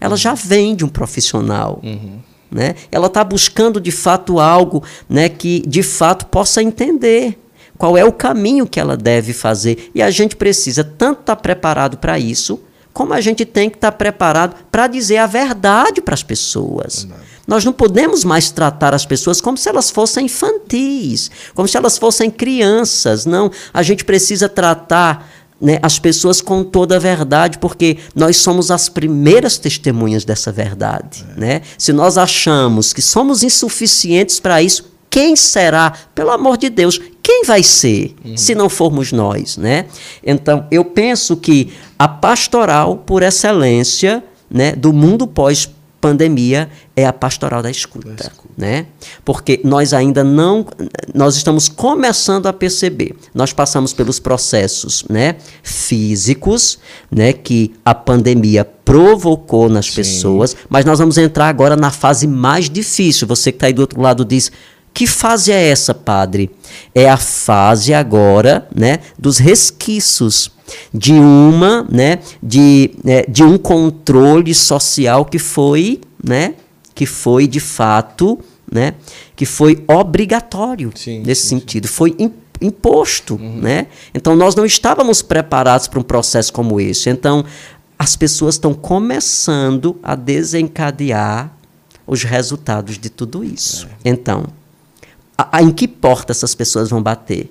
Ela já vem de um profissional, uhum. né? Ela está buscando de fato algo, né, que de fato possa entender qual é o caminho que ela deve fazer. E a gente precisa tanto estar tá preparado para isso, como a gente tem que estar tá preparado para dizer a verdade para as pessoas. Verdade. Nós não podemos mais tratar as pessoas como se elas fossem infantis, como se elas fossem crianças. Não, a gente precisa tratar né, as pessoas com toda a verdade, porque nós somos as primeiras testemunhas dessa verdade. É. Né? Se nós achamos que somos insuficientes para isso, quem será? Pelo amor de Deus, quem vai ser uhum. se não formos nós, né? Então, eu penso que a pastoral por excelência, né, do mundo pós pandemia é a pastoral da escuta, da escuta, né? Porque nós ainda não nós estamos começando a perceber. Nós passamos pelos processos, né, físicos, né, que a pandemia provocou nas Sim. pessoas, mas nós vamos entrar agora na fase mais difícil. Você que está aí do outro lado diz: que fase é essa, padre? É a fase agora, né, dos resquícios de uma, né, de, é, de um controle social que foi, né, que foi de fato, né, que foi obrigatório sim, nesse sim, sentido, sim. foi imposto, uhum. né? Então nós não estávamos preparados para um processo como esse. Então as pessoas estão começando a desencadear os resultados de tudo isso. É. Então, a, a, em que porta essas pessoas vão bater?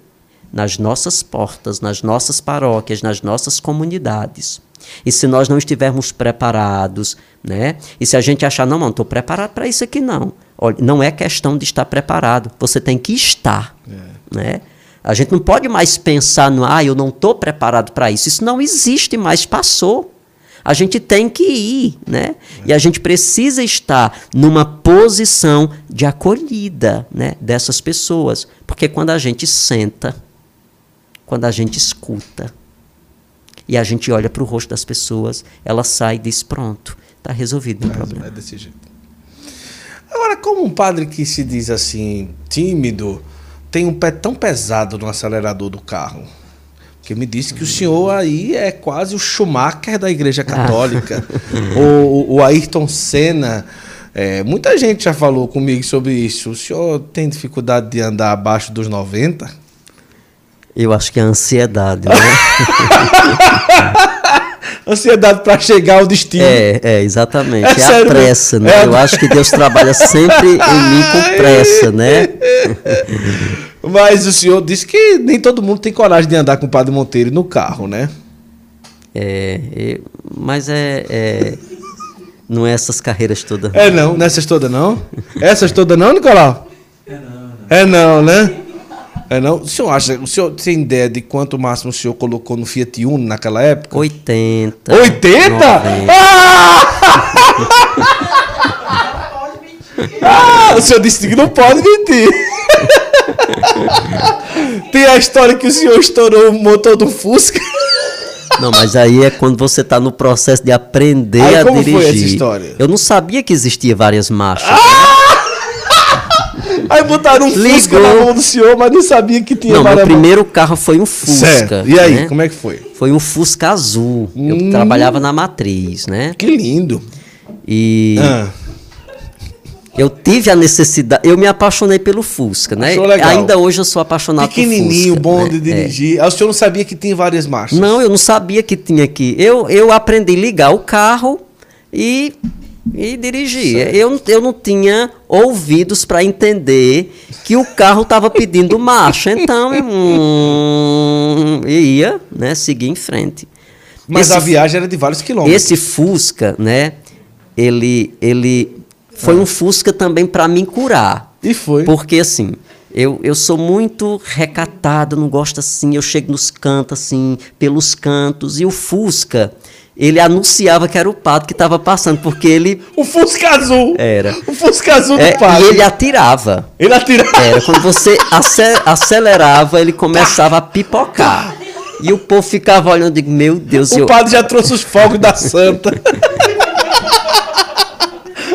nas nossas portas, nas nossas paróquias, nas nossas comunidades. E se nós não estivermos preparados, né? E se a gente achar, não, não, estou preparado para isso aqui, não. Olha, não é questão de estar preparado, você tem que estar. É. Né? A gente não pode mais pensar no, ah, eu não estou preparado para isso. Isso não existe mais, passou. A gente tem que ir, né? E a gente precisa estar numa posição de acolhida, né, dessas pessoas, porque quando a gente senta quando a gente escuta e a gente olha para o rosto das pessoas, ela sai e diz: pronto, está resolvido o problema. É desse jeito. Agora, como um padre que se diz assim, tímido, tem um pé tão pesado no acelerador do carro? Que me disse que o senhor aí é quase o Schumacher da Igreja Católica. Ah. o, o Ayrton Senna. É, muita gente já falou comigo sobre isso. O senhor tem dificuldade de andar abaixo dos 90? Eu acho que é a ansiedade, né? ansiedade para chegar ao destino. É, é exatamente. É, é a pressa, né? É... Eu acho que Deus trabalha sempre em mim com pressa, né? Mas o senhor disse que nem todo mundo tem coragem de andar com o Padre Monteiro no carro, né? É, é mas é, é, Não é essas carreiras todas. É não, nessas todas não? Essas todas não, Nicolau? É não. não. É não, né? É não? O senhor acha, o senhor tem ideia de quanto máximo o senhor colocou no Fiat Uno naquela época? 80. 80? Ah! ah! O senhor disse que não pode mentir. tem a história que o senhor estourou o motor do Fusca. Não, mas aí é quando você está no processo de aprender aí, a como dirigir. Foi essa história? Eu não sabia que existia várias marchas. Ah! Né? Aí botaram um Ligou. Fusca na mão do senhor, mas não sabia que tinha Não, meu primeiro carro foi um Fusca. Certo. E aí, né? como é que foi? Foi um Fusca azul. Hum. Eu trabalhava na matriz, né? Que lindo. E Ah, eu tive a necessidade, eu me apaixonei pelo Fusca, né? Ainda hoje eu sou apaixonado pequenininho, por Fusca. bom né? de É. dirigir. Ah, o senhor não sabia que tinha várias marchas? Não, eu não sabia que tinha aqui. Eu, eu aprendi a ligar o carro e, e dirigir. Eu, eu não tinha ouvidos para entender que o carro estava pedindo marcha. Então eu hum, ia né, seguir em frente. Mas Esse a viagem era de vários quilômetros. esse Fusca, né? Ele, ele foi um Fusca também para me curar. E foi. Porque assim, eu, eu sou muito recatado, não gosto assim, eu chego nos cantos assim, pelos cantos, e o Fusca, ele anunciava que era o pato que estava passando, porque ele O Fusca Azul. Era. O Fusca Azul é, do padre. e ele atirava. Ele atirava. Era, quando você ace- acelerava, ele começava a pipocar. E o povo ficava olhando, eu digo, meu Deus, O eu, padre já trouxe os fogos da santa.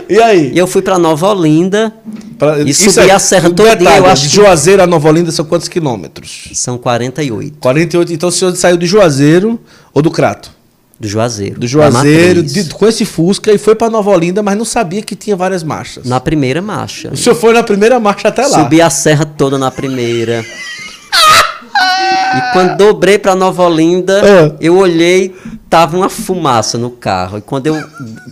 e aí? e eu fui para Nova Olinda, Pra- e isso subi é- a serra todinha, detalhe, eu acho De Juazeiro a Nova Olinda são quantos quilômetros? são 48, 48. Então o senhor saiu de Juazeiro ou do Crato? do Juazeiro. Do Juazeiro, de- com esse Fusca e foi pra Nova Olinda, mas não sabia que tinha várias marchas. Na primeira marcha. O senhor foi na primeira marcha até lá. Subi a serra toda na primeira. E quando dobrei pra Nova Olinda, Ah. eu olhei, tava uma fumaça no carro. E quando eu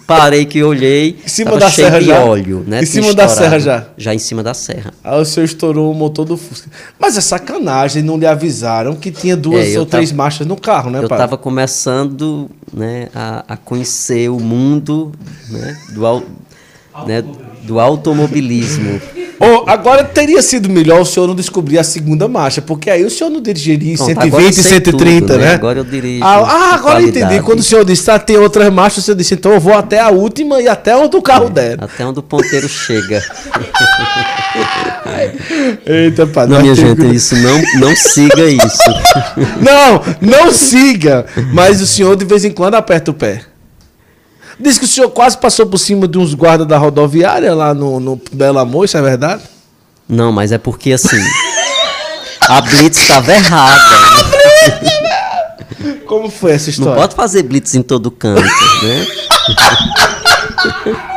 parei que eu olhei, Em cima da cheio serra de já? óleo, né? Em Tinha cima da serra já? Já em cima da serra. Aí o senhor estourou o motor do Fusca. Mas é sacanagem, não lhe avisaram que tinha duas É, eu ou três tava- marchas no carro, né, eu pai? tava começando né, a, a conhecer o mundo né, do, né, do automobilismo. Ô, agora teria sido melhor o senhor não descobrir a segunda marcha, porque aí o senhor não dirigiria em Pronto, 120, agora eu sei 130, tudo, né? né? Agora eu dirijo Ah, ah, agora eu entendi. Quando o senhor disse, ah, tem outras marchas, o senhor disse, então eu vou até a última e até onde o carro der. Até onde o ponteiro chega. Eita, pai. Não, nós minha gente, que- isso não, não siga isso. Não, não siga. Mas o senhor de vez em quando aperta o pé. Diz que o senhor quase passou por cima de uns guardas da rodoviária lá no, no Belo Amor, isso é verdade? Não, mas é porque assim. A Blitz estava errada. Como foi essa Não história? pode fazer Blitz em todo canto, né?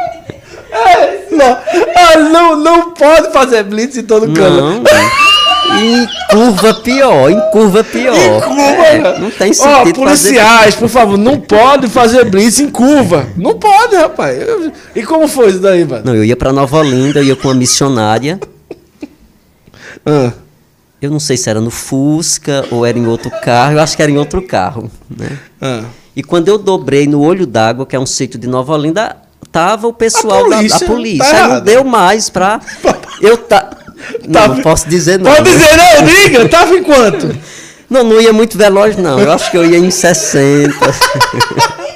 Não, ah, não, não pode fazer blitz em todo canto. Não. Em curva pior, em curva pior. Em curva, É, né? não tem Ó, sentido fazer. policiais, por favor, não pode fazer blitz em curva. Não pode, rapaz. E como foi isso daí, mano? Não, eu ia pra Nova Olinda, eu ia com uma missionária. Ah, Eu não sei se era no Fusca ou era em outro carro. Eu acho que era em outro carro, né? ah. E quando eu dobrei no Olho d'Água, que é um sítio de Nova Olinda, tava o pessoal A da, polícia da polícia. tá não deu mais pra. Eu tá. Não, não posso dizer não. Pode né? dizer, não, diga, tava em quanto? Não, não ia muito veloz, não. Eu acho que eu ia em 60.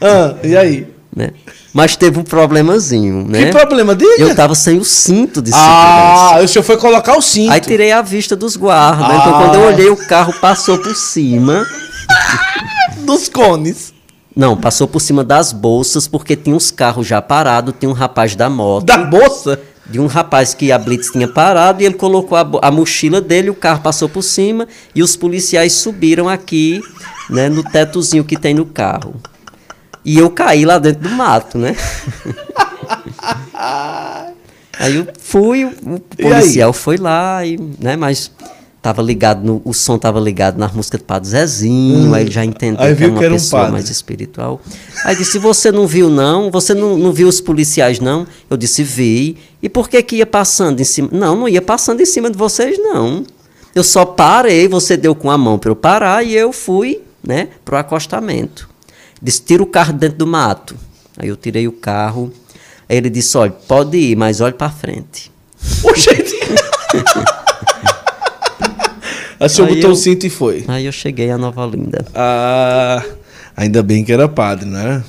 Ah, e aí? né? Mas teve um problemazinho, né? Que problema? Diga. Eu tava sem o cinto de segurança. Ah, o senhor foi colocar o cinto. Aí tirei a vista dos guardas. Ah. Então quando eu olhei, o carro passou por cima. dos cones. Não, passou por cima das bolsas, porque tinha uns carros já parados, tinha um rapaz da moto. Da bolsa? De um rapaz que a Blitz tinha parado e ele colocou a, a mochila dele, o carro passou por cima e os policiais subiram aqui, né, no tetozinho que tem no carro. E eu caí lá dentro do mato, né? aí eu fui, o policial foi lá, e, né, mas tava ligado, no, o som tava ligado nas músicas do Padre Zezinho, aí ele já entendeu que era uma que era um pessoa padre. mais espiritual. Aí disse, você não viu não? Você não, não viu os policiais não? Eu disse, vi. E por que que ia passando em cima? Não, não ia passando em cima de vocês não. Eu só parei, você deu com a mão para eu parar e eu fui, né, pro acostamento. Disse, tira o carro dentro do mato. Aí eu tirei o carro. Aí ele disse, olha, pode ir, mas olhe para frente. Oxente. Aí o senhor Aí botou eu- o cinto e foi. Aí eu cheguei a Nova Olinda. Ah, ainda bem que era padre, né?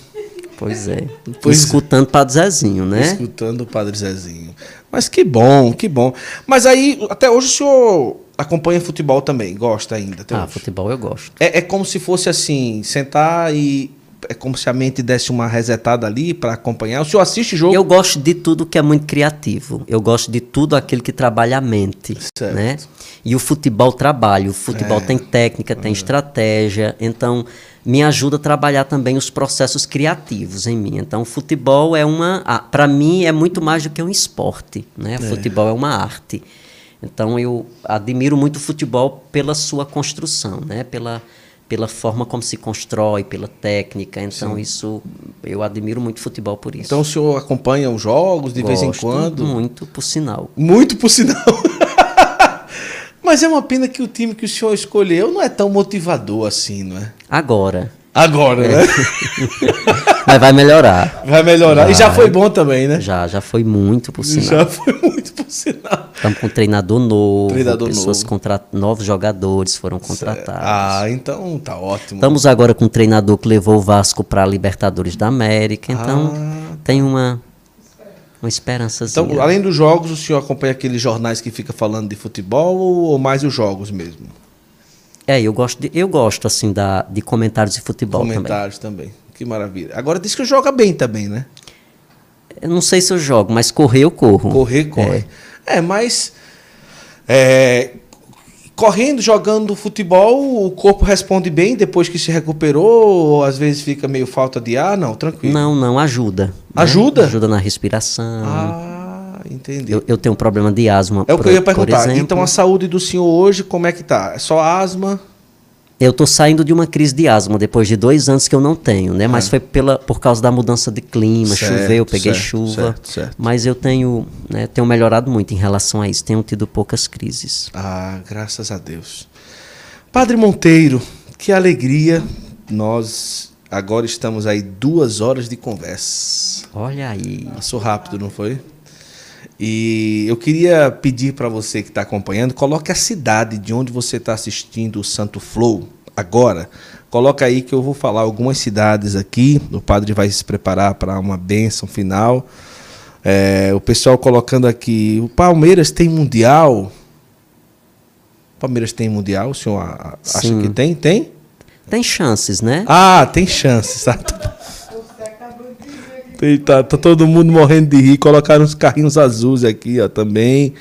Pois é. Pois é. Escutando Padre Zezinho, né? Escutando o padre Zezinho. Mas que bom, que bom. Mas aí, até hoje o senhor acompanha futebol também, gosta ainda Ah, hoje. futebol eu gosto. É, é como se fosse assim, sentar e é como se a mente desse uma resetada ali para acompanhar. O senhor assiste jogo? Eu gosto de tudo que é muito criativo. Eu gosto de tudo aquilo que trabalha a mente, Certo. né? E o futebol trabalha. O futebol É. tem técnica, tem estratégia. Então, me ajuda a trabalhar também os processos criativos em mim. Então, o futebol é uma... Para mim, é muito mais do que um esporte, né? Futebol é uma arte. Então, eu admiro muito o futebol pela sua construção, né? Pela, pela forma como se constrói, pela técnica. Então, isso... Eu admiro muito futebol por isso. Então o senhor acompanha os jogos de vez em Gosto quando? Muito, por sinal. Muito por sinal. Mas é uma pena que o time que o senhor escolheu não é tão motivador assim, não é? Agora. Agora, né? Mas vai melhorar. Vai melhorar. E já Vai. foi bom também, né? Já, já foi muito, por sinal. Já foi muito por sinal. Estamos com um treinador novo, Treinador pessoas novo. contra... novos jogadores foram contratados. Ah, então tá ótimo. Estamos agora com um treinador que levou o Vasco para a Libertadores da América, então Ah. tem uma, uma esperançazinha. Então, além dos jogos, o senhor acompanha aqueles jornais que fica falando de futebol ou mais os jogos mesmo? É, eu gosto, de, eu gosto assim da, de comentários de futebol também. Comentários também. Que maravilha. Agora diz que joga bem também, né? Eu não sei se eu jogo, mas correr eu corro. Correr, corre. É, mas. é, correndo, jogando futebol, o corpo responde bem depois que se recuperou, ou às vezes fica meio falta de ar, não, tranquilo. Não, não, ajuda. né? Ajuda? Ajuda na respiração. Ah, entendi. Eu, eu tenho um problema de asma. é o que eu ia perguntar. Então a saúde do senhor hoje, como é que tá? É só asma? Eu tô saindo de uma crise de asma depois de dois anos que eu não tenho, né? Mas foi pela, por causa da mudança de clima. Certo, choveu, peguei certo, chuva. certo, certo. Mas eu tenho, né, tenho melhorado muito em relação a isso. Tenho tido poucas crises. Ah, graças a Deus. Padre Monteiro, que alegria. Nós agora estamos aí duas horas de conversa. Olha aí. Passou rápido, não foi? E eu queria pedir para você que está acompanhando, coloque a cidade de onde você está assistindo o Santo Flow agora. Coloca aí que eu vou falar algumas cidades aqui. O padre vai se preparar para uma bênção final. É, o pessoal colocando aqui, o Palmeiras tem mundial. O Palmeiras tem mundial? O senhor acha Sim. que tem? Tem? Tem chances, né? Ah, tem chances. Tá, Tá, tá todo mundo morrendo de rir. Colocaram uns carrinhos azuis aqui, ó, também.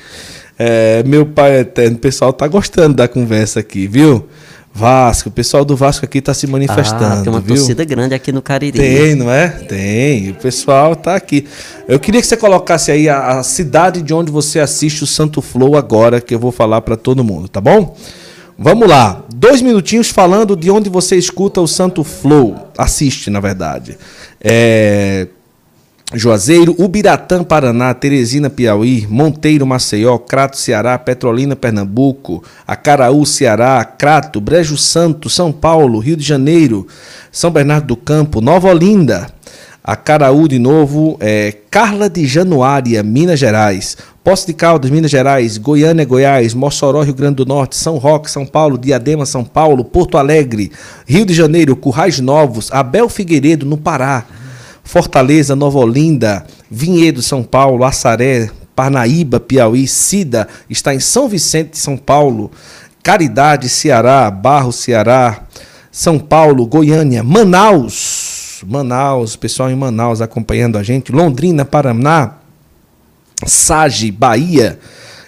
É, meu pai eterno, o pessoal tá gostando da conversa aqui, viu? Vasco, o pessoal do Vasco aqui tá se manifestando, ah, tem uma viu? torcida grande aqui no Cariri. Tem, não é? Tem. O pessoal tá aqui. Eu queria que você colocasse aí a, a cidade de onde você assiste o Santo Flow agora, que eu vou falar para todo mundo, tá bom? Vamos lá. Dois minutinhos falando de onde você escuta o Santo Flow. Assiste, na verdade. É. Juazeiro, Ubiratã, Paraná, Teresina, Piauí, Monteiro, Maceió, Crato, Ceará, Petrolina, Pernambuco, Acaraú, Ceará, Crato, Brejo Santo, São Paulo, Rio de Janeiro, São Bernardo do Campo, Nova Olinda, Acaraú de novo, é, Carla de Januária, Minas Gerais, Poço de Caldas, Minas Gerais, Goiânia, Goiás, Mossoró, Rio Grande do Norte, São Roque, São Paulo, Diadema, São Paulo, Porto Alegre, Rio de Janeiro, Currais Novos, Abel Figueiredo, no Pará, Fortaleza, Nova Olinda, Vinhedo, São Paulo, Assaré, Parnaíba, Piauí, Cida, está em São Vicente, São Paulo, Caridade, Ceará, Barro, Ceará, São Paulo, Goiânia, Manaus, Manaus, pessoal em Manaus acompanhando a gente, Londrina, Paraná, Sage, Bahia,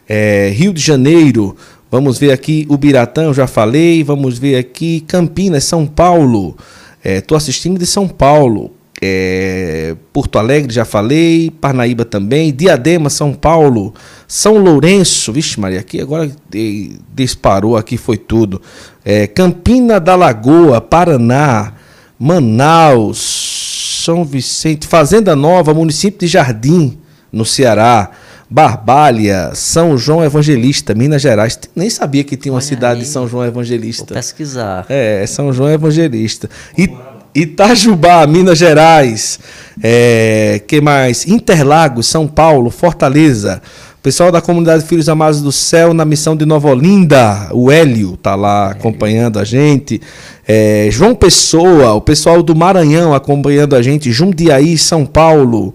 é, Rio de Janeiro, vamos ver aqui Ubiratã, já falei, vamos ver aqui Campinas, São Paulo, estou assistindo de São Paulo, é, Porto Alegre, já falei, Parnaíba também, Diadema, São Paulo, São Lourenço, vixe Maria, aqui agora de- disparou, aqui foi tudo, é, Campina da Lagoa, Paraná, Manaus, São Vicente, Fazenda Nova, município de Jardim, no Ceará, Barbalha, São João Evangelista, Minas Gerais, nem sabia que tinha uma Olha cidade aí. de São João Vou Evangelista. pesquisar. É, São João Evangelista. I- Itajubá, Minas Gerais. É, que mais? Interlagos, São Paulo, Fortaleza. Pessoal da comunidade Filhos Amados do Céu na missão de Nova Olinda. O Hélio tá lá acompanhando a gente. É, João Pessoa, o pessoal do Maranhão acompanhando a gente. Jundiaí, São Paulo.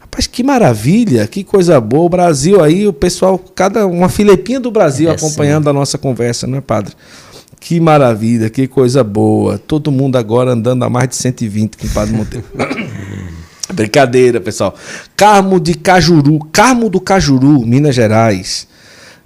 Rapaz, que maravilha, que coisa boa. O Brasil aí, o pessoal, cada uma filepinha do Brasil É, acompanhando a nossa conversa, não é, padre? Que maravilha, que coisa boa. Todo mundo agora andando a mais de 120 com o Padre Monteiro. Brincadeira, pessoal. Carmo de Cajuru, Carmo do Cajuru, Minas Gerais.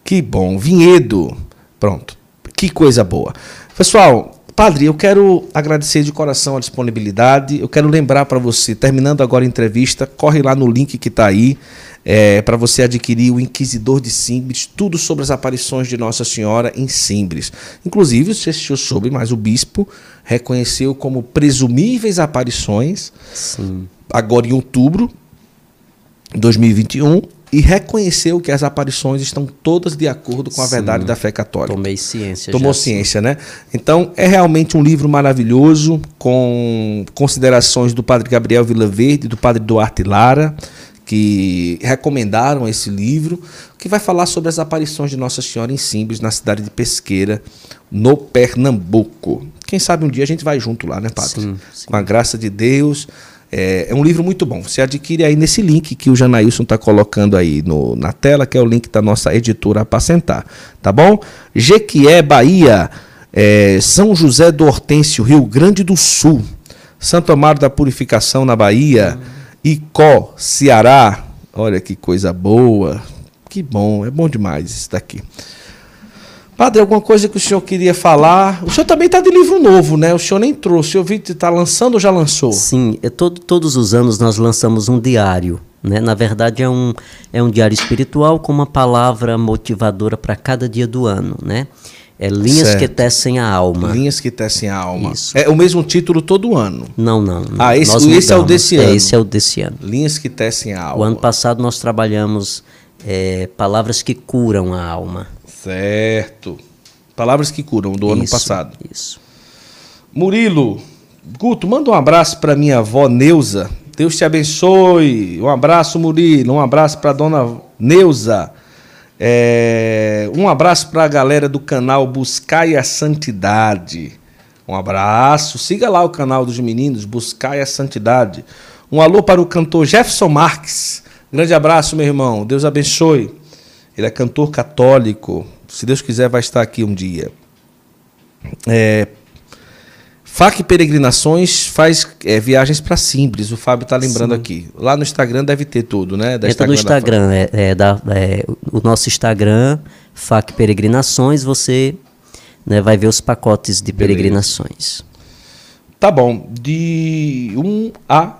Que bom. Vinhedo. Pronto. Que coisa boa. Pessoal, Padre, eu quero agradecer de coração a disponibilidade. Eu quero lembrar para você, terminando agora a entrevista, corre lá no link que está aí é, para você adquirir o Inquisidor de Simbres, tudo sobre as aparições de Nossa Senhora em Simbres. Inclusive, você assistiu sobre, mas o bispo reconheceu como presumíveis aparições, Sim. agora em outubro de 2021, e reconheceu que as aparições estão todas de acordo com a Sim. verdade da fé católica. Tomei ciência. Tomou já, ciência, né? Então, é realmente um livro maravilhoso, com considerações do padre Gabriel Vilaverde do padre Duarte Lara, que recomendaram esse livro, que vai falar sobre as aparições de Nossa Senhora em Simbres, na cidade de Pesqueira, no Pernambuco. Quem sabe um dia a gente vai junto lá, né, padre? Sim, sim. Com a graça de Deus. É, é um livro muito bom. Você adquire aí nesse link que o Janailson está colocando aí no, na tela, que é o link da nossa editora Apacentar. Tá bom? Jequié, Bahia, é, São José do Hortêncio, Rio Grande do Sul, Santo Amaro da Purificação na Bahia, Icó, Ceará. Olha que coisa boa. Que bom, é bom demais isso daqui. Padre, alguma coisa que o senhor queria falar? O senhor também está de livro novo, né? O senhor nem trouxe. Eu vi que está lançando ou já lançou? Sim, é todo, todos os anos nós lançamos um diário. Né? Na verdade, é um, é um diário espiritual com uma palavra motivadora para cada dia do ano. Né? É Linhas Certo. que Tecem a Alma. Linhas que tecem a alma. Isso. É o mesmo título todo ano. Não, não. não. Ah, esse- Nós esse é o desse É, ano. esse é o desse ano. Linhas que tecem a O alma. ano passado nós trabalhamos é, palavras que curam a alma. Certo. Palavras que curam, do ano Isso, passado. Isso. Murilo, Guto, manda um abraço para minha avó Neuza. Deus te abençoe. Um abraço, Murilo. Um abraço para dona Neuza. É, um abraço para a galera do canal Buscai a Santidade. Um abraço. Siga lá o canal dos meninos, Buscai a Santidade. Um alô para o cantor Jefferson Marques. Grande abraço, meu irmão. Deus abençoe. Ele é cantor católico. Se Deus quiser, vai estar aqui um dia. É, FAC Peregrinações faz é, viagens para Simples. O Fábio tá lembrando aqui. Lá no Instagram deve ter tudo, né? Da Entra no da Instagram, é, é da, é, o nosso Instagram, FAC Peregrinações, você né, vai ver os pacotes de Beleza. peregrinações. Tá bom. De 1 a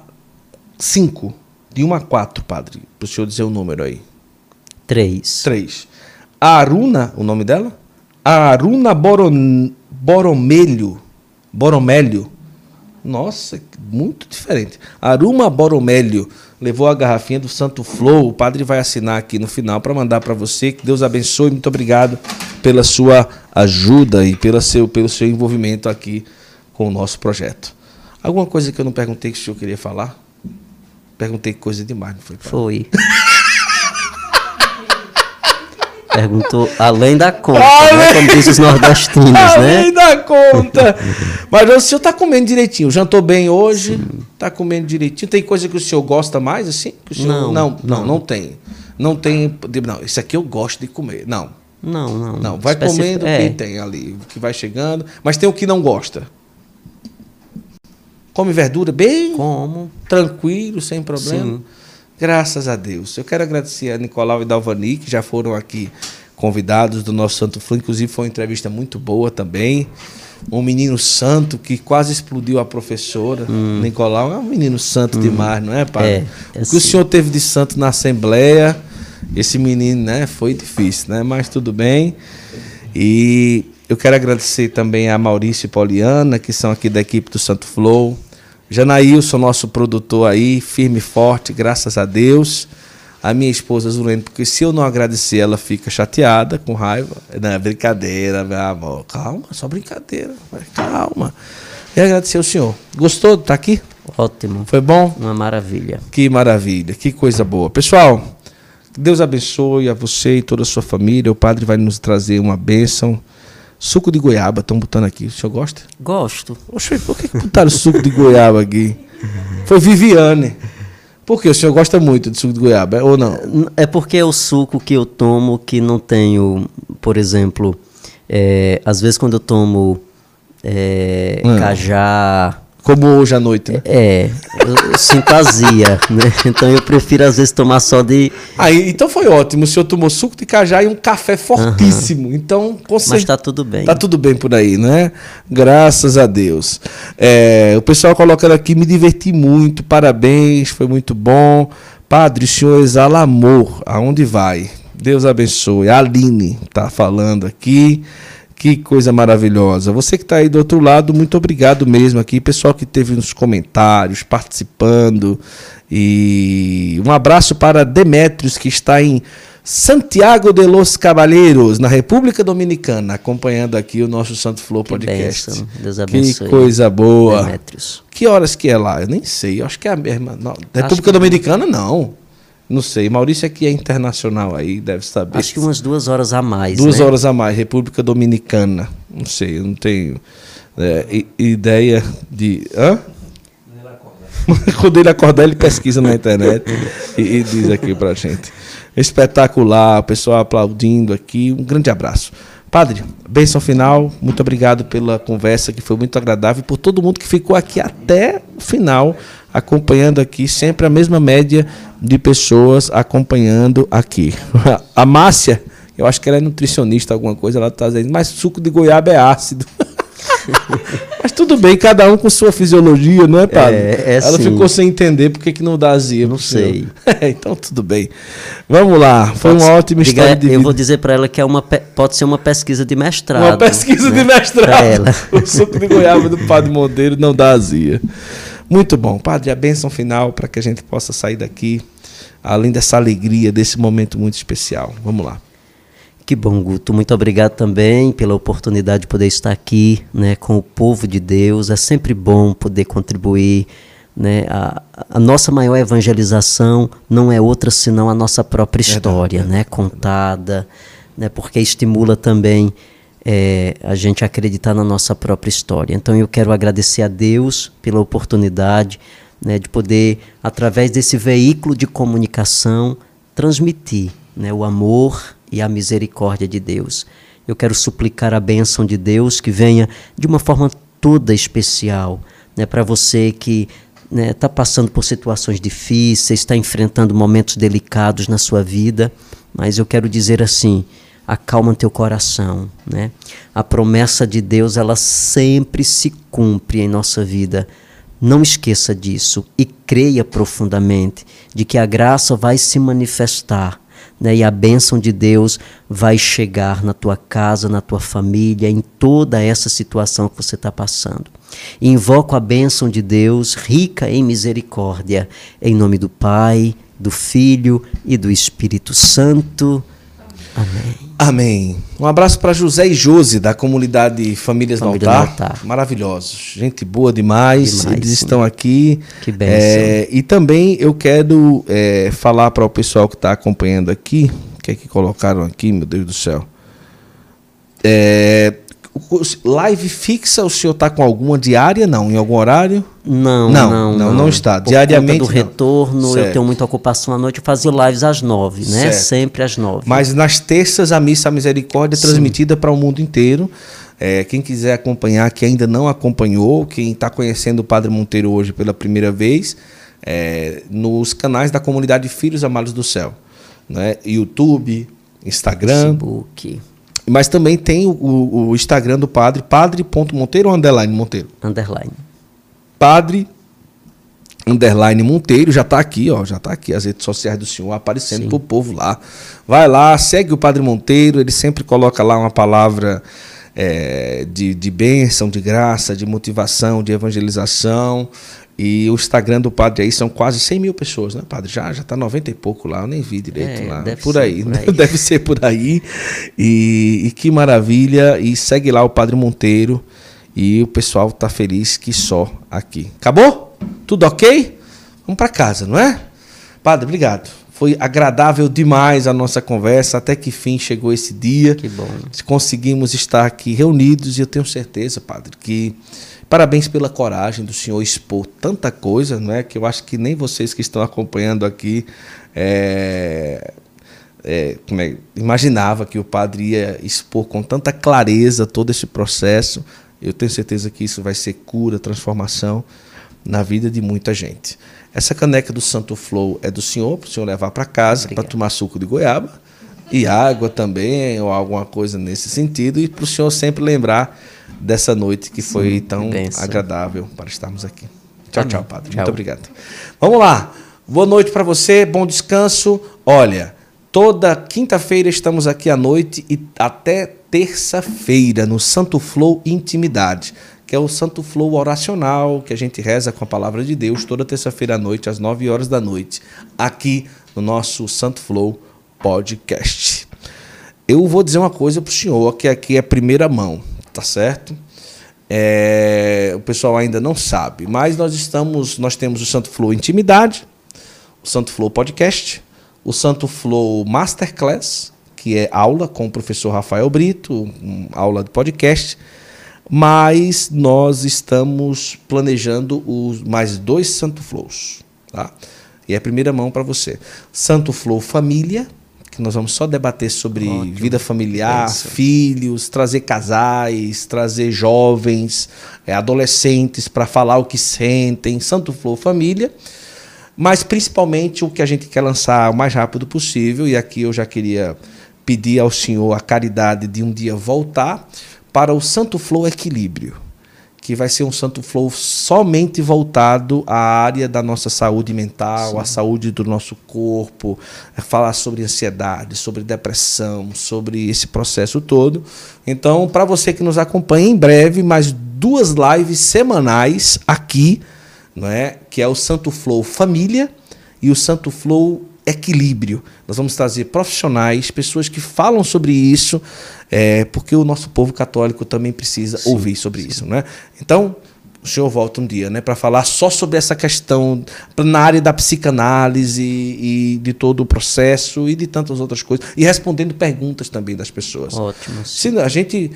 5. De 1 a 4, padre. Para o senhor dizer o número aí. Três. 3. A Aruna, o nome dela? A Aruna Boron, Boromelho. Boromélio. Nossa, muito diferente. Aruma Boromélio levou a garrafinha do Santo Flow. O padre vai assinar aqui no final para mandar para você. Que Deus abençoe. Muito obrigado pela sua ajuda e pela seu, pelo seu envolvimento aqui com o nosso projeto. Alguma coisa que eu não perguntei que o senhor queria falar? Perguntei coisa demais, não foi? padre? Foi. Perguntou além da conta, né? Como diz os nordestinos, né? Além da conta. Mas o senhor está comendo direitinho. Jantou bem hoje? Está comendo direitinho. Tem coisa que o senhor gosta mais, assim? Senhor... Não, não, não, não. não tem. Não tem. Não, isso aqui eu gosto de comer. Não, Não, não. não. Vai comendo o é, que tem ali, o que vai chegando. Mas tem o que não gosta. Come verdura bem Como? tranquilo, sem problema. Sim. Graças a Deus. Eu quero agradecer a Nicolau e Dalvani, que já foram aqui convidados do nosso Santo Flu. Inclusive, foi uma entrevista muito boa também. Um menino santo que quase explodiu a professora. Nicolau é um menino santo demais, não é, pai? Hum. É, é o que o sim. senhor teve de santo na Assembleia, esse menino, né, foi difícil, né? Mas tudo bem. E eu quero agradecer também a Maurício e Poliana, que são aqui da equipe do Santo Flow. Janaílson, nosso produtor aí, firme e forte, graças a Deus. A minha esposa Zulene, porque se eu não agradecer, ela fica chateada, com raiva. Não, é brincadeira, meu amor. Calma, só brincadeira. Calma. E agradecer ao senhor. Gostou de estar aqui? Ótimo. Foi bom? Uma maravilha. Que maravilha, que coisa boa. Pessoal, Deus abençoe a você e toda a sua família. O padre vai nos trazer uma bênção. Suco de goiaba, estão botando aqui. O senhor gosta? Gosto. Oxe, por que, botaram suco de goiaba aqui? Foi Viviane. Por que o senhor gosta muito de suco de goiaba, é- ou não? É porque é o suco que eu tomo que não tenho, por exemplo, É, às vezes quando eu tomo é, Hum. cajá, Como hoje à noite, né? é, eu, sinto azia, né? Então eu prefiro às vezes tomar só de... Aí, então foi ótimo. O senhor tomou suco de cajá e um café fortíssimo. Então, com Mas tá tudo bem. Tá tudo bem por aí, né? Graças a Deus. É, o pessoal colocando aqui, me diverti muito, parabéns, foi muito bom. Padre, o senhor exala amor, aonde vai? Deus abençoe. A Aline tá falando aqui. Que coisa maravilhosa. Você que está aí do outro lado, muito obrigado mesmo aqui. Pessoal que teve nos comentários, participando. E um abraço para Demetrios, que está em Santiago de los Caballeros, na República Dominicana, acompanhando aqui o nosso Santo Flor Que Podcast. bênção. Deus Que abençoe. coisa boa. Demétrios. Que horas que é lá? Eu nem sei. Eu acho que é a mesma. Não, República que- Dominicana, não. Não sei. Maurício aqui é internacional aí, deve saber. Acho que umas duas horas a mais, Duas né? horas a mais, República Dominicana. Não sei, eu não tenho é, ideia de. Hã? Quando ele acordar, ele pesquisa na internet e, e diz aqui pra gente. Espetacular, o pessoal aplaudindo aqui. Um grande abraço. Padre, bênção final. Muito obrigado pela conversa, que foi muito agradável. E por todo mundo que ficou aqui até o final, acompanhando aqui. Sempre a mesma média de pessoas acompanhando aqui. A Márcia, eu acho que ela é nutricionista, alguma coisa, ela está dizendo, mas suco de goiaba é ácido. Mas tudo bem, cada um com sua fisiologia, não é, padre? É, é Ela sim. ficou sem entender por que não dá azia. Não sei. então tudo bem. Vamos lá, foi uma ótima Diga- história de Eu vida. vou dizer para ela que é uma, pode ser uma pesquisa de mestrado. Uma pesquisa né? de Pra mestrado. ela. O suco de goiaba do Padre Monteiro não dá azia. Muito bom. Padre, a bênção final para que a gente possa sair daqui, além dessa alegria, desse momento muito especial. Vamos lá. Que bom, Guto. Muito obrigado também pela oportunidade de poder estar aqui né, com o povo de Deus. É sempre bom poder contribuir. Né? A, a nossa maior evangelização não é outra senão a nossa própria história, né? contada, né? porque estimula também é, a gente acreditar na nossa própria história. Então eu quero agradecer a Deus pela oportunidade né, de poder, através desse veículo de comunicação, transmitir né, o amor e a misericórdia de Deus. Eu quero suplicar a bênção de Deus que venha de uma forma toda especial né, para você que está passando por situações difíceis, está enfrentando momentos delicados na sua vida, mas eu quero dizer assim: acalma teu coração, né? A promessa de Deus ela sempre se cumpre em nossa vida. Não esqueça disso e creia profundamente de que a graça vai se manifestar né, e a bênção de Deus vai chegar na tua casa, na tua família, em toda essa situação que você está passando. E invoco a bênção de Deus, rica em misericórdia, em nome do Pai, do Filho e do Espírito Santo. Amém. Amém. Um abraço para José e Josi, da comunidade Famílias Família no no Altar. Altar. Maravilhosos. Gente boa demais. Demais, Eles sim. estão aqui. Que bênção. É, e também eu quero é, falar para o pessoal que está acompanhando aqui. O que é que colocaram aqui, meu Deus do céu? É, live fixa, o senhor está com alguma diária? Não, em algum horário? Não, Não, não, não, não está. Por Diariamente, conta do não. retorno, Certo. eu tenho muita ocupação à noite, eu fazia lives às nove, né? Certo. Sempre às nove. Mas nas terças a Missa Misericórdia é transmitida para o mundo inteiro. É, quem quiser acompanhar, que ainda não acompanhou, quem está conhecendo o Padre Monteiro hoje pela primeira vez, é, nos canais da comunidade Filhos Amados do Céu. Né? YouTube, Instagram, Facebook, mas também tem o, o- o Instagram do Padre, padre.monteiro ou underline Monteiro? underline. Padre underline Monteiro, já está aqui, ó, já está aqui as redes sociais do senhor aparecendo Sim. pro povo lá. Vai lá, segue o Padre Monteiro, ele sempre coloca lá uma palavra é, de, de bênção, de graça, de motivação, de evangelização. E o Instagram do padre aí são quase 100 mil pessoas, né, padre? Já já está 90 e pouco lá, eu nem vi direito É, lá. deve Por ser aí, por né? aí. deve ser por aí. E, e que maravilha. E segue lá o Padre Monteiro. E o pessoal tá feliz que só aqui. Acabou? Tudo ok? Vamos para casa, não é? Padre, obrigado. Foi agradável demais a nossa conversa. Até que fim chegou esse dia. Que bom. Conseguimos estar aqui reunidos e eu tenho certeza, Padre, que parabéns pela coragem do senhor expor tanta coisa, não é? Que eu acho que nem vocês que estão acompanhando aqui é, é, é, imaginava que o padre ia expor com tanta clareza todo esse processo. Eu tenho certeza que isso vai ser cura, transformação na vida de muita gente. Essa caneca do Santo Flow é do senhor, para o senhor levar para casa para tomar suco de goiaba e água também, ou alguma coisa nesse sentido, e para o senhor sempre lembrar dessa noite que foi tão benção. agradável para estarmos aqui. Tchau, Amém. tchau, padre. Tchau. Muito obrigado. Vamos lá. Boa noite para você, bom descanso. Olha, toda quinta-feira estamos aqui à noite e até terça-feira no Santo Flow Intimidade, que é o Santo Flow oracional, que a gente reza com a palavra de Deus toda terça-feira à noite, às 9 horas da noite, aqui no nosso Santo Flow Podcast. Eu vou dizer uma coisa para o senhor, que aqui é primeira mão, tá certo? É, o pessoal ainda não sabe, mas nós estamos, nós temos o Santo Flow Intimidade, o Santo Flow Podcast, o Santo Flow Masterclass, que é aula com o professor Rafael Brito, aula de podcast, mas nós estamos planejando os mais dois Santo Flows, tá? E é a primeira mão para você. Santo Flow Família, que nós vamos só debater sobre Ótimo. vida familiar, Benção. filhos, trazer casais, trazer jovens, eh, adolescentes para falar o que sentem, Santo Flow Família. Mas principalmente o que a gente quer lançar o mais rápido possível, e aqui eu já queria pedir ao senhor a caridade de um dia voltar para o Santo Flow Equilíbrio, que vai ser um Santo Flow somente voltado à área da nossa saúde mental, à saúde do nosso corpo, é falar sobre ansiedade, sobre depressão, sobre esse processo todo. Então, para você que nos acompanha, em breve, mais duas lives semanais aqui não é? que é o Santo Flow Família e o Santo Flow Equilíbrio. Nós vamos trazer profissionais, pessoas que falam sobre isso, é, porque o nosso povo católico também precisa ouvir sobre isso. Né? Então, o senhor volta um dia né, para falar só sobre essa questão na área da psicanálise e de todo o processo e de tantas outras coisas, e respondendo perguntas também das pessoas. Ótimo. Se a gente.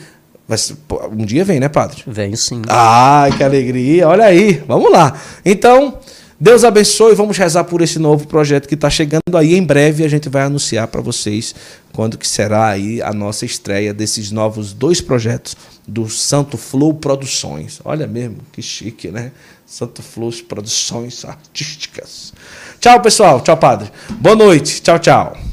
um dia vem, né, padre? Venho sim. Ai, que alegria. Olha aí. Vamos lá. Então, Deus abençoe. Vamos rezar por esse novo projeto que está chegando aí. Em breve a gente vai anunciar para vocês quando que será aí a nossa estreia desses novos dois projetos do Santo Flow Produções. Olha mesmo, que chique, né? Santo Flow Produções Artísticas. Tchau, pessoal. Tchau, padre. Boa noite. Tchau, tchau.